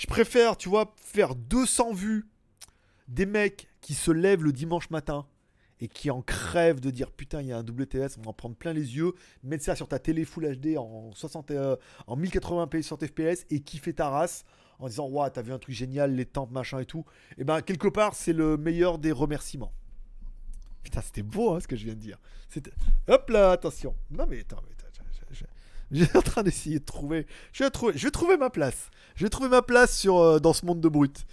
je préfère, tu vois, faire 200 vues des mecs qui se lèvent le dimanche matin et qui en crèvent de dire putain, il y a un WTS, on va en prendre plein les yeux, mettre ça sur ta télé Full HD en, 60, euh, en 1080p 60 fps et kiffer ta race en disant Waouh, t'as vu un truc génial, les tempes, machin et tout. Et ben, quelque part, c'est le meilleur des remerciements. Putain, c'était beau hein, ce que je viens de dire. Hop là, attention. Non mais attends, mais J'ai en train d'essayer de trouver. Je vais trouver, ma place. Je vais trouver ma place euh, dans ce monde de brut.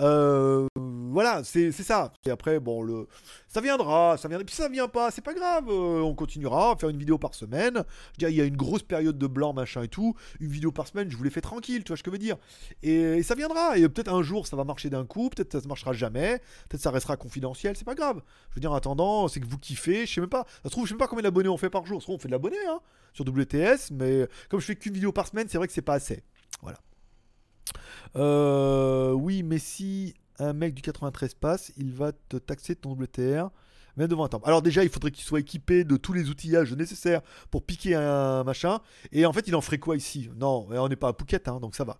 Euh, voilà, c'est ça. Et après, bon, le, ça viendra, ça viendra. Et puis ça vient pas, c'est pas grave. euh, on continuera à faire une vidéo par semaine. Je veux dire, il y a une grosse période de blanc, machin et tout. Une vidéo par semaine, je vous l'ai fait tranquille, tu vois ce que je veux dire. Et, ça viendra. Et peut-être un jour, ça va marcher d'un coup. Peut-être ça ne marchera jamais. Peut-être ça restera confidentiel. C'est pas grave. Je veux dire, en attendant, c'est que vous kiffez. Je sais même pas. Ça se trouve, je sais même pas combien d'abonnés on fait par jour. Ça se trouve, on fait de l'abonné hein, sur WTS. Mais comme je fais qu'une vidéo par semaine, c'est vrai que c'est pas assez. Voilà. Euh, oui, mais si un mec du 93 passe, il va te taxer ton WTR. 22 septembre. Alors déjà, il faudrait qu'il soit équipé de tous les outillages nécessaires pour piquer un machin. Et en fait, il en ferait quoi ici? Non, on n'est pas à Phuket, hein, donc ça va.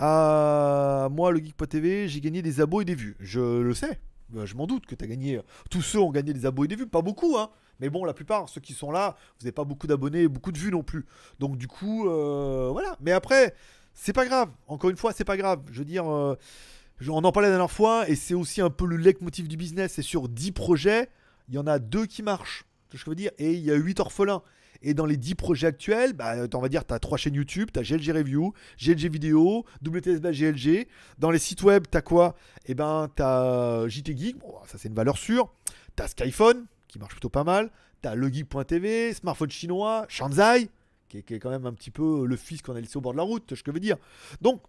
Euh, moi, le Geek.tv, j'ai gagné des abos et des vues. Je le sais. Euh, Je m'en doute que tu as gagné. Tous ceux ont gagné des abos et des vues. Pas beaucoup, hein. Mais bon, la plupart, ceux qui sont là, vous n'avez pas beaucoup d'abonnés beaucoup de vues non plus. Donc du coup, euh, voilà. Mais après, c'est pas grave. Encore une fois, c'est pas grave. Je veux dire, euh, on en parlait la dernière fois, et c'est aussi un peu le leitmotiv du business. C'est sur 10 projets, il y en a deux qui marchent. Ce que je veux dire? Et il y a 8 orphelins. Et dans les 10 projets actuels, bah, on va dire, tu as 3 chaînes YouTube, tu as GLG Review, GLG Vidéo, WTSB GLG. Dans les sites web, tu as quoi? Eh ben, tu as JT Geek, ça c'est une valeur sûre. Tu as Skyphone, qui marche plutôt pas mal. Tu as legeek.tv, smartphone chinois, Shanzai, qui est, qui est quand même un petit peu le fils qu'on a laissé au bord de la route, ce que je veux dire? Donc,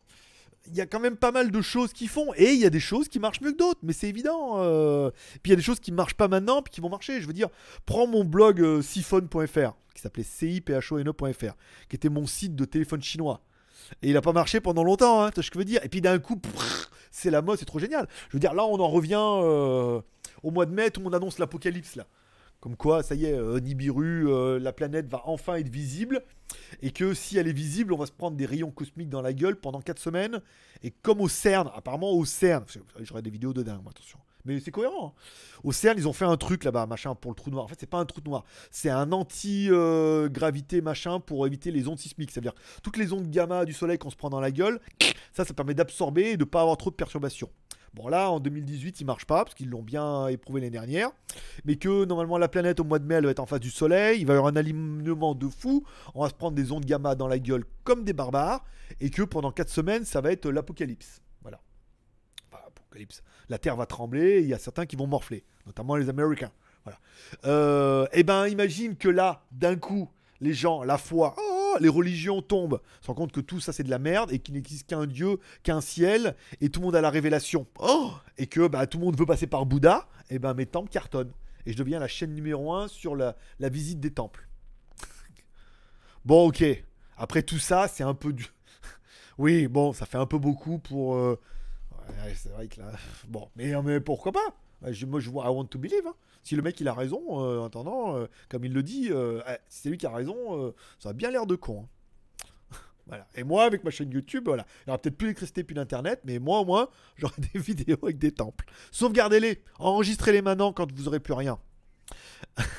il y a quand même pas mal de choses qui font, et il y a des choses qui marchent mieux que d'autres, mais c'est évident. euh. Puis il y a des choses qui marchent pas maintenant, puis qui vont marcher. Je veux dire, prends mon blog euh, siphon.fr, qui s'appelait ciphone.fr, qui était mon site de téléphone chinois. Et il a pas marché pendant longtemps, hein, tu vois ce que je veux dire. Et puis d'un coup, c'est la mode, c'est trop génial. Je veux dire, là, on en revient euh, au mois de mai, tout le monde annonce l'apocalypse, là. Comme quoi, ça y est, euh, Nibiru, euh, la planète va enfin être visible. Et que si elle est visible, on va se prendre des rayons cosmiques dans la gueule pendant 4 semaines. Et comme au CERN, apparemment au CERN, j'aurai des vidéos de dingue, attention. Mais c'est cohérent. hein. Au CERN, ils ont fait un truc là-bas, machin, pour le trou noir. En fait, c'est pas un trou noir. C'est un anti-gravité, machin, pour éviter les ondes sismiques. C'est-à-dire, toutes les ondes gamma du soleil qu'on se prend dans la gueule, ça, ça permet d'absorber et de pas avoir trop de perturbations. Bon, là, en 2018, il marche pas, parce qu'ils l'ont bien éprouvé l'année dernière. Mais que normalement, la planète, au mois de mai, elle va être en face du soleil. Il va y avoir un alignement de fou. On va se prendre des ondes gamma dans la gueule comme des barbares. Et que pendant 4 semaines, ça va être l'apocalypse. Voilà. Enfin, apocalypse. La Terre va trembler. et Il y a certains qui vont morfler, notamment les Américains. Voilà. Euh, et ben, imagine que là, d'un coup, les gens, la foi, oh, les religions tombent, se rendent compte que tout ça c'est de la merde et qu'il n'existe qu'un Dieu, qu'un ciel, et tout le monde a la révélation. Oh et que bah, tout le monde veut passer par Bouddha, et ben mes temples cartonnent. Et je deviens la chaîne numéro 1 sur la, la visite des temples. Bon, ok. Après tout ça, c'est un peu du. oui, bon, ça fait un peu beaucoup pour. euh, c'est vrai que là. Bon, mais, mais pourquoi pas? Moi, je vois I want to believe. hein. Si le mec il a raison, euh, en attendant, euh, comme il le dit, euh, eh, si c'est lui qui a raison, euh, ça a bien l'air de con. hein. voilà. Et moi, avec ma chaîne YouTube, voilà, il n'y aura peut-être plus d'électricité, plus d'internet, mais moi au moins, j'aurai des vidéos avec des temples. Sauvegardez-les, enregistrez-les maintenant quand vous aurez plus rien.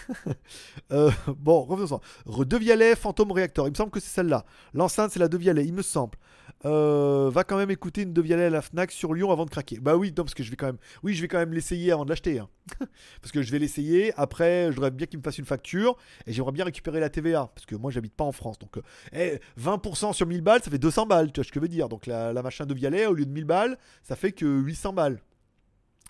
Euh, bon, revenons-en. Re- De Vialet, Phantom Reactor. Il me semble que c'est celle-là. L'enceinte, c'est la De Vialet, il me semble. Euh, va quand même écouter une De Vialet à la Fnac sur Lyon avant de craquer. Bah oui, non, parce que je vais quand même, oui, je vais quand même l'essayer avant de l'acheter. hein. parce que je vais l'essayer. Après, je voudrais bien qu'il me fasse une facture et j'aimerais bien récupérer la TVA parce que moi, j'habite pas en France. Donc, euh, eh, 20% sur 1000 balles, ça fait 200 balles. Tu vois ce que je veux dire Donc, la, la machin De Vialet, au lieu de 1000 balles, ça fait que 800 balles.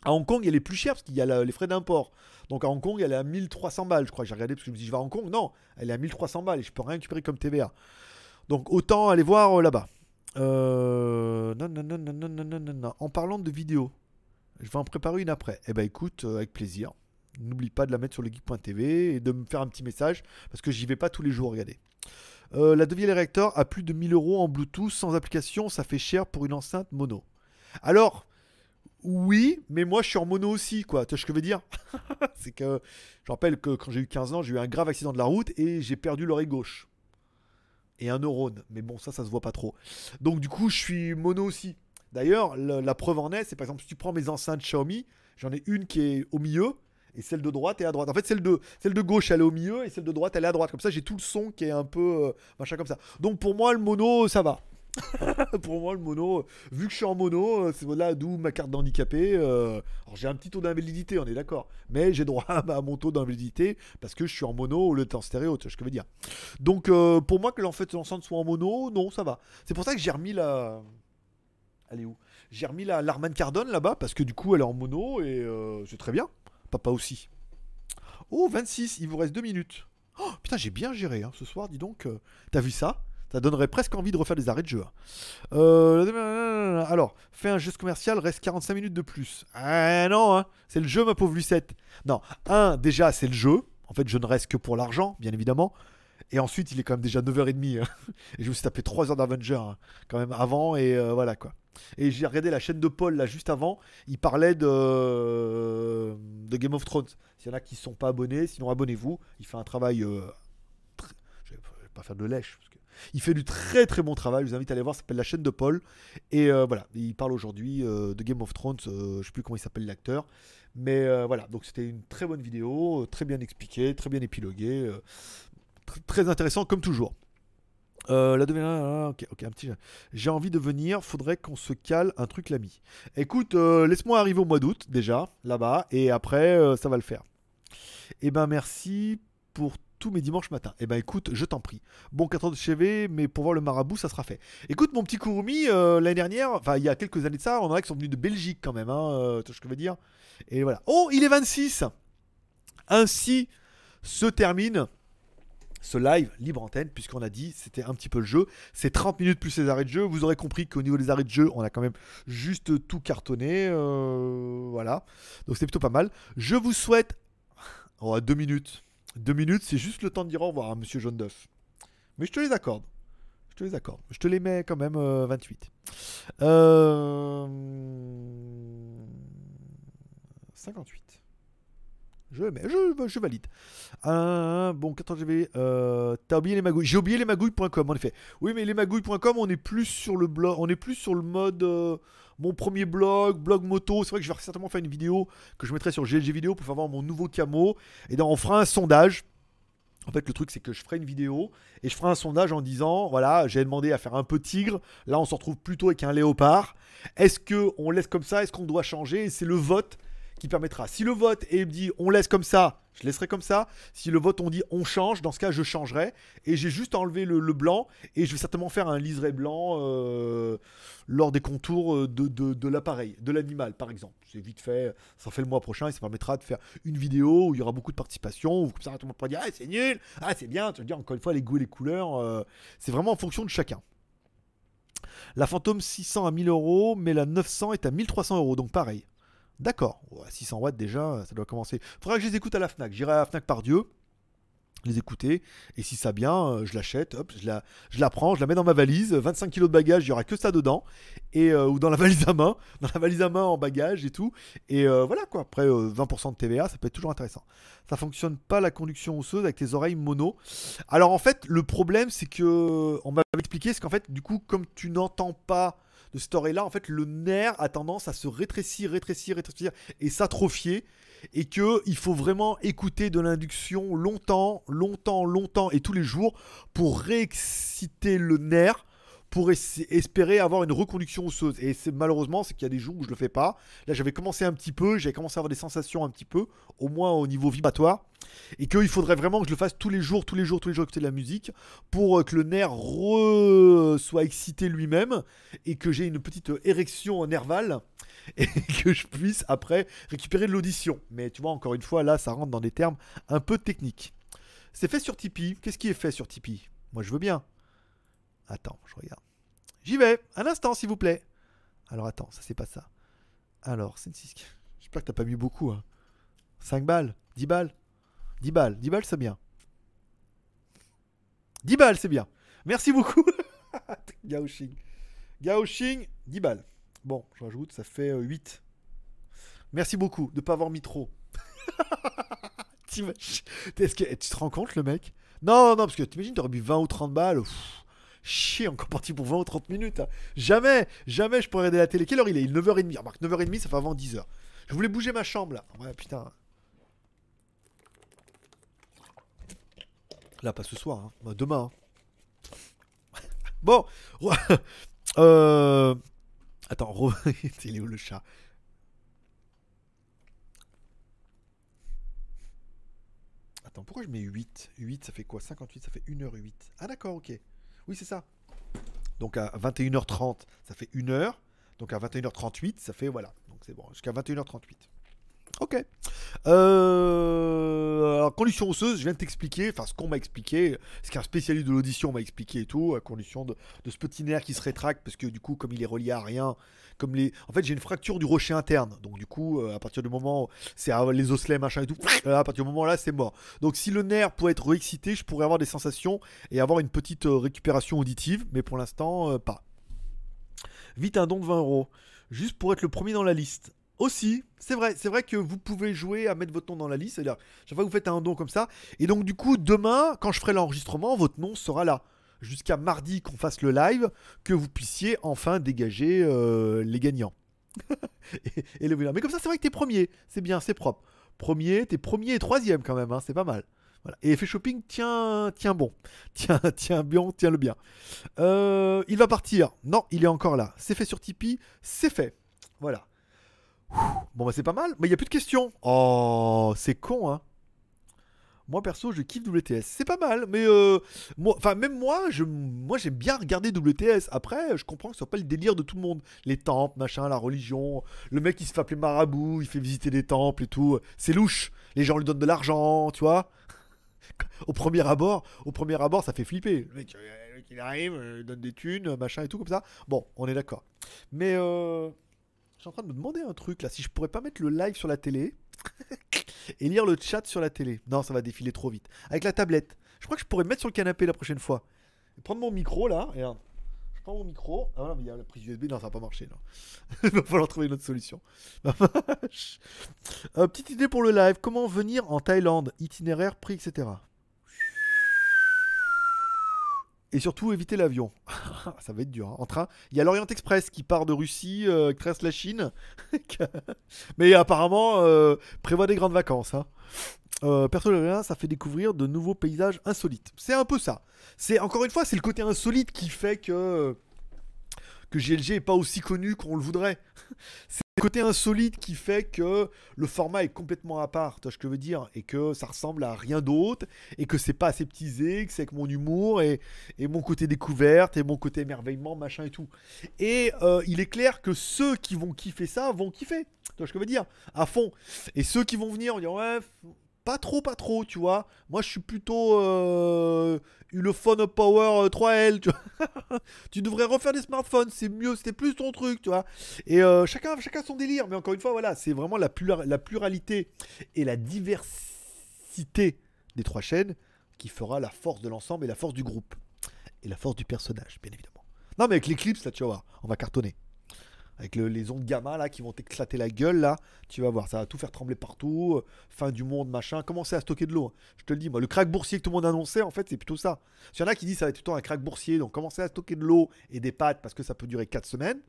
À Hong Kong, elle est plus chère parce qu'il y a les frais d'import. Donc à Hong Kong, elle est à 1300 balles, je crois. J'ai regardé parce que je me dis, je vais à Hong Kong? Non, elle est à 1300 balles et je peux rien récupérer comme TVA. Donc autant aller voir euh, là-bas. Euh, Non, non, non, non, non, non, non, non. En parlant de vidéo, je vais en préparer une après. Eh ben écoute, euh, avec plaisir. N'oublie pas de la mettre sur le geek.tv et de me faire un petit message parce que j'y vais pas tous les jours, regardez. Euh, la Deviel Reactor a plus de 1000 euros en Bluetooth sans application, ça fait cher pour une enceinte mono. Alors, oui, mais moi je suis en mono aussi, quoi. Tu vois ce que je veux dire? C'est que je rappelle que quand j'ai eu 15 ans, j'ai eu un grave accident de la route et j'ai perdu l'oreille gauche. Et un neurone. Mais bon, ça, ça se voit pas trop. Donc du coup, je suis mono aussi. D'ailleurs, le- la preuve en est, c'est par exemple, si tu prends mes enceintes Xiaomi, j'en ai une qui est au milieu et celle de droite est à droite. En fait, celle de, celle de gauche, elle est au milieu et celle de droite, elle est à droite. Comme ça, j'ai tout le son qui est un peu euh, machin comme ça. Donc pour moi, le mono, ça va. pour moi, le mono, vu que je suis en mono, euh, c'est là d'où ma carte d'handicapé. euh, alors j'ai un petit taux d'invalidité, on est d'accord. Mais j'ai droit à mon taux d'invalidité parce que je suis en mono au lieu d'être stéréo, tu vois ce que je veux dire. Donc euh, pour moi que en fait l'enceinte soit en mono, non, ça va. C'est pour ça que j'ai remis la. Elle est où? J'ai remis la l'Arman Cardone là-bas parce que du coup elle est en mono et euh, c'est très bien. Papa aussi. Oh, 26, il vous reste 2 minutes. Oh, putain, j'ai bien géré hein, ce soir, dis donc. euh, T'as vu ça? Ça donnerait presque envie de refaire des arrêts de jeu. hein. Euh, alors, fais un geste commercial, reste 45 minutes de plus. Ah non, hein, c'est le jeu, ma pauvre Lucette. Non, un, déjà, c'est le jeu. En fait, je ne reste que pour l'argent, bien évidemment. Et ensuite, il est quand même déjà 9h30. hein. Et je me suis tapé 3 heures d'Avenger hein, quand même avant. Et euh, voilà quoi. Et j'ai regardé la chaîne de Paul là juste avant. Il parlait de, de Game of Thrones. S'il y en a qui ne sont pas abonnés, sinon abonnez-vous. Il fait un travail. euh, très- Je vais pas faire de lèche. Il fait du très très bon travail. Je vous invite à aller voir. Ça s'appelle la chaîne de Paul. Et euh, voilà. Il parle aujourd'hui euh, de Game of Thrones. euh, je sais plus comment il s'appelle l'acteur. Mais euh, voilà. Donc c'était une très bonne vidéo. Très bien expliquée. Très bien épiloguée. tr- très intéressant comme toujours. Euh, la deuxième, ah, ok, ok, un petit. J'ai envie de venir. Faudrait qu'on se cale un truc l'ami. Écoute, laisse-moi arriver au mois d'août déjà là-bas, et après ça va le faire. Eh ben merci pour tous mes dimanches matins. Eh ben écoute, je t'en prie. Bon 4 heures de chevet, mais pour voir le marabout, ça sera fait. Écoute, mon petit Kurumi, euh, l'année dernière, enfin il y a quelques années de ça, on en a qui sont venus de Belgique quand même, hein, euh, tu vois ce que je veux dire? Et voilà. Oh, il est 26 Ainsi se termine ce live libre antenne, puisqu'on a dit c'était un petit peu le jeu. C'est 30 minutes plus les arrêts de jeu. Vous aurez compris qu'au niveau des arrêts de jeu, on a quand même juste tout cartonné. euh, voilà. Donc c'est plutôt pas mal. Je vous souhaite. Oh, deux minutes. Deux minutes, c'est juste le temps de dire au revoir à monsieur Jaune d'œuf. Mais je te les accorde. Je te les accorde. Je te les mets quand même euh, 28. Euh... 58. Je, mets, je, valide. Euh, bon, 14 GV. Euh, T'as oublié les magouilles. J'ai oublié les magouilles.com en effet. Oui, mais les magouilles.com, on est plus sur le blog, on est plus sur le mode euh, mon premier blog, blog moto. C'est vrai que je vais certainement faire une vidéo que je mettrai sur GLG vidéo pour faire voir mon nouveau camo. Et donc on fera un sondage. En fait, le truc, c'est que je ferai une vidéo et je ferai un sondage en disant voilà, j'ai demandé à faire un peu tigre. Là, on se retrouve plutôt avec un léopard. Est-ce que on laisse comme ça? Est-ce qu'on doit changer? C'est le vote qui permettra. Si le vote est dit on laisse comme ça, je laisserai comme ça. Si le vote on dit on change, dans ce cas je changerai. Et j'ai juste enlevé le, le blanc et je vais certainement faire un liseré blanc euh, lors des contours euh, de, l'appareil, de l'animal par exemple. C'est vite fait, ça fait le mois prochain et ça permettra de faire une vidéo où il y aura beaucoup de participation. Où comme ça tout le monde pourra dire ah c'est nul, ah c'est bien. Tu veux dire encore une fois les goûts et les couleurs, euh, c'est vraiment en fonction de chacun. La Phantom 600 à 1000 euros, mais la 900 est à 1300 euros, donc pareil. D'accord, Ouais, 600 watts déjà, ça doit commencer. Faudra que je les écoute à la Fnac. J'irai à la Fnac par Dieu, les écouter. Et si ça bien, euh, je l'achète, hop, je la, je la prends, je la mets dans ma valise. 25 kg de bagages, il y aura que ça dedans. Et, euh, ou dans la valise à main, dans la valise à main en bagage et tout. Et euh, voilà quoi, après euh, 20% de TVA, ça peut être toujours intéressant. Ça fonctionne pas la conduction osseuse avec tes oreilles mono. Alors en fait, le problème c'est que, on m'avait expliqué, c'est qu'en fait, du coup, comme tu n'entends pas de cette oreille-là, en fait, le nerf a tendance à se rétrécir, rétrécir, rétrécir et s'atrophier. Et que il faut vraiment écouter de l'induction longtemps, longtemps, longtemps et tous les jours pour réexciter le nerf, pour es- espérer avoir une reconduction osseuse. Et malheureusement, c'est qu'il y a des jours où je le fais pas. Là, j'avais commencé un petit peu, j'avais commencé à avoir des sensations un petit peu, au moins au niveau vibratoire, et qu'il faudrait vraiment que je le fasse tous les jours, tous les jours, tous les jours écouter de la musique pour euh, que le nerf re- soit excité lui-même et que j'ai une petite euh, érection nervale et que je puisse après récupérer de l'audition. Mais tu vois, encore une fois, là, ça rentre dans des termes un peu techniques. C'est fait sur Tipeee. Qu'est-ce qui est fait sur Tipeee? Moi, je veux bien. Attends, je regarde. J'y vais. Un instant, s'il vous plaît. Alors, attends, ça, c'est pas ça. Alors, c'est J'espère que t'as pas mis beaucoup. Hein. 5 balles 10 balles 10 balles. 10 balles, c'est bien. 10 balles, c'est bien. Merci beaucoup. Gaoxing. Gaoxing, 10 balles. Bon, je rajoute, ça fait euh, 8. Merci beaucoup de ne pas avoir mis trop. Tu te rends compte, le mec? Non, non, parce que t'imagines, t'aurais mis 20 ou 30 balles. Chier, encore parti pour 20 ou 30 minutes. hein. Jamais, jamais je pourrais regarder la télé. Quelle heure il est? Il est 9h30. Remarque, 9h30, ça fait avant 10h. Je voulais bouger ma chambre, là. Ouais, putain. Là, pas ce soir, hein. Bah, demain. hein. bon. euh... Attends, re- il où le chat? Attends, pourquoi je mets 8 8, ça fait quoi? 58, ça fait 1h08. Ah d'accord, ok. Oui, c'est ça. Donc à 21h30, ça fait 1h. Donc à 21h38, ça fait voilà. Donc c'est bon, jusqu'à 21h38. Ok. Euh, alors, condition osseuse, je viens de t'expliquer, enfin, ce qu'on m'a expliqué, ce qu'un spécialiste de l'audition m'a expliqué et tout, à condition de, ce petit nerf qui se rétracte, parce que du coup, comme il est relié à rien, comme les. En fait, j'ai une fracture du rocher interne, donc du coup, euh, à partir du moment, c'est les osselets, machin et tout, à partir du moment là, c'est mort. Donc, si le nerf pouvait être réexcité, je pourrais avoir des sensations et avoir une petite euh, récupération auditive, mais pour l'instant, pas. Vite un don de 20 euros, juste pour être le premier dans la liste. Aussi, c'est vrai, c'est vrai que vous pouvez jouer à mettre votre nom dans la liste. C'est-à-dire, chaque fois que vous faites un don comme ça. Et donc, du coup, demain, quand je ferai l'enregistrement, votre nom sera là. Jusqu'à mardi qu'on fasse le live, que vous puissiez enfin dégager euh, les gagnants. et, Mais comme ça, c'est vrai que t'es premier. C'est bien, c'est propre. Premier, t'es premier et troisième quand même, hein, c'est pas mal. Et effet shopping, tiens, tiens bon. Tiens, tiens bien, tiens le bien. Euh, il va partir. Non, il est encore là. C'est fait sur Tipeee, c'est fait. Voilà. Bon, bah c'est pas mal. Mais il n'y a plus de questions. Oh, c'est con, hein. Moi perso, je kiffe WTS. C'est pas mal, mais euh, moi, enfin même moi, je, moi j'aime bien regarder WTS. Après, je comprends que ce soit pas le délire de tout le monde. Les temples, machin, la religion, le mec qui se fait appeler marabout, il fait visiter des temples et tout. C'est louche. Les gens lui donnent de l'argent, tu vois. au premier abord, au premier abord, ça fait flipper. Le mec, euh, il arrive, euh, il donne des thunes, machin et tout comme ça. Bon, on est d'accord. Mais euh, je suis en train de me demander un truc là, si je pourrais pas mettre le live sur la télé et lire le chat sur la télé. Non, ça va défiler trop vite. Avec la tablette. Je crois que je pourrais me mettre sur le canapé la prochaine fois. prendre mon micro là, regarde. Je prends mon micro. Ah non, mais il y a la prise USB. Non, ça va pas marcher. Il va falloir trouver une autre solution. euh, petite idée pour le live. Comment venir en Thaïlande? Itinéraire, prix, etc. Et surtout éviter l'avion. ça va être dur. Hein. En train, il y a l'Orient Express qui part de Russie, euh, qui traverse la Chine. Mais apparemment, euh, prévoit des grandes vacances. Hein. Euh, ça fait découvrir de nouveaux paysages insolites. C'est un peu ça. C'est encore une fois, c'est le côté insolite qui fait que que GLG est pas aussi connu qu'on le voudrait. c'est le côté insolite qui fait que le format est complètement à part, tu vois ce que je veux dire, et que ça ressemble à rien d'autre, et que c'est pas aseptisé, que c'est avec mon humour, et, mon côté découverte, et mon côté émerveillement, machin et tout. Et euh, il est clair que ceux qui vont kiffer ça vont kiffer, tu vois ce que je veux dire, à fond. Et ceux qui vont venir, on dire ouais, pas trop, pas trop, tu vois. Moi, je suis plutôt euh, Ulefone Power 3L, euh, tu vois. tu devrais refaire des smartphones, c'est mieux, c'était plus ton truc, tu vois. Et euh, chacun, chacun son délire, mais encore une fois, voilà, c'est vraiment la, pluralité et la diversité des trois chaînes qui fera la force de l'ensemble et la force du groupe. Et la force du personnage, bien évidemment. Non, mais avec l'éclipse, là, tu vas voir, on va cartonner avec les ondes gamma là qui vont t'éclater la gueule là, tu vas voir, ça va tout faire trembler partout, euh, fin du monde, machin, commencer à stocker de l'eau. Hein? Je te le dis, moi, le crack boursier que tout le monde annonçait, en fait, c'est plutôt ça. S'il y en a qui disent ça va être tout le temps un crack boursier, donc commencer à stocker de l'eau et des pâtes parce que ça peut durer 4 semaines?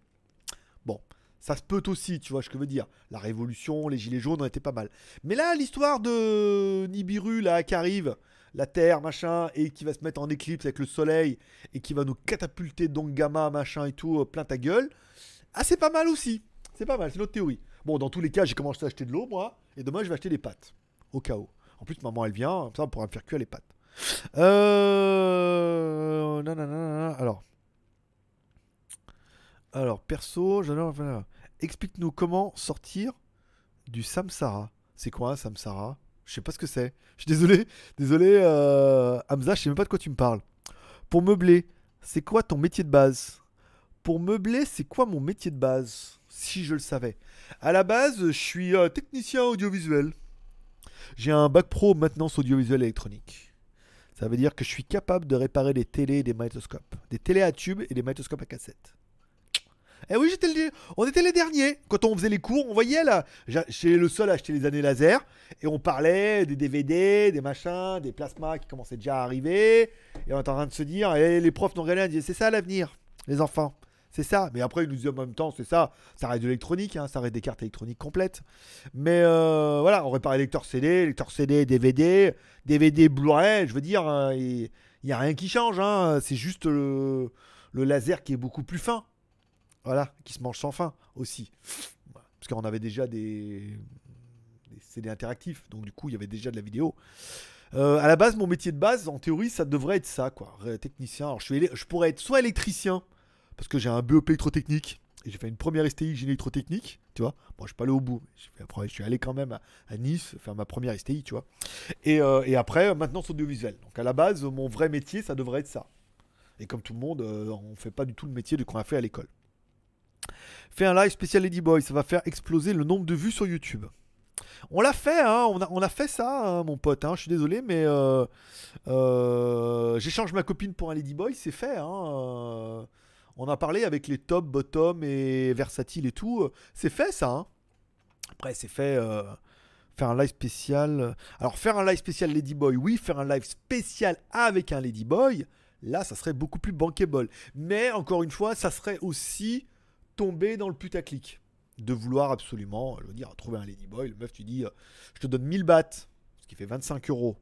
Bon, ça se peut aussi, tu vois ce que je veux dire. La révolution, les gilets jaunes ont été pas mal. Mais là, l'histoire de Nibiru là qui arrive, la Terre, machin, et qui va se mettre en éclipse avec le soleil et qui va nous catapulter donc gamma, machin et tout, euh, plein ta gueule. Ah, c'est pas mal aussi. C'est pas mal, c'est notre théorie. Bon, dans tous les cas, j'ai commencé à acheter de l'eau, moi. Et demain, je vais acheter des pâtes. Au cas où. En plus, maman, elle vient. Comme ça, on pourra me faire cuire les pâtes. Euh... Alors. Alors, perso, j'adore. Explique-nous comment sortir du samsara. C'est quoi un samsara? Je sais pas ce que c'est. Je suis désolé. Désolé, euh... Hamza, je sais même pas de quoi tu me parles. Pour meubler, c'est quoi ton métier de base? Pour meubler, c'est quoi mon métier de base Si je le savais? À la base, je suis euh, technicien audiovisuel. J'ai un bac pro maintenance audiovisuelle électronique. Ça veut dire que je suis capable de réparer des télés et des magnétoscopes. Des télés à tubes et des magnétoscopes à cassette. Eh oui, j'étais le... on était les derniers. Quand on faisait les cours, on voyait là. J'étais le seul à acheter les années laser. Et on parlait des DVD, des machins, des plasmas qui commençaient déjà à arriver. Et on était en train de se dire, et les profs regardaient et disaient, c'est ça l'avenir, les enfants. C'est ça. Mais après, il nous dit en même temps, c'est ça. Ça reste de l'électronique, hein, ça reste des cartes électroniques complètes. Mais euh, voilà, on répare lecteur CD, lecteur CD, DVD, DVD Blu-ray. Je veux dire, hein, il n'y a rien qui change. Hein. C'est juste le, laser qui est beaucoup plus fin. Voilà, qui se mange sans fin aussi. Parce qu'on avait déjà des, CD interactifs. Donc du coup, il y avait déjà de la vidéo. Euh, à la base, mon métier de base, en théorie, ça devrait être ça, quoi. Technicien. Alors, je, je pourrais être soit électricien, parce que j'ai un BEP électrotechnique et j'ai fait une première STI génie électrotechnique. tu vois. Bon, je suis pas allé au bout. Après, je suis allé quand même à, Nice faire ma première STI, tu vois. Et, euh, et après, maintenant, c'est audiovisuel. Donc à la base, mon vrai métier, ça devrait être ça. Et comme tout le monde, euh, on fait pas du tout le métier de qu'on a fait à l'école. Fais un live spécial Ladyboy, ça va faire exploser le nombre de vues sur YouTube. On l'a fait, hein, on, a, on a fait ça, hein, mon pote. Hein, je suis désolé, mais euh, euh, j'échange ma copine pour un Ladyboy, c'est fait. Hein, on a parlé avec les top, bottom et versatile et tout. C'est fait ça. Hein? Après, c'est fait. faire un live spécial. Alors, faire un live spécial Ladyboy, oui. Faire un live spécial avec un Ladyboy, là, ça serait beaucoup plus bankable. Mais encore une fois, ça serait aussi tomber dans le putaclic de vouloir absolument, je veux dire, trouver un ladyboy. Le meuf, tu dis, euh, je te donne 1000 bahts, ce qui fait 25 euros,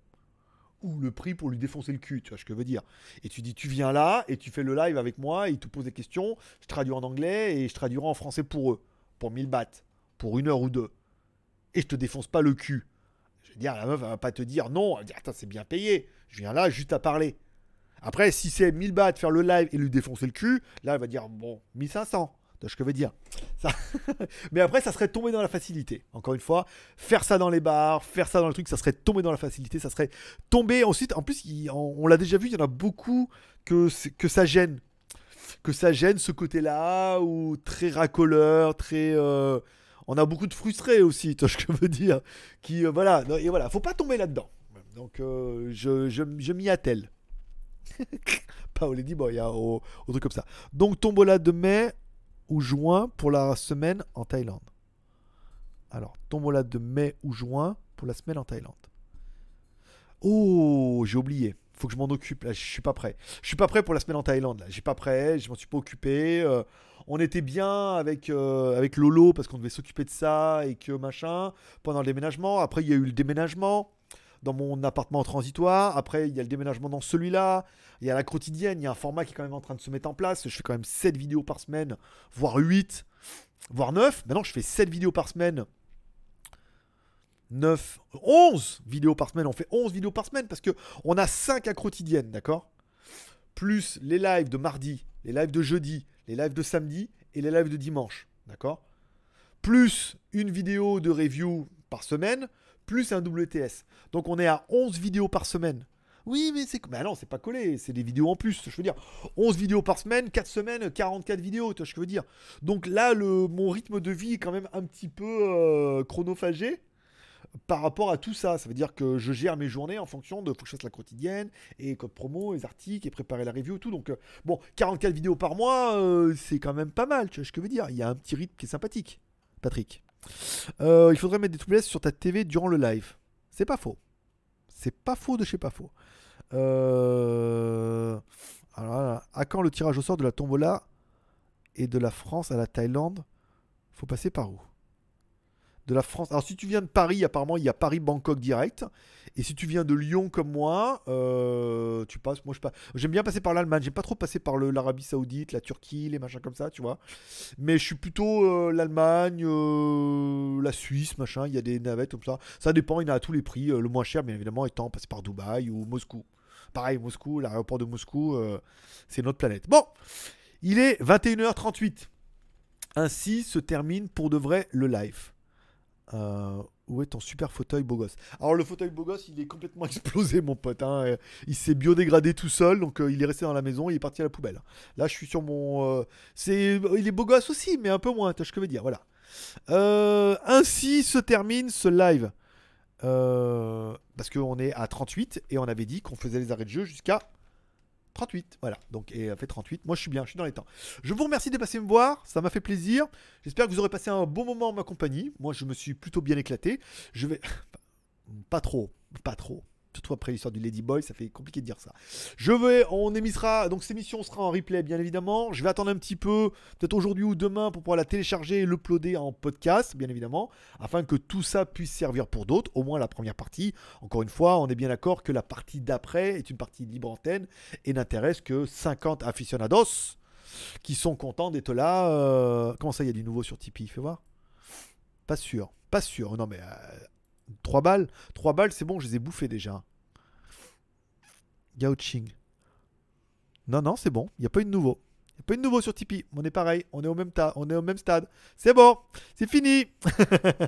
ou le prix pour lui défoncer le cul, tu vois ce que je veux dire. Et tu dis, tu viens là et tu fais le live avec moi, et il te pose des questions, je traduis en anglais et je traduirai en français pour eux, pour 1000 bahts, pour une heure ou deux. Et je te défonce pas le cul. Je veux dire, la meuf, elle va pas te dire non, elle va dire, attends, c'est bien payé, je viens là juste à parler. Après, si c'est 1000 bahts faire le live et lui défoncer le cul, là, elle va dire, bon, 1500 ce que je veux dire. Mais après, ça serait tomber dans la facilité. Encore une fois, faire ça dans les bars, faire ça dans le truc, ça serait tomber dans la facilité, ça serait tomber. Ensuite, en plus, on, l'a déjà vu, il y en a beaucoup que, que ça gêne. Que ça gêne ce côté-là, ou très racoleur, très. Euh, on a beaucoup de frustrés aussi, tu vois ce que je veux dire. Qui, euh, voilà, et voilà, faut pas tomber là-dedans. Donc, euh, je, je, m'y attelle. pas au Ladyboy, hein, au, au truc comme ça. Donc, tombola de mai, ou juin pour la semaine en Thaïlande. Alors, tombola de mai ou juin pour la semaine en Thaïlande. Oh, j'ai oublié. Faut que je m'en occupe. Là, je suis pas prêt. Je suis pas prêt pour la semaine en Thaïlande. Là, j'ai pas prêt. Je m'en suis pas occupé. Euh, on était bien avec euh, avec Lolo parce qu'on devait s'occuper de ça et que machin pendant le déménagement. Après, il y a eu le déménagement dans mon appartement transitoire. Après, il y a le déménagement dans celui-là. Il y a la quotidienne. Il y a un format qui est quand même en train de se mettre en place. Je fais quand même 7 vidéos par semaine, voire 8, voire 9. Maintenant, je fais 7 vidéos par semaine. 9, 11 vidéos par semaine. On fait 11 vidéos par semaine parce que on a 5 à quotidienne, d'accord? Plus les lives de mardi, les lives de jeudi, les lives de samedi et les lives de dimanche, d'accord? Plus une vidéo de review par semaine, plus un WTS. Donc on est à 11 vidéos par semaine. Oui, mais c'est. Mais non, c'est pas collé, c'est des vidéos en plus. Je veux dire, 11 vidéos par semaine, 4 semaines, 44 vidéos, tu vois ce que je veux dire. Donc là, le, mon rythme de vie est quand même un petit peu euh, chronophagé par rapport à tout ça. Ça veut dire que je gère mes journées en fonction de faut que fasse la quotidienne et code promo, les articles et préparer la review tout. Donc euh, bon, 44 vidéos par mois, euh, c'est quand même pas mal, tu vois ce que je veux dire. Il y a un petit rythme qui est sympathique, Patrick. Euh, il faudrait mettre des toublesses sur ta TV durant le live. C'est pas faux. C'est pas faux de chez pas faux. Euh, alors, à quand le tirage au sort de la tombola et de la France à la Thaïlande? Faut passer par où? De la France. Alors si tu viens de Paris, apparemment il y a Paris-Bangkok direct. Et si tu viens de Lyon comme moi, euh, tu passes. Moi je pas. J'aime bien passer par l'Allemagne. J'aime pas trop passer par l'Arabie Saoudite, la Turquie, les machins comme ça, tu vois. Mais je suis plutôt euh, l'Allemagne, euh, la Suisse, machin. Il y a des navettes comme ça. Ça dépend. Il y en a à tous les prix. le moins cher, bien évidemment, étant passer par Dubaï ou Moscou. Pareil, Moscou, l'aéroport de Moscou, c'est notre planète. Bon, il est 21h38. Ainsi se termine pour de vrai le live. Euh, où est ton super fauteuil beau gosse Alors le fauteuil beau gosse, il est complètement explosé mon pote. Hein. Il s'est biodégradé tout seul, donc euh, il est resté dans la maison, il est parti à la poubelle. Là je suis sur mon... Euh, il est beau gosse aussi, mais un peu moins, vois ce que je veux dire. Voilà. ainsi se termine ce live. parce qu'on est à 38 et on avait dit qu'on faisait les arrêts de jeu jusqu'à 38, voilà. Donc, et fait 38. Moi, je suis bien, je suis dans les temps. Je vous remercie de passer me voir, ça m'a fait plaisir. J'espère que vous aurez passé un bon moment en ma compagnie. Moi, je me suis plutôt bien éclaté. Je vais. Pas trop, pas trop surtout après l'histoire du Lady Boy, ça fait compliqué de dire ça. Je vais, on émettra, donc cette émission sera en replay bien évidemment. Je vais attendre un petit peu, peut-être aujourd'hui ou demain, pour pouvoir la télécharger et l'uploader en podcast, bien évidemment, afin que tout ça puisse servir pour d'autres, au moins la première partie. Encore une fois, on est bien d'accord que la partie d'après est une partie libre antenne et n'intéresse que 50 aficionados qui sont contents d'être là. Euh, comment ça, il y a du nouveau sur Tipeee Fais voir. Pas sûr, pas sûr. Non mais... Euh, 3 balles 3 balles, c'est bon, je les ai bouffés déjà. Gao Ching. Non, non, c'est bon. Il n'y a pas eu de nouveau. Il n'y a Pas de nouveau sur Tipeee. On est pareil. On est au même, on est au même stade. C'est bon. C'est fini.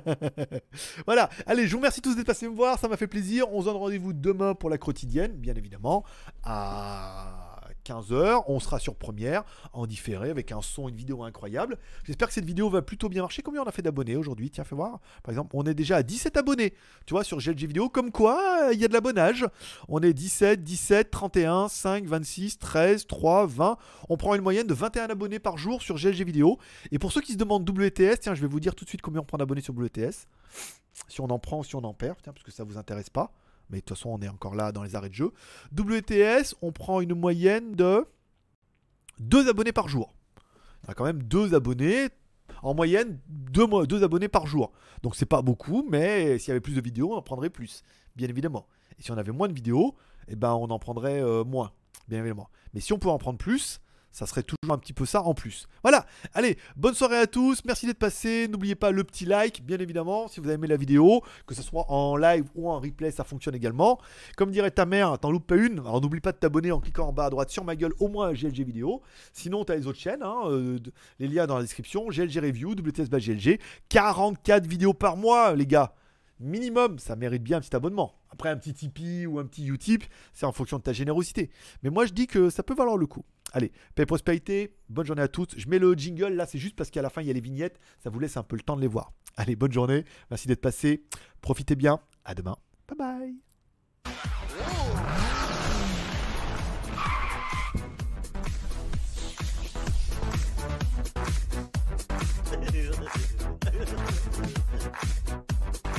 voilà. Allez, je vous remercie tous d'être passés me voir. Ça m'a fait plaisir. On se donne rendez-vous demain pour la quotidienne, bien évidemment. À 15h, on sera sur première, en différé, avec un son, une vidéo incroyable. J'espère que cette vidéo va plutôt bien marcher. Combien on a fait d'abonnés aujourd'hui Tiens, fais voir. Par exemple, on est déjà à 17 abonnés, tu vois, sur GLG Vidéo. Comme quoi, il y a de l'abonnage. On est 17, 17, 31, 5, 26, 13, 3, 20. On prend une moyenne de 21 abonnés par jour sur GLG Vidéo. Et pour ceux qui se demandent WTS, tiens, je vais vous dire tout de suite combien on prend d'abonnés sur WTS. Si on en prend ou si on en perd, tiens, parce que ça vous intéresse pas mais de toute façon on est encore là dans les arrêts de jeu. WTS, on prend une moyenne de 2 abonnés par jour. On a quand même 2 abonnés, en moyenne 2, abonnés par jour. Donc c'est pas beaucoup, mais s'il y avait plus de vidéos, on en prendrait plus, bien évidemment. Et si on avait moins de vidéos, eh ben on en prendrait euh, moins, bien évidemment. Mais si on pouvait en prendre plus, ça serait toujours un petit peu ça en plus. Voilà, allez, bonne soirée à tous, merci d'être passé, n'oubliez pas le petit like, bien évidemment, si vous avez aimé la vidéo, que ce soit en live ou en replay, ça fonctionne également. Comme dirait ta mère, t'en loupes pas une, alors n'oublie pas de t'abonner en cliquant en bas à droite sur ma gueule, au moins à GLG vidéo. Sinon, t'as les autres chaînes, hein, euh, les liens dans la description, GLG Review, WTS GLG, 44 vidéos par mois, les gars minimum, ça mérite bien un petit abonnement. Après, un petit Tipeee ou un petit Utip, c'est en fonction de ta générosité. Mais moi, je dis que ça peut valoir le coup. Allez, paix prospérité, bonne journée à toutes. Je mets le jingle, là, c'est juste parce qu'à la fin, il y a les vignettes. Ça vous laisse un peu le temps de les voir. Allez, bonne journée. Merci d'être passé. Profitez bien. À demain. Bye bye.